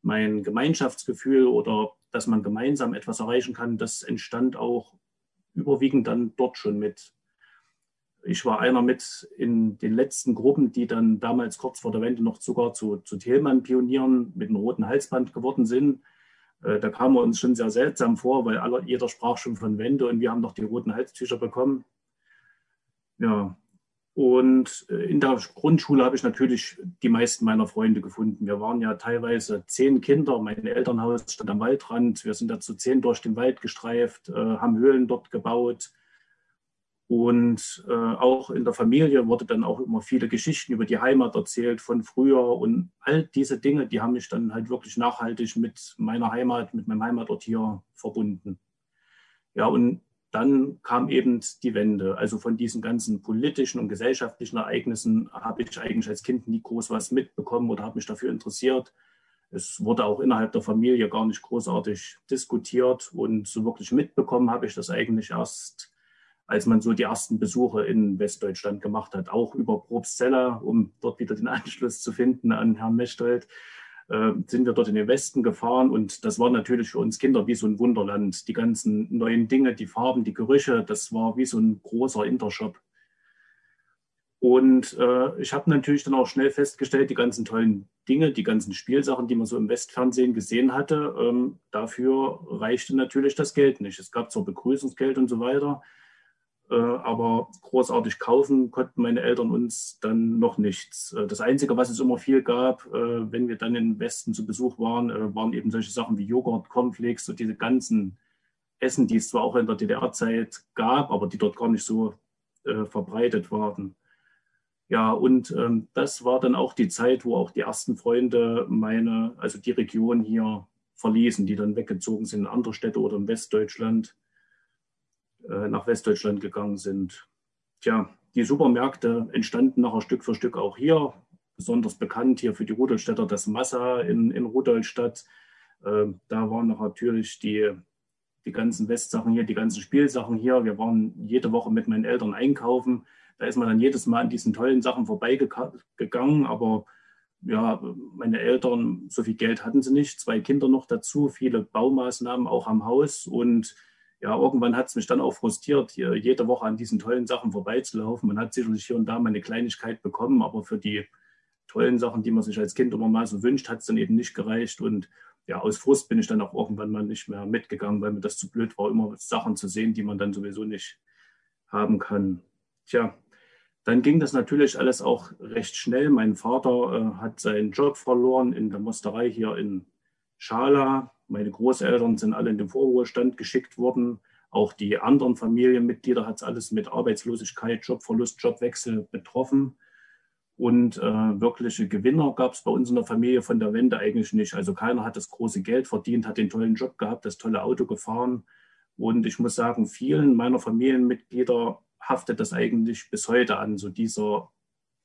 mein Gemeinschaftsgefühl oder dass man gemeinsam etwas erreichen kann, das entstand auch überwiegend dann dort schon mit. Ich war einer mit in den letzten Gruppen, die dann damals kurz vor der Wende noch sogar zu, zu Thälmann-Pionieren mit einem roten Halsband geworden sind. Äh, da kam er uns schon sehr seltsam vor, weil aller, jeder sprach schon von Wende und wir haben noch die roten Halstücher bekommen. Ja, und äh, in der Grundschule habe ich natürlich die meisten meiner Freunde gefunden. Wir waren ja teilweise zehn Kinder. Mein Elternhaus stand am Waldrand. Wir sind dazu zehn durch den Wald gestreift, äh, haben Höhlen dort gebaut. Und äh, auch in der Familie wurde dann auch immer viele Geschichten über die Heimat erzählt von früher. Und all diese Dinge, die haben mich dann halt wirklich nachhaltig mit meiner Heimat, mit meinem Heimatort hier verbunden. Ja, und dann kam eben die Wende. Also von diesen ganzen politischen und gesellschaftlichen Ereignissen habe ich eigentlich als Kind nie groß was mitbekommen oder habe mich dafür interessiert. Es wurde auch innerhalb der Familie gar nicht großartig diskutiert und so wirklich mitbekommen habe ich das eigentlich erst, als man so die ersten Besuche in Westdeutschland gemacht hat, auch über Probstzella, um dort wieder den Anschluss zu finden an Herrn Mechtold. Äh, sind wir dort in den Westen gefahren und das war natürlich für uns Kinder wie so ein Wunderland. Die ganzen neuen Dinge, die Farben, die Gerüche, das war wie so ein großer Intershop. Und äh, ich habe natürlich dann auch schnell festgestellt, die ganzen tollen Dinge, die ganzen Spielsachen, die man so im Westfernsehen gesehen hatte, ähm, dafür reichte natürlich das Geld nicht. Es gab zwar Begrüßungsgeld und so weiter, aber großartig kaufen konnten meine Eltern uns dann noch nichts. Äh, das Einzige, was es immer viel gab, äh, wenn wir dann im Westen zu Besuch waren, waren eben solche Sachen wie Joghurt, Cornflakes, so diese ganzen Essen, die es zwar auch in der DDR-Zeit gab, aber die dort gar nicht so verbreitet waren. Ja, und ähm, das war dann auch die Zeit, wo auch die ersten Freunde meine, also die Region hier verließen, die dann weggezogen sind in andere Städte oder in Westdeutschland. Äh, nach Westdeutschland gegangen sind. Tja, die Supermärkte entstanden nachher Stück für Stück auch hier. Besonders bekannt hier für die Rudolstädter das Massa in, in Rudolstadt. Äh, da waren natürlich die, die ganzen Westsachen hier, die ganzen Spielsachen hier. Wir waren jede Woche mit meinen Eltern einkaufen. Da ist man dann jedes Mal an diesen tollen Sachen vorbeigegangen, aber ja, meine Eltern, so viel Geld hatten sie nicht, zwei Kinder noch dazu, viele Baumaßnahmen auch am Haus und ja, irgendwann hat es mich dann auch frustriert, hier jede Woche an diesen tollen Sachen vorbeizulaufen. Man hat sicherlich hier und da mal eine Kleinigkeit bekommen, aber für die tollen Sachen, die man sich als Kind immer mal so wünscht, hat es dann eben nicht gereicht. Und ja, aus Frust bin ich dann auch irgendwann mal nicht mehr mitgegangen, weil mir das zu blöd war, immer Sachen zu sehen, die man dann sowieso nicht haben kann. Tja, dann ging das natürlich alles auch recht schnell. Mein Vater äh, hat seinen Job verloren in der Musterei hier in Schala. Meine Großeltern sind alle in den Vorruhestand geschickt worden. Auch die anderen Familienmitglieder hat es alles mit Arbeitslosigkeit, Jobverlust, Jobwechsel betroffen. Und äh, wirkliche Gewinner gab es bei uns in der Familie von der Wende eigentlich nicht. Also keiner hat das große Geld verdient, hat den tollen Job gehabt, das tolle Auto gefahren. Und ich muss sagen, vielen meiner Familienmitglieder haftet das eigentlich bis heute an, so dieser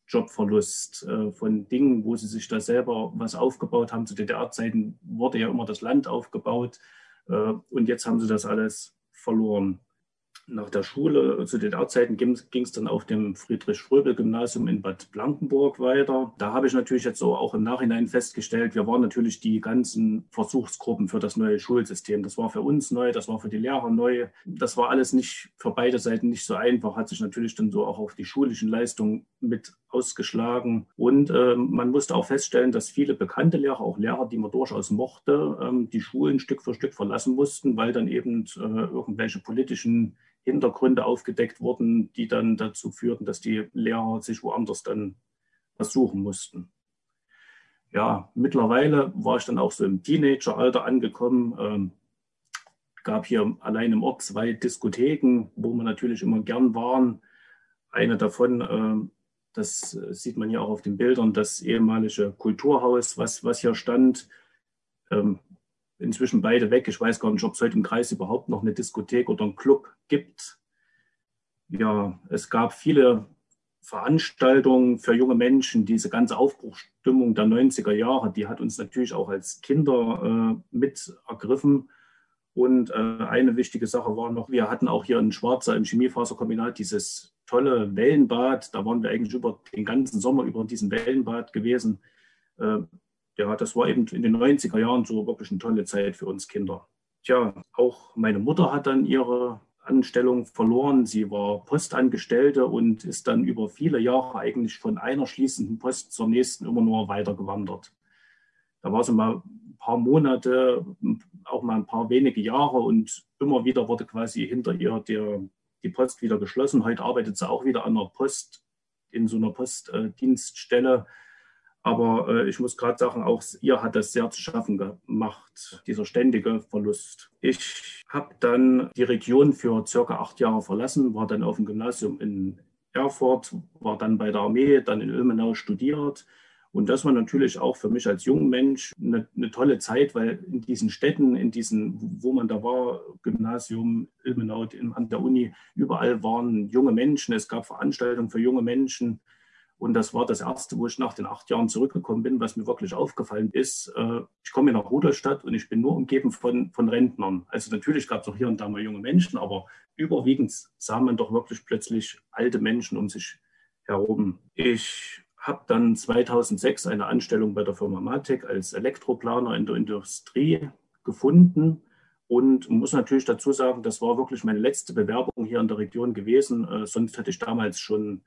Jobverlust äh, von Dingen, wo sie sich da selber was aufgebaut haben. Zu DDR-Zeiten wurde ja immer das Land aufgebaut äh, und jetzt haben sie das alles verloren nach der Schule, zu den Zeiten ging es dann auf dem Friedrich-Fröbel-Gymnasium in Bad Blankenburg weiter. Da habe ich natürlich jetzt so auch im Nachhinein festgestellt, wir waren natürlich die ganzen Versuchsgruppen für das neue Schulsystem. Das war für uns neu, das war für die Lehrer neu. Das war alles nicht für beide Seiten nicht so einfach, hat sich natürlich dann so auch auf die schulischen Leistungen mit ausgeschlagen. Und äh, man musste auch feststellen, dass viele bekannte Lehrer, auch Lehrer, die man durchaus mochte, ähm, die Schulen Stück für Stück verlassen mussten, weil dann eben äh, irgendwelche politischen Hintergründe aufgedeckt wurden, die dann dazu führten, dass die Lehrer sich woanders dann versuchen mussten. Ja, mittlerweile war ich dann auch so im Teenageralter angekommen. Ähm, gab hier allein im Ort zwei Diskotheken, wo wir natürlich immer gern waren. Eine davon, äh, das sieht man hier auch auf den Bildern, das ehemalige Kulturhaus, was, was hier stand. Ähm, inzwischen beide weg. Ich weiß gar nicht, ob es heute im Kreis überhaupt noch eine Diskothek oder einen Club gibt. Ja, es gab viele Veranstaltungen für junge Menschen. Diese ganze Aufbruchstimmung der 90er Jahre, die hat uns natürlich auch als Kinder äh, mit ergriffen. Und äh, eine wichtige Sache war noch, wir hatten auch hier in Schwarzer im Chemiefaserkombinat dieses tolle Wellenbad. Da waren wir eigentlich über den ganzen Sommer über diesem Wellenbad gewesen. Äh, ja, das war eben in den 90er Jahren so wirklich eine tolle Zeit für uns Kinder. Tja, auch meine Mutter hat dann ihre Anstellung verloren. Sie war Postangestellte und ist dann über viele Jahre eigentlich von einer schließenden Post zur nächsten immer nur weitergewandert. Da war sie mal ein paar Monate, auch mal ein paar wenige Jahre und immer wieder wurde quasi hinter ihr der, die Post wieder geschlossen. Heute arbeitet sie auch wieder an der Post, in so einer Postdienststelle. Aber äh, ich muss gerade sagen, auch ihr hat das sehr zu schaffen gemacht, dieser ständige Verlust. Ich habe dann die Region für circa acht Jahre verlassen, war dann auf dem Gymnasium in Erfurt, war dann bei der Armee, dann in Ilmenau studiert, und das war natürlich auch für mich als junger Mensch eine, eine, tolle Zeit, weil in diesen Städten, in diesen, wo man da war, Gymnasium, Ilmenau, an der Uni, überall waren junge Menschen. Es gab Veranstaltungen für junge Menschen. Und das war das Erste, wo ich nach den acht Jahren zurückgekommen bin, was mir wirklich aufgefallen ist. Äh, ich komme nach Rudolstadt und ich bin nur umgeben von, von Rentnern. Also natürlich gab es auch hier und da mal junge Menschen, aber überwiegend sah man doch wirklich plötzlich alte Menschen um sich herum. Ich habe dann 2006 eine Anstellung bei der Firma Matec als Elektroplaner in der Industrie gefunden und muss natürlich dazu sagen, das war wirklich meine letzte Bewerbung hier in der Region gewesen. Äh, sonst hätte ich damals schon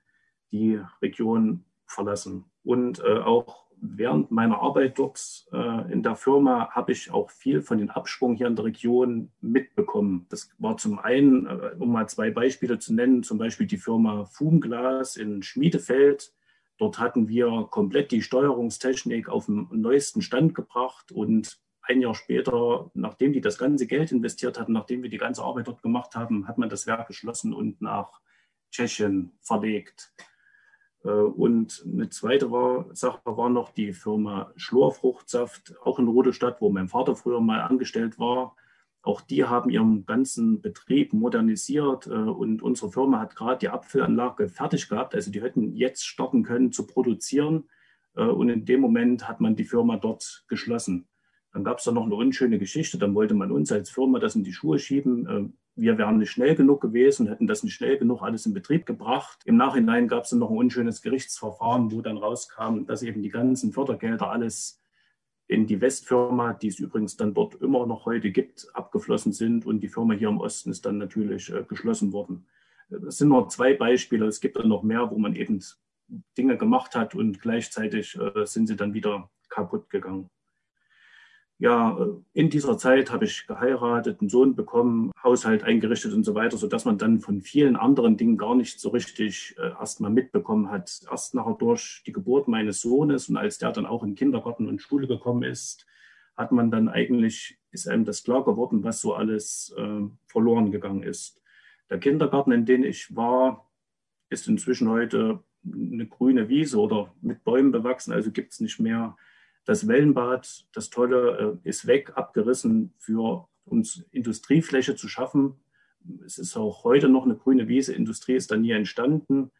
die Region verlassen. Und äh, auch während meiner Arbeit dort äh, in der Firma habe ich auch viel von den Absprung hier in der Region mitbekommen. Das war zum einen, äh, um mal zwei Beispiele zu nennen, zum Beispiel die Firma Fumglas in Schmiedefeld Dort hatten wir komplett die Steuerungstechnik auf den neuesten Stand gebracht und ein Jahr später, nachdem die das ganze Geld investiert hatten, nachdem wir die ganze Arbeit dort gemacht haben, hat man das Werk geschlossen und nach Tschechien verlegt. Äh, und eine zweite Sache war noch die Firma Schlorfruchtsaft, auch in Rodestadt, wo mein Vater früher mal angestellt war. Auch die haben ihren ganzen Betrieb modernisiert äh, und unsere Firma hat gerade die Abfüllanlage fertig gehabt. Also die hätten jetzt starten können zu produzieren äh, und in dem Moment hat man die Firma dort geschlossen. Dann gab es da noch eine unschöne Geschichte. Dann wollte man uns als Firma das in die Schuhe schieben. Äh, wir wären nicht schnell genug gewesen, hätten das nicht schnell genug alles in Betrieb gebracht. Im Nachhinein gab es dann noch ein unschönes Gerichtsverfahren, wo dann rauskam, dass eben die ganzen Fördergelder alles in die Westfirma, die es übrigens dann dort immer noch heute gibt, abgeflossen sind und die Firma hier im Osten ist dann natürlich äh, geschlossen worden. Das sind nur zwei Beispiele. Es gibt dann noch mehr, wo man eben Dinge gemacht hat und gleichzeitig äh, sind sie dann wieder kaputt gegangen ja, in dieser Zeit habe ich geheiratet, einen Sohn bekommen, Haushalt eingerichtet und so weiter, sodass man dann von vielen anderen Dingen gar nicht so richtig äh, erstmal mitbekommen hat. Erst nachher durch die Geburt meines Sohnes und als der dann auch in Kindergarten und Schule gekommen ist, hat man dann eigentlich, ist einem das klar geworden, was so alles äh, verloren gegangen ist. Der Kindergarten, in dem ich war, ist inzwischen heute eine grüne Wiese oder mit Bäumen bewachsen, also gibt es nicht mehr das Wellenbad, das Tolle, äh, ist weg, abgerissen, für uns Industriefläche zu schaffen. Es ist auch heute noch eine grüne Wiese. Industrie ist da nie entstanden.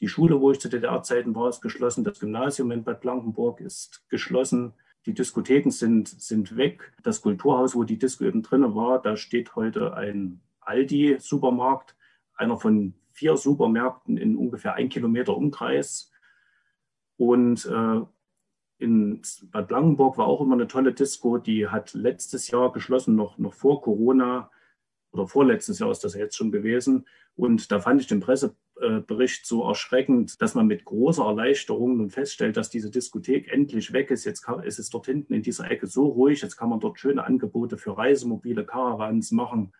Die Schule, wo ich zu DDR-Zeiten war, ist geschlossen. Das Gymnasium in Bad Blankenburg ist geschlossen. Die Diskotheken sind, sind weg. Das Kulturhaus, wo die Disco eben drin war, da steht heute ein Aldi-Supermarkt, einer von vier Supermärkten in ungefähr ein Kilometer Umkreis. Und äh, in Bad Blankenburg war auch immer eine tolle Disco, die hat letztes Jahr geschlossen, noch, noch vor Corona oder vorletztes Jahr ist das jetzt schon gewesen. Und da fand ich den Pressebericht so erschreckend, dass man mit großer Erleichterung nun feststellt, dass diese Diskothek endlich weg ist. Jetzt kann, ist es dort hinten in dieser Ecke so ruhig, jetzt kann man dort schöne Angebote für Reisemobile, Caravans machen.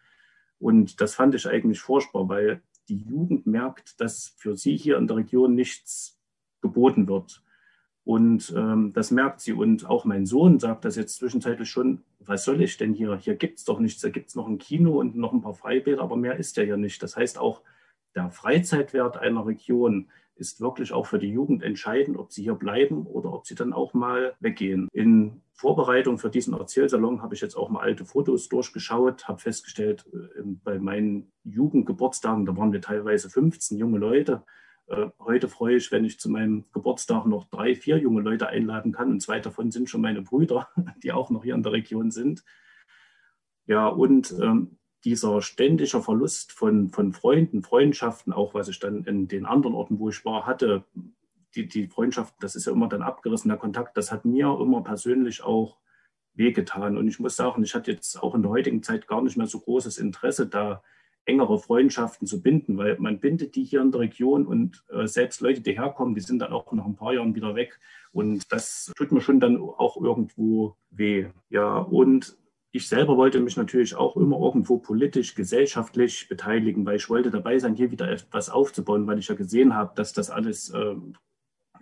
Und das fand ich eigentlich furchtbar, weil die Jugend merkt, dass für sie hier in der Region nichts geboten wird. Und ähm, das merkt sie. Und auch mein Sohn sagt das jetzt zwischenzeitlich schon, was soll ich denn hier? Hier gibt es doch nichts. Da gibt es noch ein Kino und noch ein paar Freibäder, aber mehr ist ja hier nicht. Das heißt auch, der Freizeitwert einer Region ist wirklich auch für die Jugend entscheidend, ob sie hier bleiben oder ob sie dann auch mal weggehen. In Vorbereitung für diesen Erzählsalon habe ich jetzt auch mal alte Fotos durchgeschaut, habe festgestellt, äh, bei meinen Jugendgeburtstagen, da waren wir teilweise 15 junge Leute, heute freue ich, wenn ich zu meinem Geburtstag noch drei, vier junge Leute einladen kann. Und zwei davon sind schon meine Brüder, die auch noch hier in der Region sind. Ja, und ähm, dieser ständige Verlust von, von Freunden, Freundschaften, auch was ich dann in den anderen Orten, wo ich war, hatte, die, die Freundschaft, das ist ja immer dann abgerissener Kontakt, das hat mir immer persönlich auch wehgetan. Und ich muss sagen, ich hatte jetzt auch in der heutigen Zeit gar nicht mehr so großes Interesse, da engere Freundschaften zu binden, weil man bindet die hier in der Region und äh, selbst Leute, die herkommen, die sind dann auch nach ein paar Jahren wieder weg. Und das tut mir schon dann auch irgendwo weh. Ja, und ich selber wollte mich natürlich auch immer irgendwo politisch, gesellschaftlich beteiligen, weil ich wollte dabei sein, hier wieder etwas aufzubauen, weil ich ja gesehen habe, dass das alles, äh,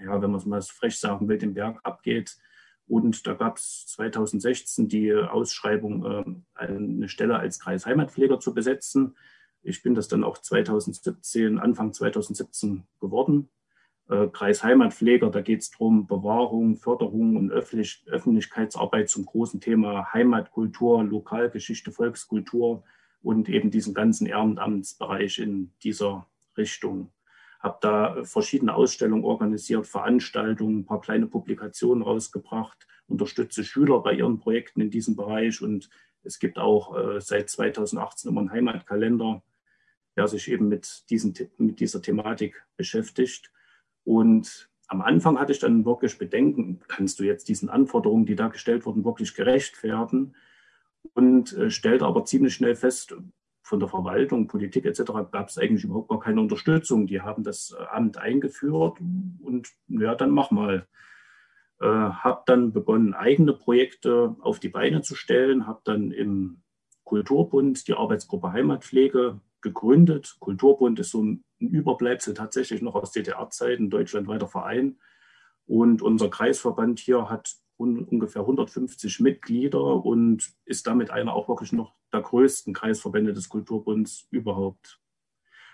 ja, wenn man es mal frech sagen will, den Berg abgeht. Und da gab es 2016 die Ausschreibung, äh, eine Stelle als Kreisheimatpfleger zu besetzen. Ich bin das dann auch 2017, Anfang 2017 geworden äh, Kreisheimatpfleger. Da geht es darum, Bewahrung, Förderung und Öffentlich Öffentlichkeitsarbeit zum großen Thema Heimatkultur, Lokalgeschichte, Volkskultur und eben diesen ganzen Ehrenamtsbereich in dieser Richtung. Habe da verschiedene Ausstellungen organisiert, Veranstaltungen, ein paar kleine Publikationen rausgebracht, unterstütze Schüler bei ihren Projekten in diesem Bereich und es gibt auch äh, seit 2018 immer einen Heimatkalender, der sich eben mit, diesen, mit dieser Thematik beschäftigt. Und am Anfang hatte ich dann wirklich Bedenken, kannst du jetzt diesen Anforderungen, die da gestellt wurden, wirklich gerecht werden? Und äh, stellte aber ziemlich schnell fest, von der Verwaltung, Politik etc. gab es eigentlich überhaupt gar keine Unterstützung. Die haben das äh, Amt eingeführt und ja, dann mach mal. Äh, habe dann begonnen, eigene Projekte auf die Beine zu stellen, habe dann im Kulturbund die Arbeitsgruppe Heimatpflege gegründet. Kulturbund ist so ein Überbleibsel tatsächlich noch aus DDR-Zeiten, deutschlandweiter Verein. Und unser Kreisverband hier hat un ungefähr 150 Mitglieder und ist damit einer auch wirklich noch der größten Kreisverbände des Kulturbunds überhaupt.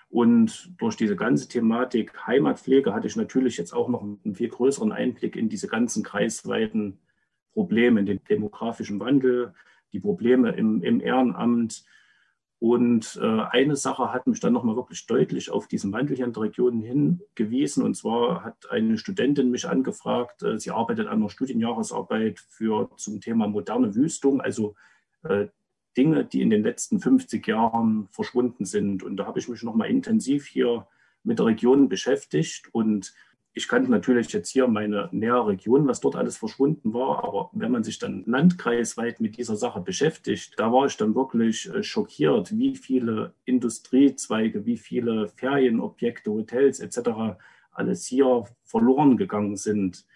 Und durch diese ganze Thematik Heimatpflege hatte ich natürlich jetzt auch noch einen viel größeren Einblick in diese ganzen kreisweiten Probleme, den demografischen Wandel, die Probleme im, im Ehrenamt, und äh, eine Sache hat mich dann nochmal wirklich deutlich auf diesen Wandel hier in der Region hingewiesen. Und zwar hat eine Studentin mich angefragt, äh, sie arbeitet an einer Studienjahresarbeit für, zum Thema moderne Wüstung, also äh, Dinge, die in den letzten 50 Jahren verschwunden sind. Und da habe ich mich nochmal intensiv hier mit der Region beschäftigt und ich kannte natürlich jetzt hier meine nähere Region, was dort alles verschwunden war, aber wenn man sich dann landkreisweit mit dieser Sache beschäftigt, da war ich dann wirklich äh, schockiert, wie viele Industriezweige, wie viele Ferienobjekte, Hotels etc. alles hier verloren gegangen sind.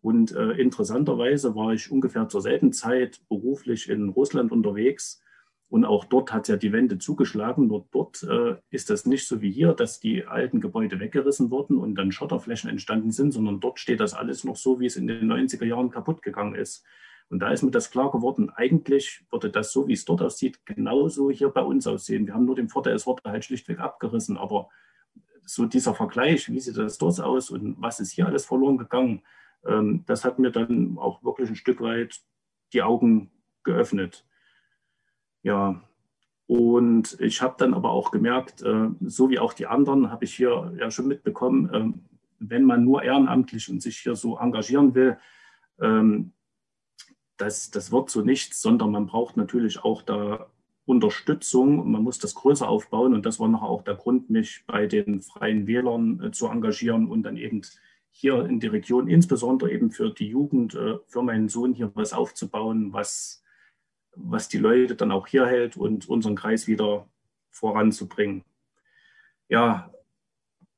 Und äh, interessanterweise war ich ungefähr zur selben Zeit beruflich in Russland unterwegs und auch dort hat ja die Wende zugeschlagen. Nur dort äh, ist das nicht so wie hier, dass die alten Gebäude weggerissen wurden und dann Schotterflächen entstanden sind, sondern dort steht das alles noch so, wie es in den 90er Jahren kaputt gegangen ist. Und da ist mir das klar geworden, eigentlich würde das so, wie es dort aussieht, genauso hier bei uns aussehen. Wir haben nur den Vorteil, es wurde halt schlichtweg abgerissen. Aber so dieser Vergleich, wie sieht das dort aus und was ist hier alles verloren gegangen, ähm, das hat mir dann auch wirklich ein Stück weit die Augen geöffnet. Ja, und ich habe dann aber auch gemerkt, äh, so wie auch die anderen, habe ich hier ja schon mitbekommen, äh, wenn man nur ehrenamtlich und sich hier so engagieren will, ähm, das, das wird so nichts, sondern man braucht natürlich auch da Unterstützung. Man muss das größer aufbauen. Und das war noch auch der Grund, mich bei den Freien Wählern äh, zu engagieren und dann eben hier in die Region, insbesondere eben für die Jugend, äh, für meinen Sohn hier was aufzubauen, was was die Leute dann auch hier hält und unseren Kreis wieder voranzubringen. Ja,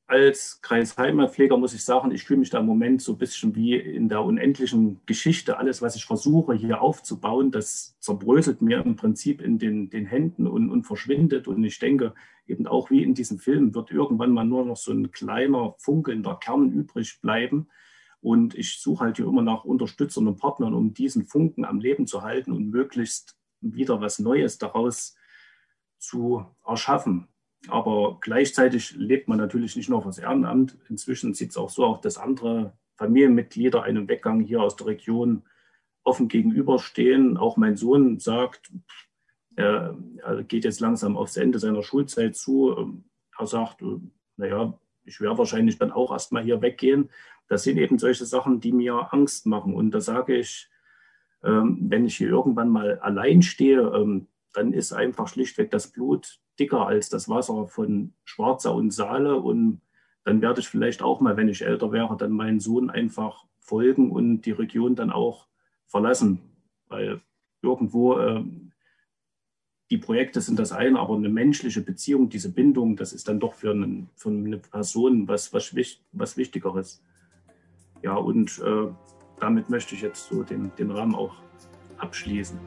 als Kreisheimatpfleger muss ich sagen, ich fühle mich da im Moment so ein bisschen wie in der unendlichen Geschichte. Alles, was ich versuche hier aufzubauen, das zerbröselt mir im Prinzip in den, den Händen und, und verschwindet. Und ich denke, eben auch wie in diesem Film wird irgendwann mal nur noch so ein kleiner funkelnder Kern übrig bleiben, und ich suche halt hier immer nach Unterstützern und Partnern, um diesen Funken am Leben zu halten und möglichst wieder was Neues daraus zu erschaffen. Aber gleichzeitig lebt man natürlich nicht nur fürs Ehrenamt. Inzwischen sieht es auch so aus, dass andere Familienmitglieder einem Weggang hier aus der Region offen gegenüberstehen. Auch mein Sohn sagt, er geht jetzt langsam aufs Ende seiner Schulzeit zu. Er sagt, naja, ich werde wahrscheinlich dann auch erstmal hier weggehen. Das sind eben solche Sachen, die mir Angst machen. Und da sage ich, ähm, wenn ich hier irgendwann mal allein stehe, ähm, dann ist einfach schlichtweg das Blut dicker als das Wasser von Schwarzer und Saale. Und dann werde ich vielleicht auch mal, wenn ich älter wäre, dann meinen Sohn einfach folgen und die Region dann auch verlassen. Weil irgendwo, ähm, die Projekte sind das eine, aber eine menschliche Beziehung, diese Bindung, das ist dann doch für, einen, für eine Person was, was, was Wichtigeres. Ja, und äh, damit möchte ich jetzt so den, den Rahmen auch abschließen.